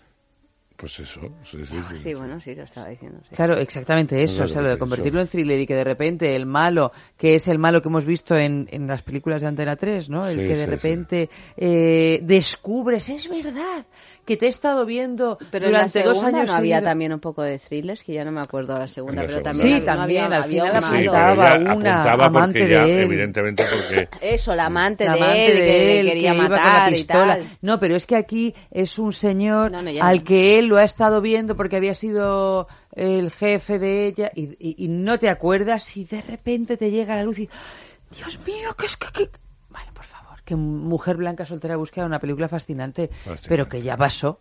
Pues eso, sí, sí, sí. Sí, bueno, sí, lo estaba diciendo. sí. Claro, exactamente eso, Claro, o sea, lo de eso. convertirlo en thriller y que de repente el malo, que es el malo que hemos visto en, en las películas de Antena 3, ¿no? El Sí, que de sí, repente eh, descubres, es verdad, que te he estado viendo Pero en la durante dos años no había también un poco de thrillers, que ya no me acuerdo la segunda, la pero segunda también, Sí, no había- también, al había final un Sí, malo. pero apuntaba ella una apuntaba amante porque ya, de él. evidentemente porque... Eso, la amante, La de él, de que él, le quería que iba con la matar y pistola. tal. No, pero es que aquí es un señor No, no, ya al no. que él lo ha estado viendo porque había sido el jefe de ella y, y- y no te acuerdas y de repente te llega la luz y Dios mío, que es que... que... Que Mujer Blanca Soltera Busca una película fascinante, Fascinante. pero que ya pasó.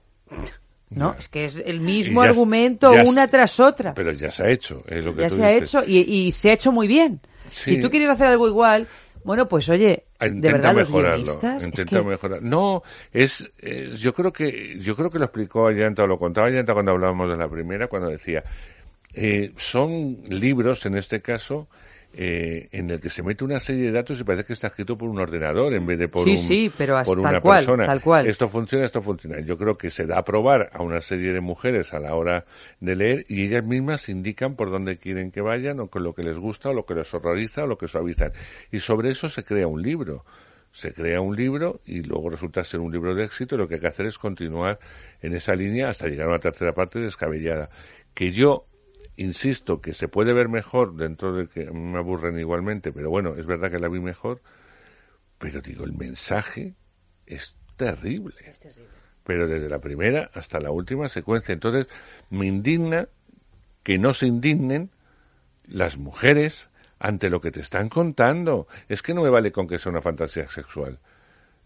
¿no? Ya. Es que es el mismo ya- argumento ya- una tras otra. Pero ya se ha hecho, es lo que Ya tú se ha hecho y, y se ha hecho muy bien. Sí. Si tú quieres hacer algo igual, bueno, pues oye, de intenta verdad los mejorarlo, es que- mejorar. No, es, es- yo creo que yo creo que lo explicó Ayanta o lo contaba Ayanta cuando hablábamos de la primera, cuando decía eh, son libros en este caso eh, en el que se mete una serie de datos y parece que está escrito por un ordenador en vez de por Sí, un sí, pero por tal una cual, persona. tal cual. Esto funciona, esto funciona. Yo creo que se da a probar a una serie de mujeres a la hora de leer y ellas mismas indican por dónde quieren que vayan o con lo que les gusta o lo que les horroriza o lo que suavizan. Y sobre eso se crea un libro. Se crea un libro y luego resulta ser un libro de éxito y lo que hay que hacer es continuar en esa línea hasta llegar a una tercera parte descabellada. Que yo insisto que se puede ver mejor dentro de que me aburren igualmente, pero bueno, es verdad que la vi mejor, pero digo, el mensaje es terrible. Pero desde la primera hasta la última secuencia. Entonces, me indigna que no se indignen las mujeres ante lo que te están contando. Es que no me vale con que sea una fantasía sexual.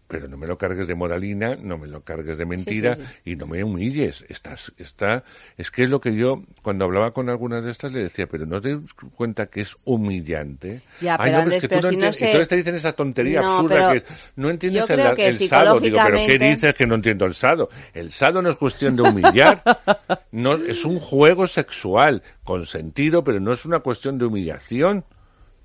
Pero no me lo cargues de moralina, no me lo cargues de mentira sí, y no me humilles. Estás, está, es que es lo que yo, cuando hablaba con algunas de estas, le decía, pero no te das cuenta que es humillante. Ya, Ay, pero no, pero es Andrés, que tú no si no entiendes. sé- Y entonces te dicen esa tontería No, absurda que es, no entiendes el, sado. Digo, pero ¿qué dices que no entiendo el sado? El sado no es cuestión de humillar. no, es un juego sexual, consentido, pero no es una cuestión de humillación.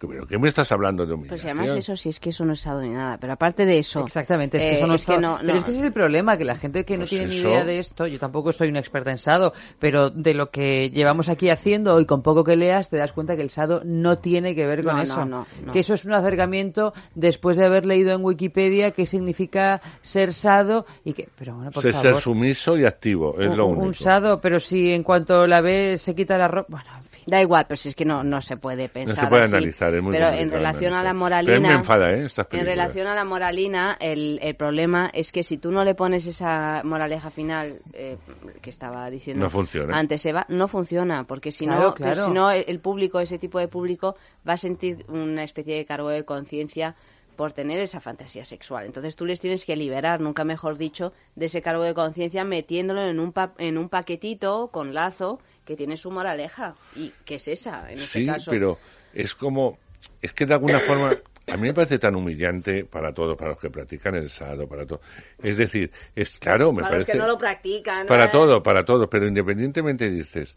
¿Pero qué me estás hablando de Pues humillación? además eso sí es que eso no es sado ni nada. Pero aparte de eso... Exactamente, es que eh, eso no es que no, Pero no. es que ese es el problema, que la gente que no Pues tiene ni idea de esto, yo tampoco soy una experta en sado, pero de lo que llevamos aquí haciendo y con poco que leas, te das cuenta que el sado no tiene que ver con No, no, eso. no, no. Que eso es un acercamiento después de haber leído en Wikipedia qué significa ser sado y que... Pero bueno, por Ser, favor. ser sumiso y activo, es un, lo un único. sado, pero si en cuanto la ve se quita la ropa... Bueno. Da igual, pero si es que no, no se puede pensar se puede así. analizar, es muy Pero en relación a la. Pero moralina... me enfada, ¿eh? Estas En relación a la moralina, el, el problema es que si tú no le pones esa moraleja final eh, que estaba diciendo No funciona. antes Eva, no funciona, porque si Claro, no, claro. si no el el público, ese tipo de público, va a sentir una especie de cargo de conciencia por tener esa fantasía sexual. Entonces tú les tienes que liberar, nunca mejor dicho, de ese cargo de conciencia metiéndolo en un, pa- en un paquetito con lazo que tiene su moraleja. ¿Y qué es esa? En este Sí, caso. pero es como, es que de alguna forma, a mí me parece tan humillante para todos, para los que practican el sado, para todo. Es decir, es claro, me para los parece. que no lo practican. Para ¿eh? todo, para todo, pero independientemente dices,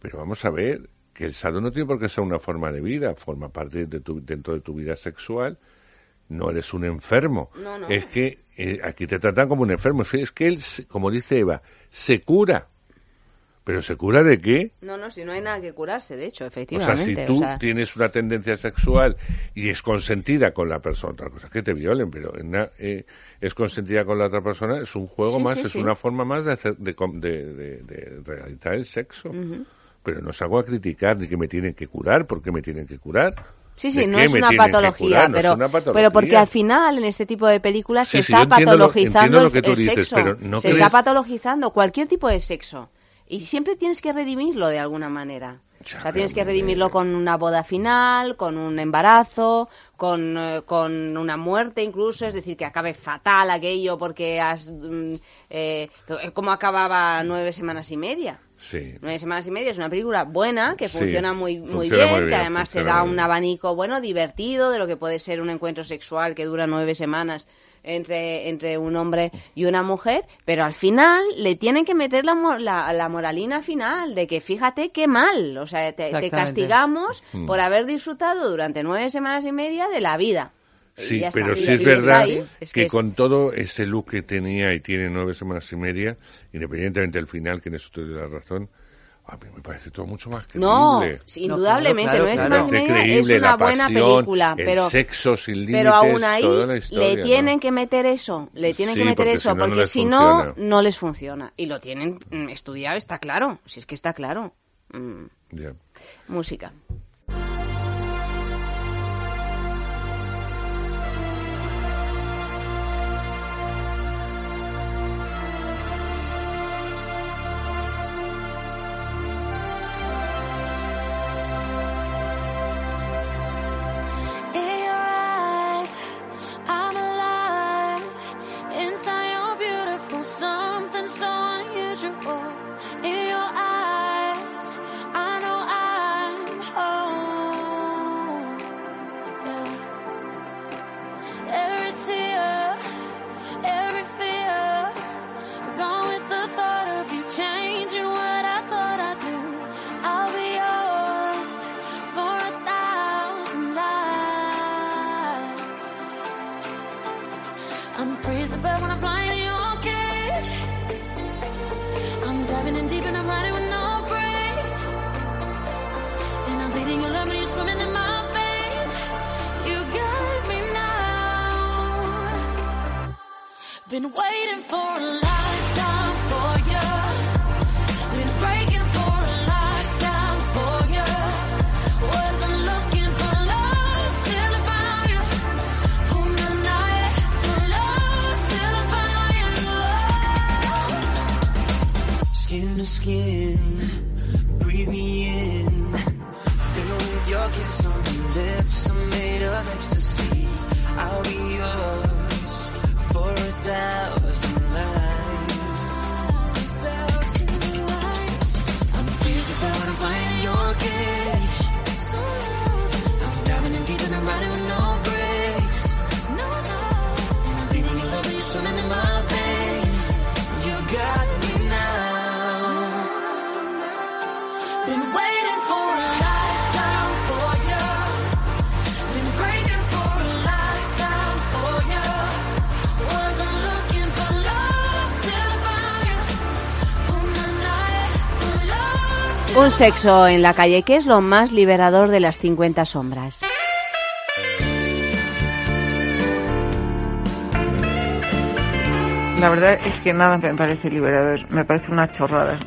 pero vamos a ver, que el sado no tiene por qué ser una forma de vida, forma parte de tu, dentro de tu vida sexual, no eres un enfermo. No, no. Es que eh, aquí te tratan como un enfermo. Es que él, como dice Eva, se cura. ¿Pero se cura de qué? No, no, si no hay nada que curarse, de hecho, O sea, efectivamente. si tú o sea, tienes una tendencia sexual y es consentida con la persona, otra cosa que te violen, pero en eh, es consentida con la otra persona, es un juego Sí, más, sí, es sí. una forma más de, hacer, de, de, realizar el sexo. Ujú. Pero no salgo a criticar ni que me tienen que curar, ¿por qué me tienen que curar? Sí, ¿De sí, no es una patología, es pero, pero porque al final en este tipo de películas Sí, se sí, está lo- patologizando entiendo lo el- que tú el dices, sexo. pero ¿no se crees- está patologizando cualquier tipo de sexo. Y siempre tienes que redimirlo de alguna manera. o sea, tienes que redimirlo con una boda final, con un embarazo, con, eh, con una muerte incluso, es decir, que acabe fatal aquello porque has... mm, eh, ¿Cómo acababa nueve semanas y media? Sí. Nueve semanas y media es una película buena, que Sí, funciona muy, muy, funciona bien, muy que bien, además te da un abanico bueno, divertido, de lo que puede ser un encuentro sexual que dura nueve semanas entre, entre un hombre y una mujer, pero al final le tienen que meter la, la, la moralina final de que fíjate qué mal, o sea, te, castigamos Mm. por haber disfrutado durante nueve semanas y media de la vida. Sí, pero sí si es verdad ahí, es que, es- con todo ese look que tenía y tiene nueve semanas y media, independientemente del final, que en eso te doy la razón, a mí me parece todo mucho más creíble. No, indudablemente, claro, nueve claro. y Me parece media es una la buena pasión, película, el pero sexo sin límites, pero aún ahí toda la historia, le ¿no? tienen que meter eso, le tienen Sí, que meter porque eso, si no, no porque si no, no les funciona. Y lo tienen mm, estudiado, está claro, si es que está claro. Mm, música. Breathe me in. Fill with your kiss on your lips, I'm made of ecstasy. I'll be yours Un sexo en la calle, que es lo más liberador de las 50 sombras. La verdad es que nada me parece liberador, me parece una chorrada.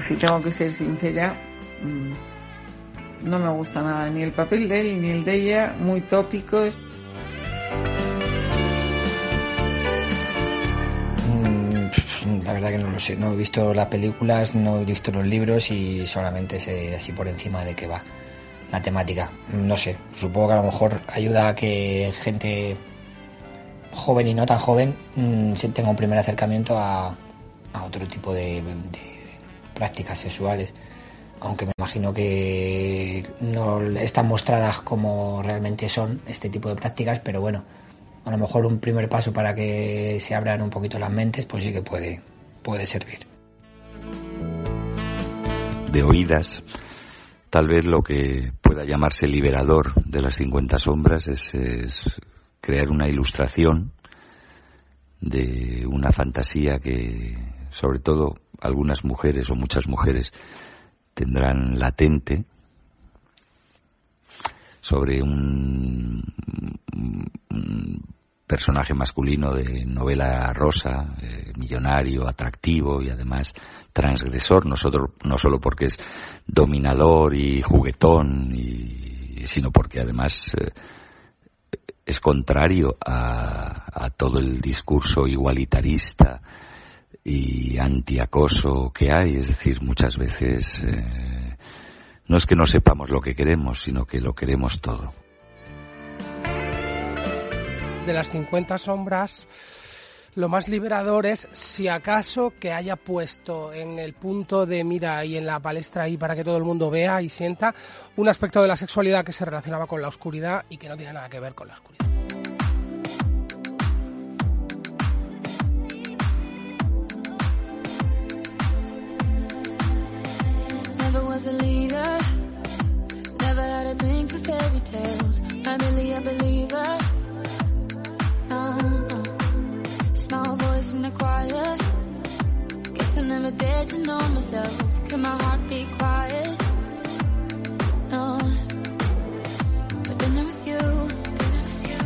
Si tengo que ser sincera, mm, no me gusta nada, ni el papel de él ni el de ella, muy tópicos. La verdad que no lo sé. No he visto las películas, no he visto los libros y solamente sé así por encima de qué va la temática. No sé. Supongo que a lo mejor ayuda a que gente joven y no tan joven mm, tenga un primer acercamiento a, a otro tipo de prácticas sexuales. Aunque me imagino que no están mostradas como realmente son este tipo de prácticas, pero bueno, a lo mejor un primer paso para que se abran un poquito las mentes, pues sí que puede, puede servir. de oídas. Tal vez lo que pueda llamarse liberador de las 50 sombras es, crear una ilustración de una fantasía que, sobre todo, algunas mujeres o muchas mujeres tendrán latente sobre un personaje masculino de novela rosa, eh, millonario, atractivo y además transgresor, no solo, no solo porque es dominador y juguetón, y, sino porque además eh, es contrario a, todo el discurso igualitarista y antiacoso que hay. Es decir, muchas veces eh, no es que no sepamos lo que queremos, sino que lo queremos todo. De las 50 sombras, lo más liberador es, si acaso, que haya puesto en el punto de mira y en la palestra ahí para que todo el mundo vea y sienta un aspecto de la sexualidad que se relacionaba con la oscuridad y que no tiene nada que ver con la oscuridad. No. Small voice in the quiet. Guess I never dared to know myself. Can my heart be quiet? No. But then there was you. Then there was you.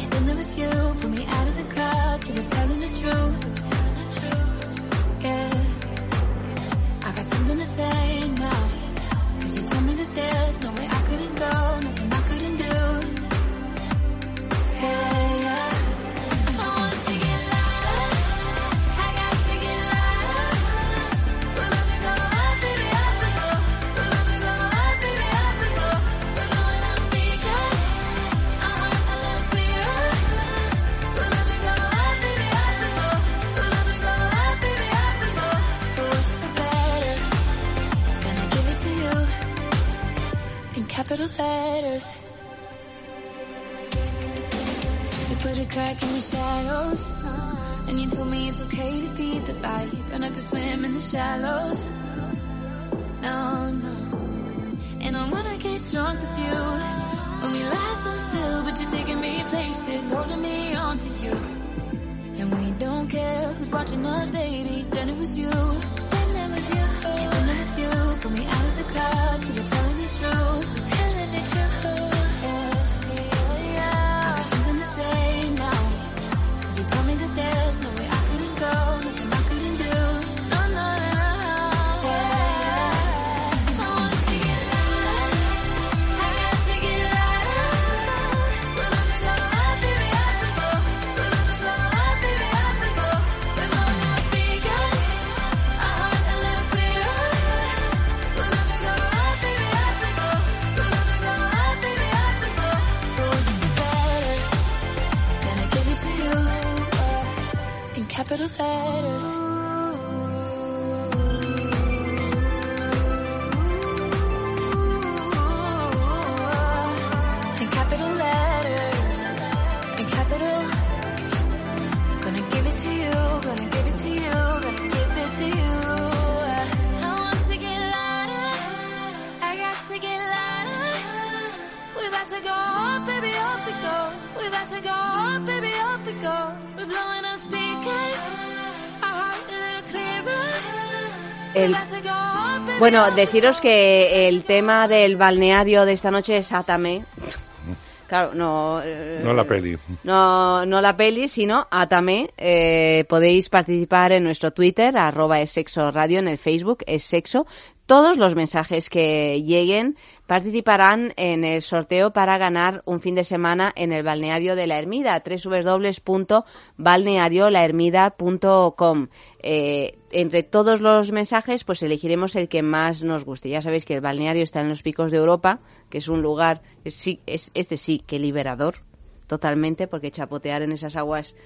Yeah, then there was you. Pull me out of the crowd. You were telling the truth. Yeah. I got something to say now. Cause you told me that there's no way I couldn't go, nothing I couldn't do. Hey, capital letters. You put a crack in your shadows, and you told me it's okay to be the light. Don't have to swim in the shallows. No, no. And I wanna get drunk with you. When we lie so still, but you're taking me places, holding me on to you. And we don't care who's watching us, baby. Then it was you. Then it was you. You. Pull me out of the crowd. You were telling the truth. Telling the truth. Bueno, deciros que el tema del balneario de esta noche es Átame. Claro, no. eh, No la peli. No, no la peli, sino Átame. Eh, podéis participar en nuestro Twitter, arroba es sexo radio, en el Facebook es sexo. Todos los mensajes que lleguen participarán en el sorteo para ganar un fin de semana en el balneario de la Ermida, www.balneariolahermida.com. Eh, entre todos los mensajes, pues elegiremos el que más nos guste. Ya sabéis que el balneario está en los picos de Europa, que es un lugar, es, sí, es, este sí, que liberador, totalmente, porque chapotear en esas aguas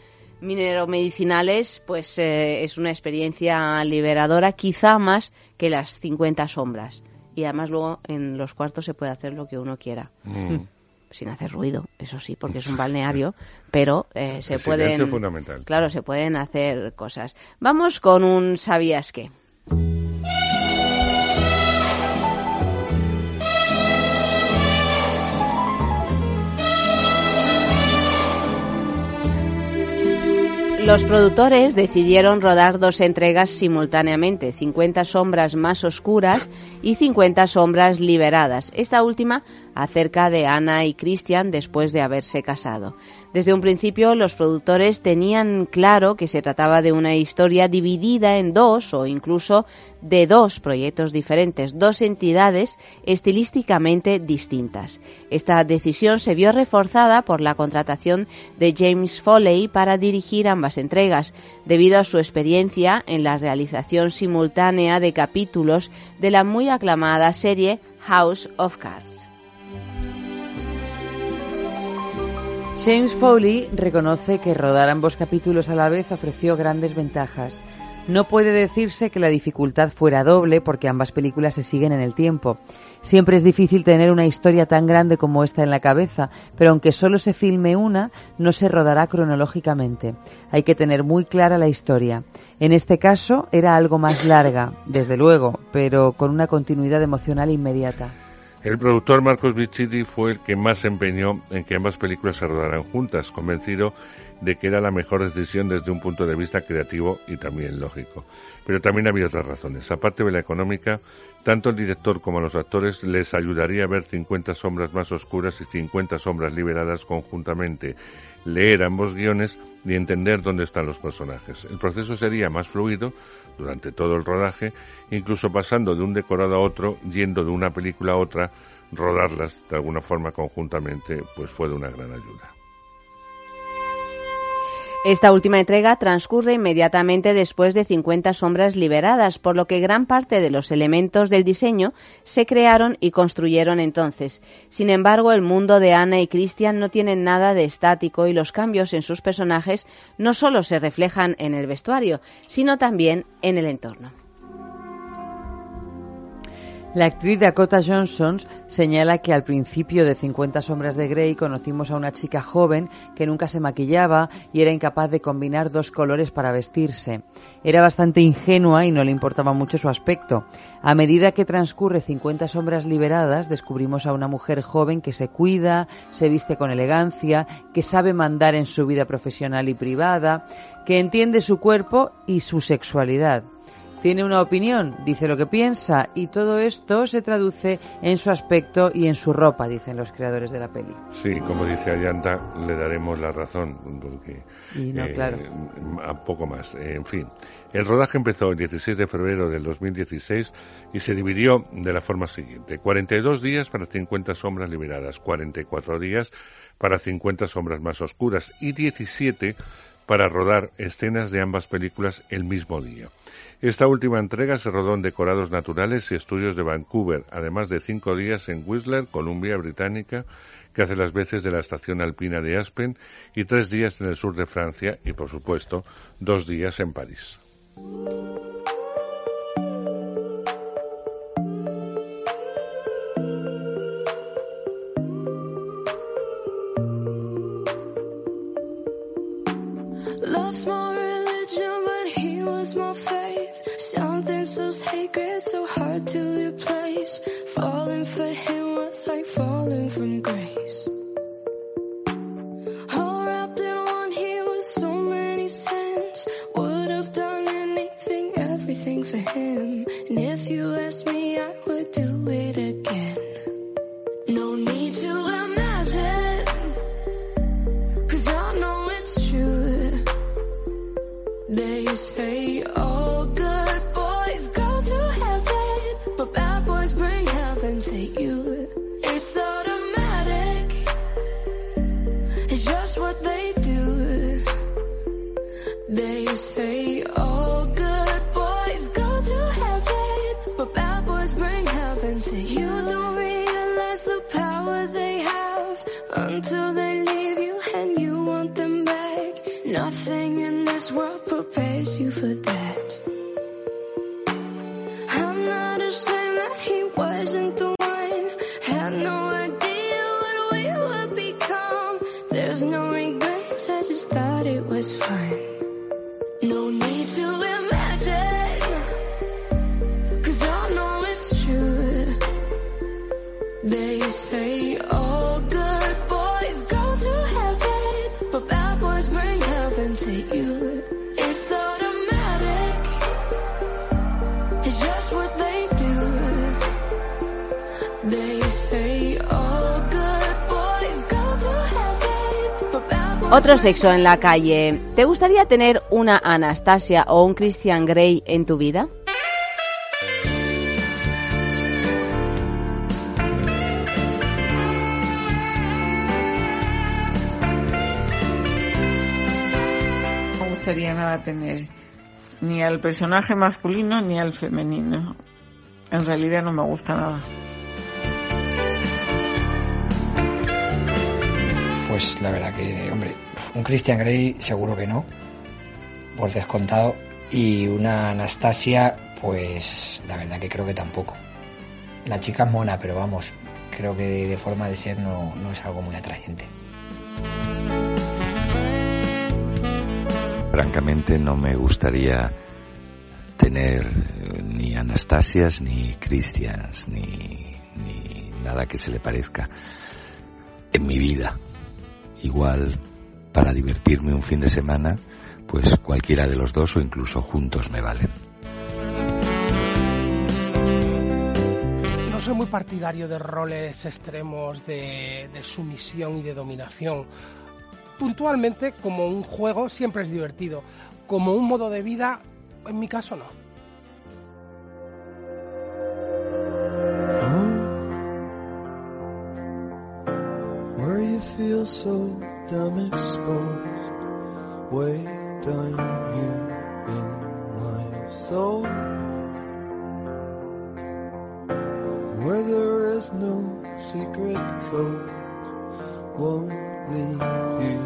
minero-medicinales, pues eh, es una experiencia liberadora, quizá más que las 50 sombras. Y además luego en los cuartos se puede hacer lo que uno quiera. Mm. Sin hacer ruido, eso sí, porque es un balneario, pero eh, se El pueden... fundamental. Claro, se pueden hacer cosas. Vamos con un ¿sabías qué? Los productores decidieron rodar dos entregas simultáneamente, 50 sombras más oscuras y 50 sombras liberadas, esta última acerca de Ana y Christian después de haberse casado. Desde un principio los productores tenían claro que se trataba de una historia dividida en dos o incluso de dos proyectos diferentes, dos entidades estilísticamente distintas. Esta decisión se vio reforzada por la contratación de James Foley para dirigir ambas entregas, debido a su experiencia en la realización simultánea de capítulos de la muy aclamada serie House of Cards. James Foley reconoce que rodar ambos capítulos a la vez ofreció grandes ventajas. No puede decirse que la dificultad fuera doble porque ambas películas se siguen en el tiempo. Siempre es difícil tener una historia tan grande como esta en la cabeza, pero aunque solo se filme una, no se rodará cronológicamente. Hay que tener muy clara la historia. En este caso era algo más larga, desde luego, pero con una continuidad emocional inmediata. El productor Marcos Bichiti fue el que más se empeñó en que ambas películas se rodaran juntas, convencido de que era la mejor decisión desde un punto de vista creativo y también lógico. Pero también había otras razones. Aparte de la económica, tanto el director como los actores les ayudaría a ver 50 sombras más oscuras y 50 sombras liberadas conjuntamente, leer ambos guiones y entender dónde están los personajes. El proceso sería más fluido durante todo el rodaje, incluso pasando de un decorado a otro, yendo de una película a otra, rodarlas de alguna forma conjuntamente, pues fue de una gran ayuda. Esta última entrega transcurre inmediatamente después de 50 sombras liberadas, por lo que gran parte de los elementos del diseño se crearon y construyeron entonces. Sin embargo, el mundo de Ana y Christian no tiene nada de estático y los cambios en sus personajes no solo se reflejan en el vestuario, sino también en el entorno. La actriz Dakota Johnson señala que al principio de 50 sombras de Grey conocimos a una chica joven que nunca se maquillaba y era incapaz de combinar dos colores para vestirse. Era bastante ingenua y no le importaba mucho su aspecto. A medida que transcurre 50 sombras liberadas, descubrimos a una mujer joven que se cuida, se viste con elegancia, que sabe mandar en su vida profesional y privada, que entiende su cuerpo y su sexualidad. Tiene una opinión, dice lo que piensa y todo esto se traduce en su aspecto y en su ropa, dicen los creadores de la peli. Sí, como dice Ayanta, le daremos la razón, porque Y no, claro. a poco más. Eh, en fin, el rodaje empezó el 16 de febrero del 2016 y se dividió de la forma siguiente: 42 días para 50 sombras liberadas, 44 días para 50 sombras más oscuras y 17 para rodar escenas de ambas películas el mismo día. Esta última entrega se rodó en decorados naturales y estudios de Vancouver, además de cinco días en Whistler, Columbia Británica, que hace las veces de la estación alpina de Aspen, y tres días en el sur de Francia y, por supuesto, dos días en París. Otro sexo en la calle. ¿Te gustaría tener una Anastasia o un Christian Grey en tu vida? No me gustaría nada tener ni al personaje masculino ni al femenino. En realidad no me gusta nada. Pues la verdad que, hombre, un Christian Grey seguro que no, por descontado. Y una Anastasia, pues la verdad que creo que tampoco. La chica es mona, pero vamos, creo que de forma de ser no, no es algo muy atrayente. Francamente no me gustaría tener ni Anastasias ni Cristians ni, ni nada que se le parezca en mi vida. Igual para divertirme un fin de semana, pues cualquiera de los dos o incluso juntos me valen. No soy muy partidario de roles extremos de, de sumisión y de dominación. Puntualmente, como un juego, siempre es divertido. Como un modo de vida, en mi caso no. Feel so damn exposed, way down here in my soul. where there is no secret code, won't leave you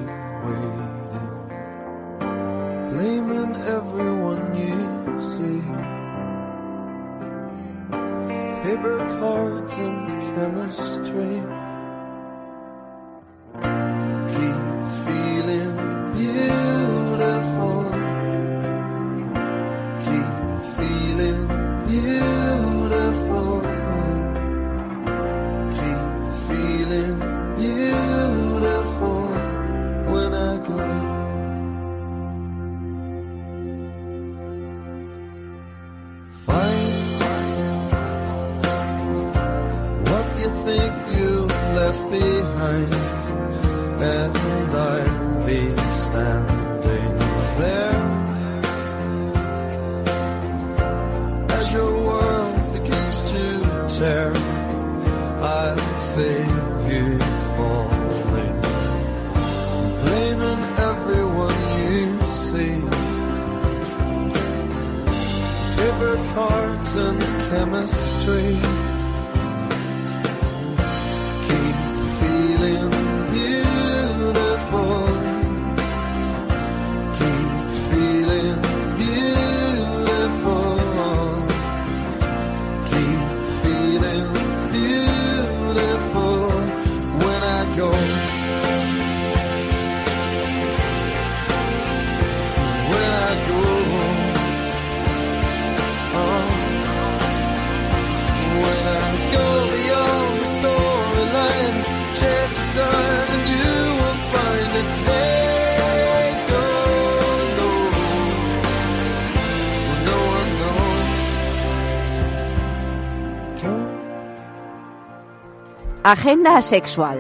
Agenda sexual.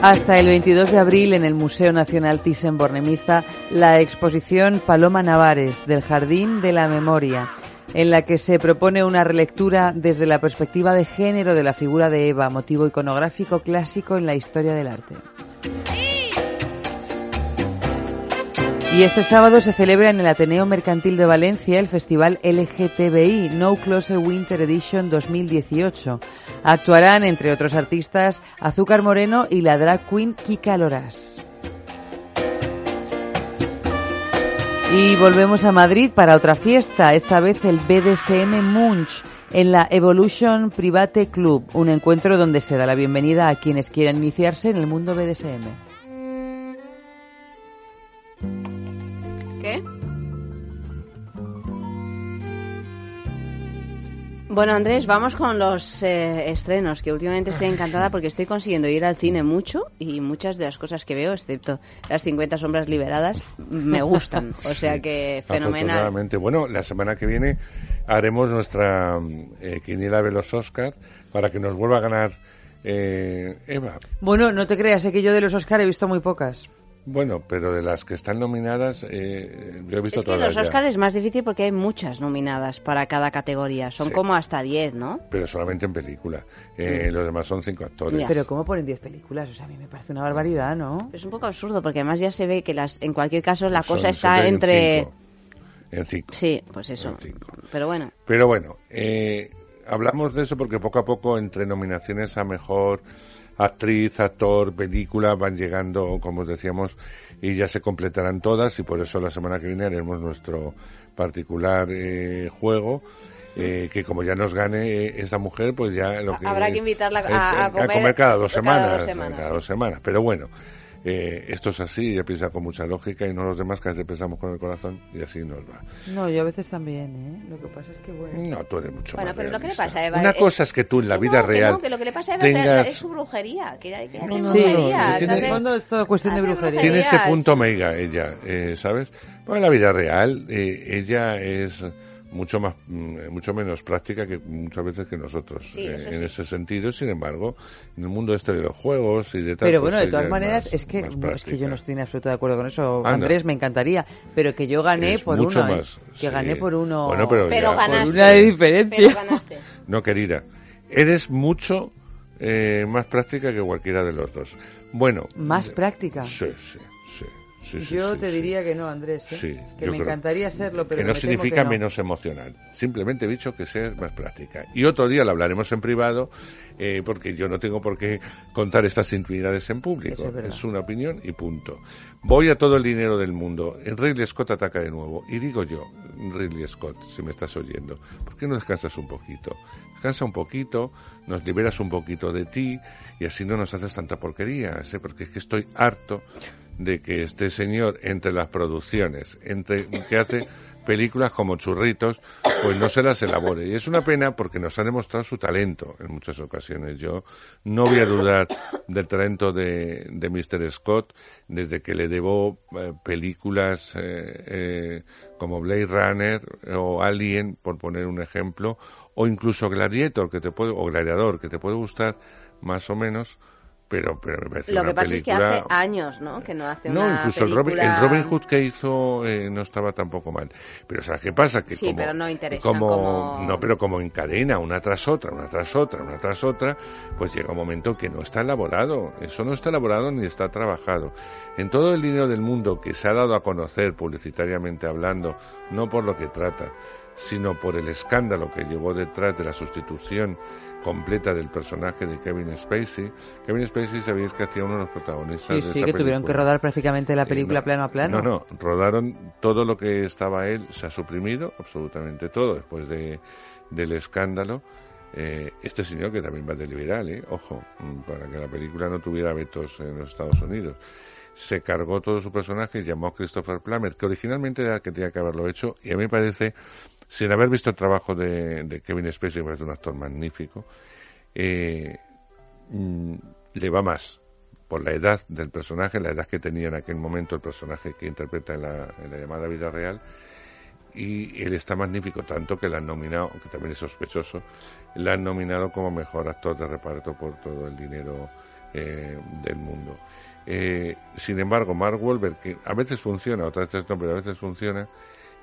Hasta el 22 de abril en el Museo Nacional Thyssen-Bornemista la exposición Paloma Navares del Jardín de la Memoria, en la que se propone una relectura desde la perspectiva de género de la figura de Eva, motivo iconográfico clásico en la historia del arte. Y este sábado se celebra en el Ateneo Mercantil de Valencia el Festival LGTBI No Closer Winter Edition 2018. Actuarán, entre otros artistas, Azúcar Moreno y la drag queen Kika Loras. Y volvemos a Madrid para otra fiesta, esta vez el BDSM Munch en la Evolution Private Club, un encuentro donde se da la bienvenida a quienes quieran iniciarse en el mundo BDSM. Bueno, Andrés, vamos con los eh, estrenos, que últimamente estoy encantada porque estoy consiguiendo ir al cine mucho y muchas de las cosas que veo, excepto las 50 sombras liberadas, me gustan. O sea que fenomenal. Afortunadamente. Bueno, la semana que viene haremos nuestra eh, quiniela de los Oscars para que nos vuelva a ganar eh, Eva. Bueno, no te creas, sé que yo de los Oscar he visto muy pocas. Bueno, pero de las que están nominadas, eh, yo he visto Es que todas los ya. Oscars es más difícil porque hay muchas nominadas para cada categoría. Son Sí. como hasta 10, ¿no? Pero solamente en película. Eh, Los demás son cinco actores. Pero ¿cómo ponen 10 películas? O sea, a mí me parece una barbaridad, ¿no? Es un poco absurdo porque además ya se ve que las, en cualquier caso la Son cosa está siempre en entre... cinco. En cinco. Sí, pues eso. Pero bueno. Pero bueno, eh, hablamos de eso porque poco a poco entre nominaciones a mejor actriz, actor, película van llegando, como os decíamos, y ya se completarán todas y por eso la semana que viene haremos nuestro particular eh, juego. eh, que como ya nos gane eh, esta mujer, pues ya lo que Habrá que invitarla a- eh, a comer cada dos cada semanas, dos semanas, cada sí. dos semanas. Pero bueno, eh, esto es así, ella piensa con mucha lógica y no los demás que a veces pensamos con el corazón y así nos va. No, yo a veces también, ¿eh? Lo que pasa es que, bueno... No, tú eres mucho Bueno, más pero lo que le realista. pasa a Eva Una es- cosa es que tú en la Que vida no, que real no, que lo que le pasa a Eva es- tengas... es su brujería. Que, que hace no, brujería, no, tiene- fondo es todo cuestión de brujería. Tiene ese punto mega ella, eh, ¿sabes? Bueno, en la vida real eh, ella es mucho más mm, mucho menos práctica que muchas veces que nosotros Sí, eh, en ese sentido sin embargo en el mundo este de los juegos y de tal Pero pues bueno, de todas es maneras, más- es que es que yo no estoy en absoluto de acuerdo con eso, Anda. Andrés, me encantaría. Pero que yo gané Es por mucho uno, ¿eh? más, Que sí. gané por uno. Bueno, pero Pero ya- ganaste. Por una de diferencia. Pero ganaste. no querida eres mucho eh, más práctica que cualquiera de los dos bueno Más práctica. sí sí sí, sí, sí, yo sí, te diría que no, Andrés. ¿eh? Que me creo. encantaría serlo, pero que no me significa que no. menos emocional. Simplemente he dicho que seas más práctica. Y otro día lo hablaremos en privado, eh, porque yo no tengo por qué contar estas intimidades en público. Es una opinión y punto. Voy a todo el dinero del mundo. Ridley Scott ataca de nuevo. Y digo yo, Ridley Scott, si me estás oyendo, ¿por qué no descansas un poquito? Descansa un poquito, nos liberas un poquito de ti y así no nos haces tanta porquería, ¿sí? porque es que estoy harto de que este señor entre las producciones, entre que hace películas como churritos, pues no se las elabore. Y es una pena porque nos ha demostrado su talento en muchas ocasiones. Yo no voy a dudar del talento de, de Mr. Scott desde que le debo eh, películas eh, eh, como Blade Runner o Alien, por poner un ejemplo, o incluso Gladiator, que te puede, o Gladiador, que te puede gustar más o menos, pero, pero me parece Lo una que pasa es que película hace años, ¿no? Que no hace no, una incluso el Robin, película... el Robin Hood que hizo eh, no estaba tampoco mal. Pero ¿sabes qué pasa? Que Sí, como, pero no interesa, como, como- No, pero como encadena una tras otra, una tras otra, una tras otra, pues llega un momento que no está elaborado. Eso no está elaborado ni está trabajado. En todo el dinero del mundo que se ha dado a conocer publicitariamente hablando, no por lo que trata, sino por el escándalo que llevó detrás de la sustitución completa del personaje de Kevin Spacey. Kevin Spacey, sabéis que hacía uno de los protagonistas Sí, de sí, que tuvieron que rodar prácticamente la película no, plano a plano. No, no, rodaron todo lo que estaba él, se ha suprimido absolutamente todo después de, del escándalo. Eh, este señor que también va de liberal, ¿eh? ojo, mm, para que la película no tuviera vetos en los Estados Unidos. Se cargó todo su personaje, llamó a Christopher Plummer, que originalmente era el que tenía que haberlo hecho, y a mí me parece, sin haber visto el trabajo de, Kevin Spacey, me parece un actor magnífico, eh, mm, le va más por la edad del personaje, la edad que tenía en aquel momento el personaje que interpreta en la, en la llamada vida real, y él está magnífico, tanto que la han nominado, aunque también es sospechoso, la han nominado como mejor actor de reparto por todo el dinero eh, del mundo. Eh, sin embargo, Mark Wahlberg, que a veces funciona, otras veces no, pero a veces funciona,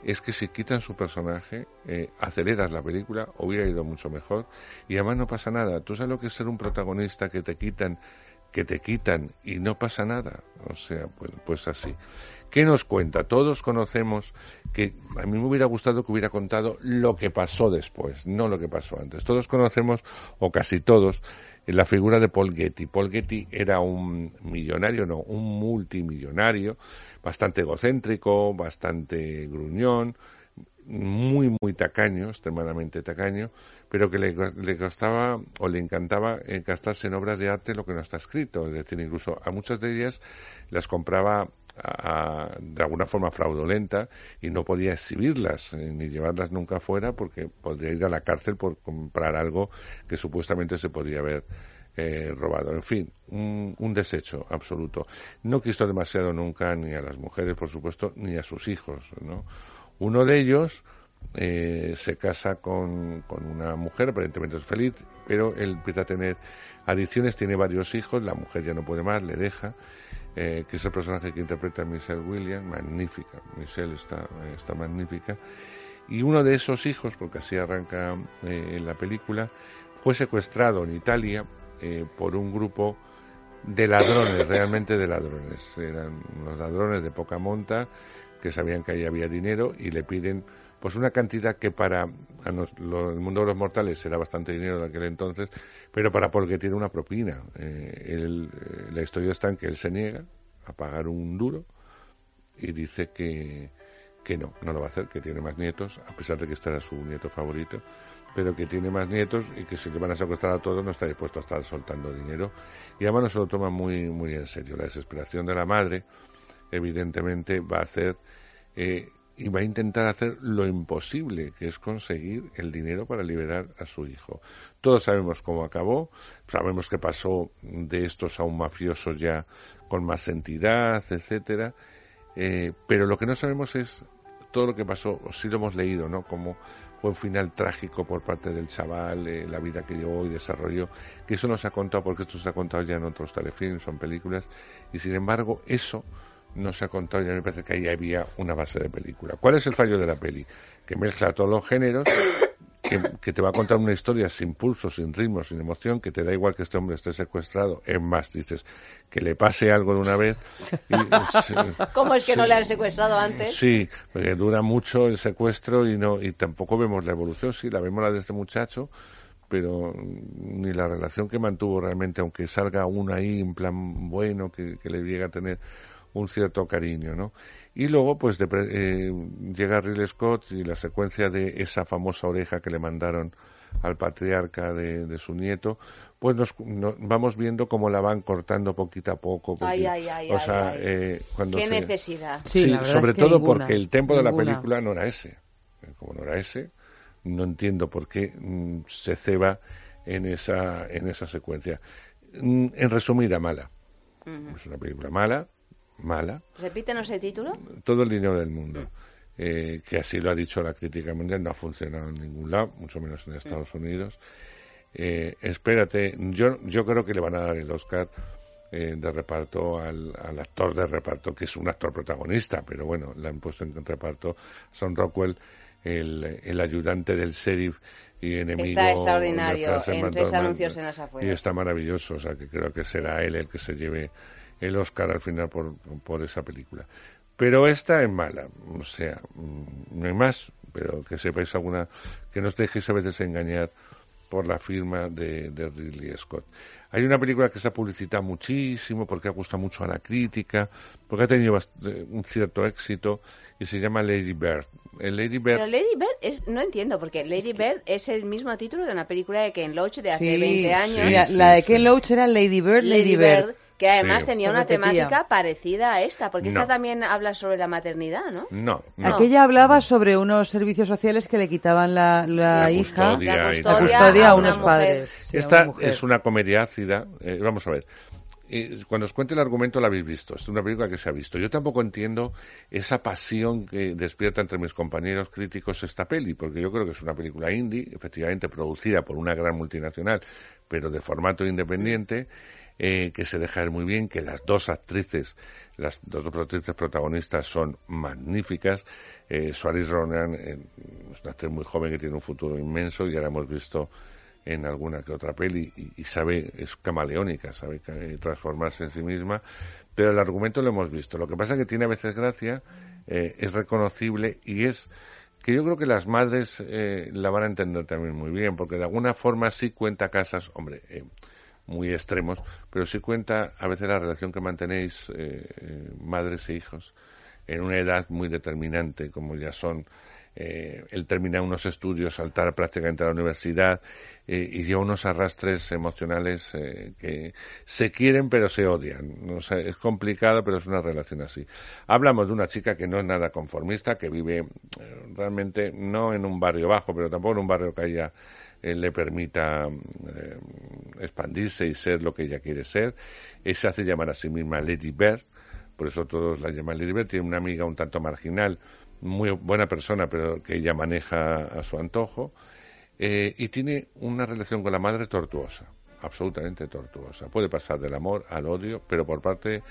es que si quitan su personaje, eh, aceleras la película, hubiera ido mucho mejor, y además no pasa nada. ¿Tú sabes lo que es ser un protagonista que te quitan, que te quitan y no pasa nada? O sea, pues, pues así. ¿Qué nos cuenta? Todos conocemos que a mí me hubiera gustado que hubiera contado lo que pasó después, no lo que pasó antes. Todos conocemos, o casi todos, la figura de Paul Getty. Paul Getty era un millonario, no, un multimillonario, bastante egocéntrico, bastante gruñón, muy, muy tacaño, extremadamente tacaño, pero que le, le costaba o le encantaba eh, gastarse en obras de arte lo que no está escrito. Es decir, incluso a muchas de ellas las compraba de alguna forma fraudulenta y no podía exhibirlas eh, ni llevarlas nunca fuera porque podría ir a la cárcel por comprar algo que supuestamente se podía haber eh, robado. En fin, un, desecho absoluto. No quiso demasiado nunca ni a las mujeres, por supuesto, ni a sus hijos. ¿no? Uno de ellos eh, se casa con, con una mujer, aparentemente es feliz, pero él empieza a tener adicciones, tiene varios hijos, la mujer ya no puede más, le deja, eh, que es el personaje que interpreta Michelle Williams, magnífica, Michelle está, está magnífica, y uno de esos hijos, porque así arranca eh, la película, fue secuestrado en Italia eh, por un grupo de ladrones, realmente de ladrones. Eran unos ladrones de poca monta que sabían que ahí había dinero y le piden pues una cantidad que para el mundo de los mortales era bastante dinero de aquel entonces, pero para porque tiene una propina. Eh, él, eh, la historia está en que él se niega a pagar un duro y dice que, que no, no lo va a hacer, que tiene más nietos, a pesar de que este era su nieto favorito, pero que tiene más nietos y que si le van a secuestrar a todos no está dispuesto a estar soltando dinero. Y además no se lo toma muy, muy en serio. La desesperación de la madre, evidentemente, va a hacer eh, y va a intentar hacer lo imposible, que es conseguir el dinero para liberar a su hijo. Todos sabemos cómo acabó, sabemos que pasó de estos a un mafioso ya con más entidad, etcétera, eh, pero lo que no sabemos es todo lo que pasó, o sí lo hemos leído, ¿no? Como un final trágico por parte del chaval, eh, la vida que llevó y desarrolló, que eso no se ha contado porque esto se ha contado ya en otros telefilms, son películas, y sin embargo eso no se ha contado y me parece que ahí había una base de película. ¿Cuál es el fallo de la peli? Que mezcla todos los géneros, que, que te va a contar una historia sin pulso, sin ritmo, sin emoción, que te da igual que este hombre esté secuestrado. Es más, dices, que le pase algo de una vez. y- ¿Cómo es que Sí. no le han secuestrado antes? Sí, porque dura mucho el secuestro y no y tampoco vemos la evolución. Sí, la vemos la de este muchacho, pero ni la relación que mantuvo realmente, aunque salga uno ahí en plan bueno, que, que le llega a tener un cierto cariño, ¿no? Y luego, pues, de pre- eh, llega Ridley Scott y la secuencia de esa famosa oreja que le mandaron al patriarca de, de su nieto, pues nos, no- vamos viendo cómo la van cortando poquito a poco. Ay, porque- ay, ay, o ay, sea, ay. eh, cuando Qué se- necesidad. Sí, la sobre es que todo ninguna, porque el tempo de la película no era ese. Eh, Como no era ese, no entiendo por qué mm, se ceba en esa, en esa secuencia. Mm, En resumida, mala. Es una película mala, mala, Repítenos el título. todo el dinero del mundo. Eh, que así lo ha dicho la crítica mundial, no ha funcionado en ningún lado, mucho menos en Estados Unidos. Eh, espérate, yo, yo creo que le van a dar el Oscar eh, de reparto al, al actor de reparto, que es un actor protagonista, pero bueno, le han puesto en reparto Son Rockwell, el, el ayudante del sheriff y enemigo. Está extraordinario en tres anuncios en las Y afueras. está maravilloso, o sea que creo que será él el que se lleve el Oscar al final por, por esa película. Pero esta es mala, o sea, mm, no hay más, pero que sepáis alguna, que no os dejéis a veces engañar por la firma de, de Ridley Scott. Hay una película que se ha publicitado muchísimo porque ha gustado mucho a la crítica, porque ha tenido eh, un cierto éxito y se llama Lady Bird. El Lady Bird Pero Lady Bird es, no entiendo, porque Lady Bird es el mismo título de una película de Ken Loach de hace Sí, 20 años. La de Ken Loach era Lady Bird, Lady, Bird. Que además Sí. tenía Se una repetía. temática parecida a esta, porque esta No. también habla sobre la maternidad, ¿no? no, no. Aquella hablaba sobre unos servicios sociales que le quitaban la, la La hija, custodia La y la tal. custodia a unos mujer. padres. sí, a una Esta es una comedia ácida. eh, vamos a ver. eh, cuando os cuente el argumento la habéis visto, es una película que se ha visto. Yo tampoco entiendo esa pasión que despierta entre mis compañeros críticos esta peli, porque yo creo que es una película indie, efectivamente producida por una gran multinacional, pero de formato independiente, eh, que se deja ver muy bien, que las dos actrices, las dos actrices protagonistas son magníficas. Eh, Suárez Ronan eh, es una actriz muy joven que tiene un futuro inmenso, ya la hemos visto en alguna que otra peli y, sabe, es camaleónica, sabe eh, transformarse en sí misma, pero el argumento lo hemos visto. Lo que pasa es que tiene a veces gracia, eh, es reconocible y es que yo creo que las madres eh, la van a entender también muy bien, porque de alguna forma sí cuenta casas, hombre, eh, muy extremos, pero sí cuenta a veces la relación que mantenéis eh, eh, madres e hijos en una edad muy determinante, como ya son eh, él termina unos estudios, saltar prácticamente a la universidad eh, y lleva unos arrastres emocionales eh, que se quieren pero se odian. O sea, es complicado, pero es una relación así. Hablamos de una chica que no es nada conformista, que vive realmente no en un barrio bajo, pero tampoco en un barrio que a ella eh, le permita eh, expandirse y ser lo que ella quiere ser. Ella se hace llamar a sí misma Lady Bird, por eso todos la llaman Lady Bird. Tiene una amiga un tanto marginal, muy buena persona, pero que ella maneja a su antojo. Eh, y tiene una relación con la madre tortuosa, absolutamente tortuosa. Puede pasar del amor al odio, pero por parte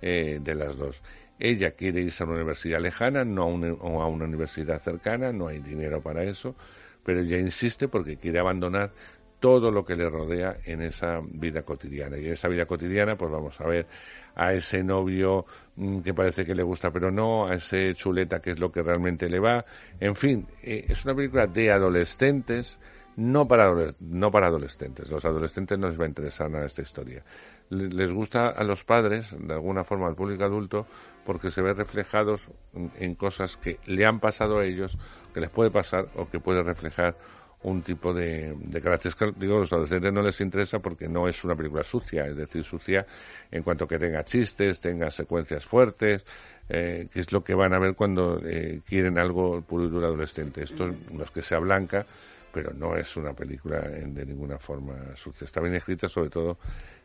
eh, de las dos. Ella quiere irse a una universidad lejana, no a o a una universidad cercana, no hay dinero para eso, pero ella insiste porque quiere abandonar todo lo que le rodea en esa vida cotidiana. Y en esa vida cotidiana, pues vamos a ver a ese novio mm, que parece que le gusta pero no, a ese chuleta que es lo que realmente le va. En fin, eh, es una película de adolescentes, no para, no para adolescentes. Los adolescentes no les va a interesar nada esta historia. Le- Les gusta a los padres, de alguna forma al público adulto, porque se ve reflejados en- cosas que le han pasado a ellos, que les puede pasar o que puede reflejar un tipo de, de carácter. que, Digo, a los adolescentes no les interesa porque no es una película sucia, es decir, sucia en cuanto que tenga chistes, tenga secuencias fuertes, eh, que es lo que van a ver cuando eh, quieren algo puro y duro adolescente. Estos, los que sea blanca, pero no es una película en- de ninguna forma sucia. Está bien escrita, sobre todo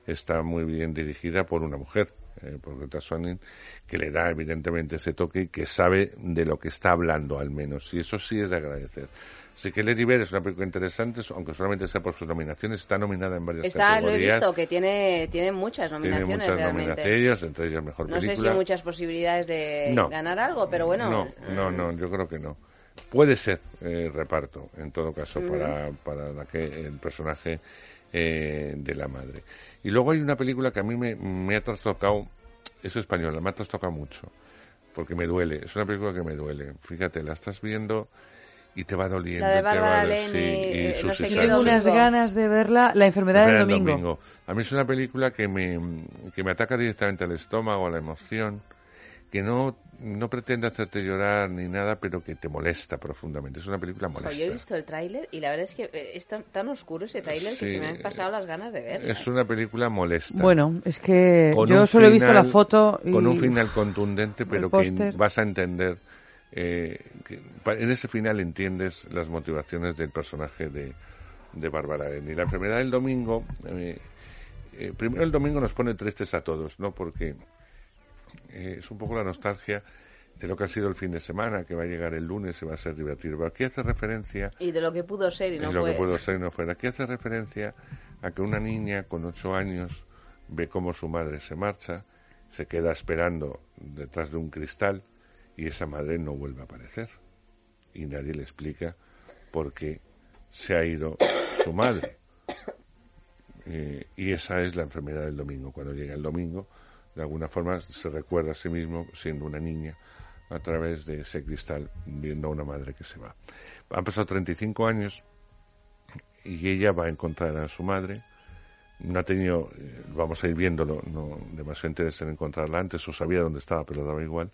está muy bien dirigida por una mujer, eh, por Greta Swanin, que le da evidentemente ese toque y que sabe de lo que está hablando al menos. Y eso sí es de agradecer. Así que Lady Bird es una película interesante, aunque solamente sea por sus nominaciones, está nominada en varias Está, lo he categorías. visto, que tiene, tiene muchas Tiene nominaciones muchas realmente. nominaciones, entre ellas mejor No sé película. si hay muchas posibilidades de No. ganar algo, pero bueno. No, no, no, yo creo que no. Puede ser eh, reparto, en todo caso, para, para la que, el personaje eh, de la madre. Y luego hay una película que a mí me, me ha trastocado, es española, me ha trastocado mucho, porque me duele, es una película que me duele. Fíjate, la estás viendo y te va doliendo. La de te va Bárbara Leni, sí, y eh, sus no sé. Tengo unas domingo. ganas de verla, La enfermedad del el domingo. A mí es una película que me, que me ataca directamente al estómago, a la emoción, que no, no pretende hacerte llorar ni nada, pero que te molesta profundamente. Es una película molesta. yo he visto el tráiler y la verdad es que eh, es tan, tan oscuro ese tráiler que se me han pasado las ganas de verlo. Es una película molesta. Bueno, es que Con yo solo he visto la foto y... Con un final contundente, pero que vas a entender. eh, que en ese final entiendes las motivaciones del personaje de, de Bárbara Leni. La enfermedad del domingo. eh, eh, primero, el domingo nos pone tristes a todos, ¿no? Porque eh, es un poco la nostalgia de lo que ha sido el fin de semana, que va a llegar el lunes y va a ser divertido. Pero aquí hace referencia Y de lo que pudo ser y no lo fue. que puedo ser y no fuera. Aquí hace referencia a que una niña con ocho años ve cómo su madre se marcha, se queda esperando detrás de un cristal y esa madre no vuelve a aparecer. Y nadie le explica por qué se ha ido su madre. Eh, y esa es la enfermedad del domingo. Cuando llega el domingo, de alguna forma se recuerda a sí mismo siendo una niña a través de ese cristal viendo a una madre que se va. Han pasado 35 años y ella va a encontrar a su madre. No ha tenido, eh, vamos a ir viéndolo, no demasiado interés en encontrarla antes, o sabía dónde estaba, pero daba igual.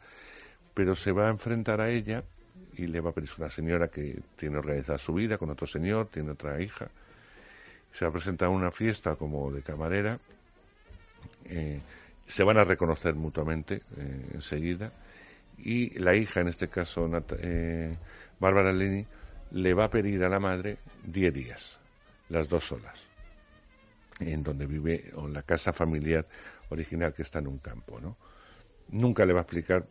Pero se va a enfrentar a ella y le va a pedir una señora que tiene organizada su vida con otro señor, tiene otra hija. Se va a presentar a una fiesta como de camarera. eh, se van a reconocer mutuamente eh, enseguida y la hija, en este caso eh, Bárbara Leni, le va a pedir a la madre 10 días, las dos solas. en donde vive, o en la casa familiar original que está en un campo, ¿no? Nunca le va a explicar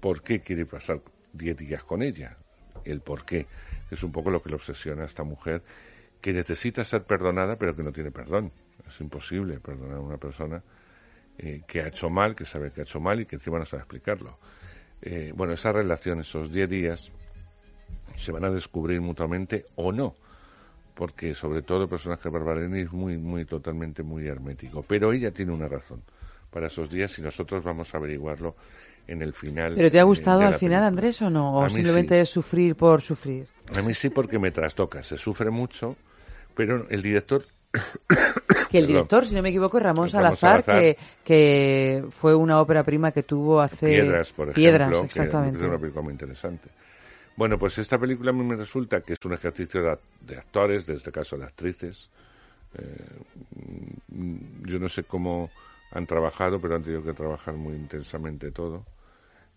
por qué quiere pasar 10 días con ella, el por qué, que es un poco lo que le obsesiona a esta mujer, que necesita ser perdonada, pero que no tiene perdón. Es imposible perdonar a una persona eh, que ha hecho mal, que sabe que ha hecho mal y que encima no sabe explicarlo. Eh, bueno, esa relación, esos 10 días, se van a descubrir mutuamente o no, porque sobre todo el personaje de Barbareni es muy, muy, totalmente muy hermético. Pero ella tiene una razón para esos días y nosotros vamos a averiguarlo en el final. ¿Pero te ha gustado al final, película. Andrés, o no? ¿O simplemente sí. es sufrir por sufrir? A mí sí porque me trastoca, se sufre mucho, pero el director... Que el director, si no me equivoco, es Ramón Salazar, Salazar. Que, que fue una ópera prima que tuvo hace... Piedras, por ejemplo, Piedras, que exactamente. es una película muy interesante. Bueno, pues esta película a mí me resulta que es un ejercicio de, actores, de este caso de actrices. Eh, yo no sé cómo han trabajado, pero han tenido que trabajar muy intensamente todo.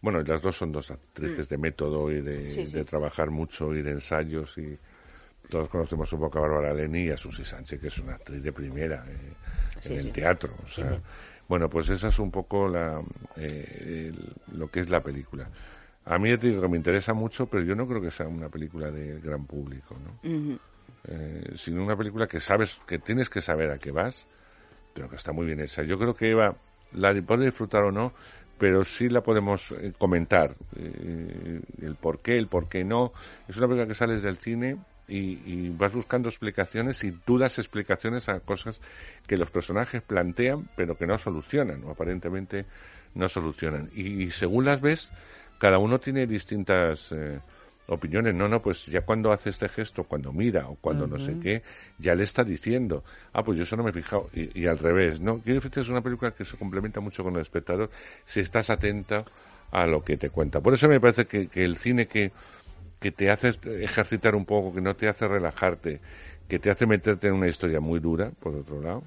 Bueno, y las dos son dos actrices Mm. de método y de, Sí, sí. de trabajar mucho y de ensayos y todos conocemos un poco a Bárbara Leni y a Susi Sánchez, que es una actriz de primera eh, Sí, en sí. el teatro. O sea, sí. Bueno, pues esa es un poco la, eh, el- lo que es la película. A mí te digo que me interesa mucho, pero yo no creo que sea una película de gran público, ¿no? Eh, sino una película que sabes, que tienes que saber a qué vas, pero que está muy bien hecha. Yo creo que Eva la puede disfrutar o no, pero sí la podemos eh, comentar. eh, el por qué, el por qué no. Es una película que sales del cine y, y vas buscando explicaciones y tú das explicaciones a cosas que los personajes plantean, pero que no solucionan, o aparentemente no solucionan. Y, y según las ves, cada uno tiene distintas eh, opiniones. No, no, pues ya cuando hace este gesto, cuando mira o cuando no sé qué, ya le está diciendo, ah, pues yo eso no me he fijado. Y, y al revés, ¿no? Quiero decirte, es una película que se complementa mucho con el espectador si estás atento a lo que te cuenta. Por eso me parece que, que el cine que, que te hace ejercitar un poco, que no te hace relajarte, que te hace meterte en una historia muy dura, por otro lado,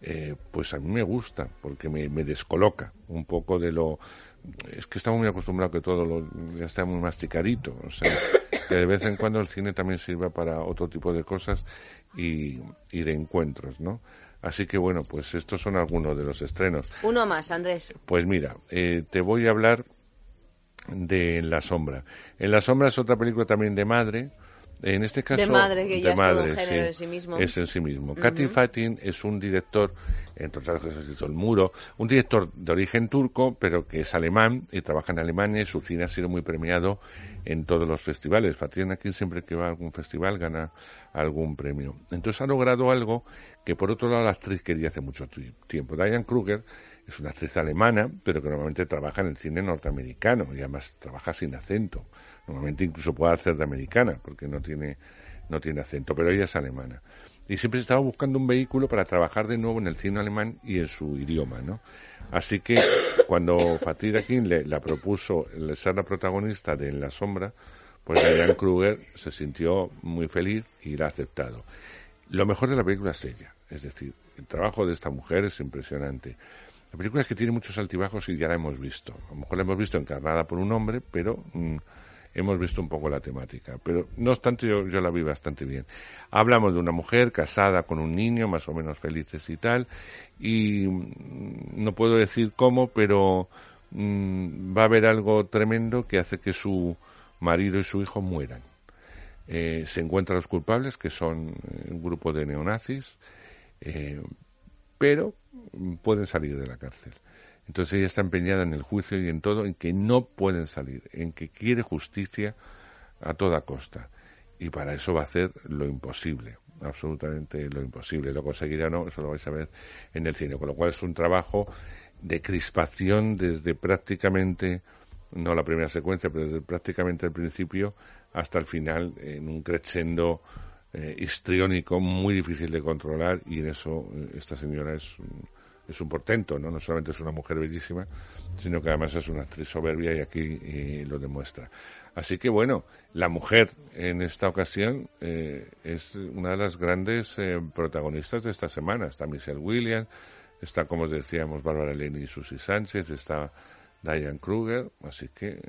eh, pues a mí me gusta, porque me, me descoloca un poco de lo... Es que estamos muy acostumbrados que todo lo, ya está muy masticadito, o sea, que de vez en cuando el cine también sirva para otro tipo de cosas y, y de encuentros, ¿no? Así que bueno, pues estos son algunos de los estrenos. Uno más, Andrés. Pues mira, eh, te voy a hablar de En la sombra. En la sombra es otra película también de madre. En este caso, De madre, que ya es madre, género sí, en sí mismo. Es en sí mismo. Ujú. Katy Fatin es un director, entre otras cosas hizo El Muro, un director de origen turco, pero que es alemán y trabaja en Alemania y su cine ha sido muy premiado en todos los festivales. Fatin aquí siempre que va a algún festival gana algún premio. Entonces ha logrado algo que por otro lado la actriz quería hace mucho ti- tiempo. Diane Kruger es una actriz alemana, pero que normalmente trabaja en el cine norteamericano y además trabaja sin acento. Normalmente incluso puede hacer de americana porque no tiene, no tiene acento, pero ella es alemana. Y siempre estaba buscando un vehículo para trabajar de nuevo en el cine alemán y en su idioma, ¿no? Así que cuando Fatih Akin le la propuso ser la protagonista de En la sombra, pues Diane Kruger se sintió muy feliz y la ha aceptado. Lo mejor de la película es ella, es decir, el trabajo de esta mujer es impresionante. La película es que tiene muchos altibajos y ya la hemos visto. A lo mejor la hemos visto encarnada por un hombre, pero mm, hemos visto un poco la temática. Pero no obstante, yo, la vi bastante bien. Hablamos de una mujer casada con un niño, más o menos felices y tal, y mm, no puedo decir cómo, pero mm, va a haber algo tremendo que hace que su marido y su hijo mueran. Eh, se encuentran los culpables, que son eh, un grupo de neonazis, eh, pero pueden salir de la cárcel. Entonces ella está empeñada en el juicio y en todo, en que no pueden salir, en que quiere justicia a toda costa. Y para eso va a hacer lo imposible, absolutamente lo imposible. Lo conseguirá o no, eso lo vais a ver en el cine. Con lo cual es un trabajo de crispación desde prácticamente, no la primera secuencia, pero desde prácticamente el principio hasta el final, en un crescendo eh, histriónico muy difícil de controlar y en eso eh, esta señora es un, es un portento, ¿no? No solamente es una mujer bellísima, sino que además es una actriz soberbia y aquí eh, lo demuestra. Así que bueno, la mujer en esta ocasión eh, es una de las grandes eh, protagonistas de esta semana. Está Michelle Williams, está, como os decíamos, Bárbara Leni y Susi Sánchez, está Diane Kruger, así que, eh,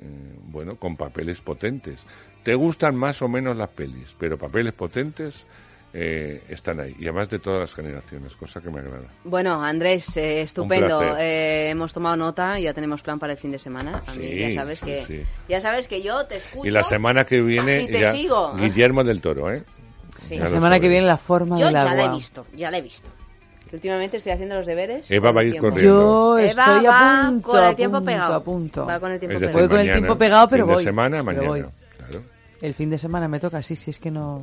bueno, con papeles potentes. ¿Te gustan más o menos las pelis? Pero papeles potentes eh, están ahí. Y además de todas las generaciones, cosa que me agrada. Bueno, Andrés, eh, estupendo. Eh, hemos tomado nota, ya tenemos plan para el fin de semana. A mí Sí, ya sabes sí, que sí. ya sabes que yo te escucho. Y la semana que viene y te ya sigo. Guillermo del Toro, ¿eh? Sí. Ya La semana que viene la forma Yo del ya agua. la he visto, ya la he visto. Que últimamente estoy haciendo los deberes. Eva va a el ir tiempo. corriendo. Yo Eva estoy a punto, con el tiempo punto, pegado. a punto. Va con el tiempo decir, pegado. Voy con el mañana, tiempo pegado, pero fin voy. de semana, mañana. voy. Claro. El fin de semana me toca, sí, sí, es que no,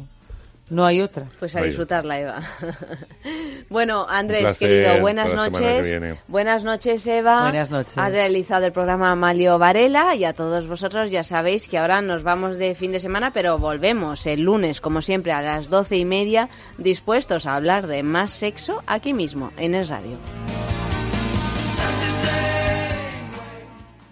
no hay otra. Pues a Vaya. disfrutarla, Eva. bueno, Andrés, placer querido, buenas noches. Buenas noches, Eva. Buenas noches. Ha realizado el programa Malio Varela y a todos vosotros ya sabéis que ahora nos vamos de fin de semana, pero volvemos el lunes, como siempre, a las doce y media, dispuestos a hablar de más sexo aquí mismo, en Es Radio.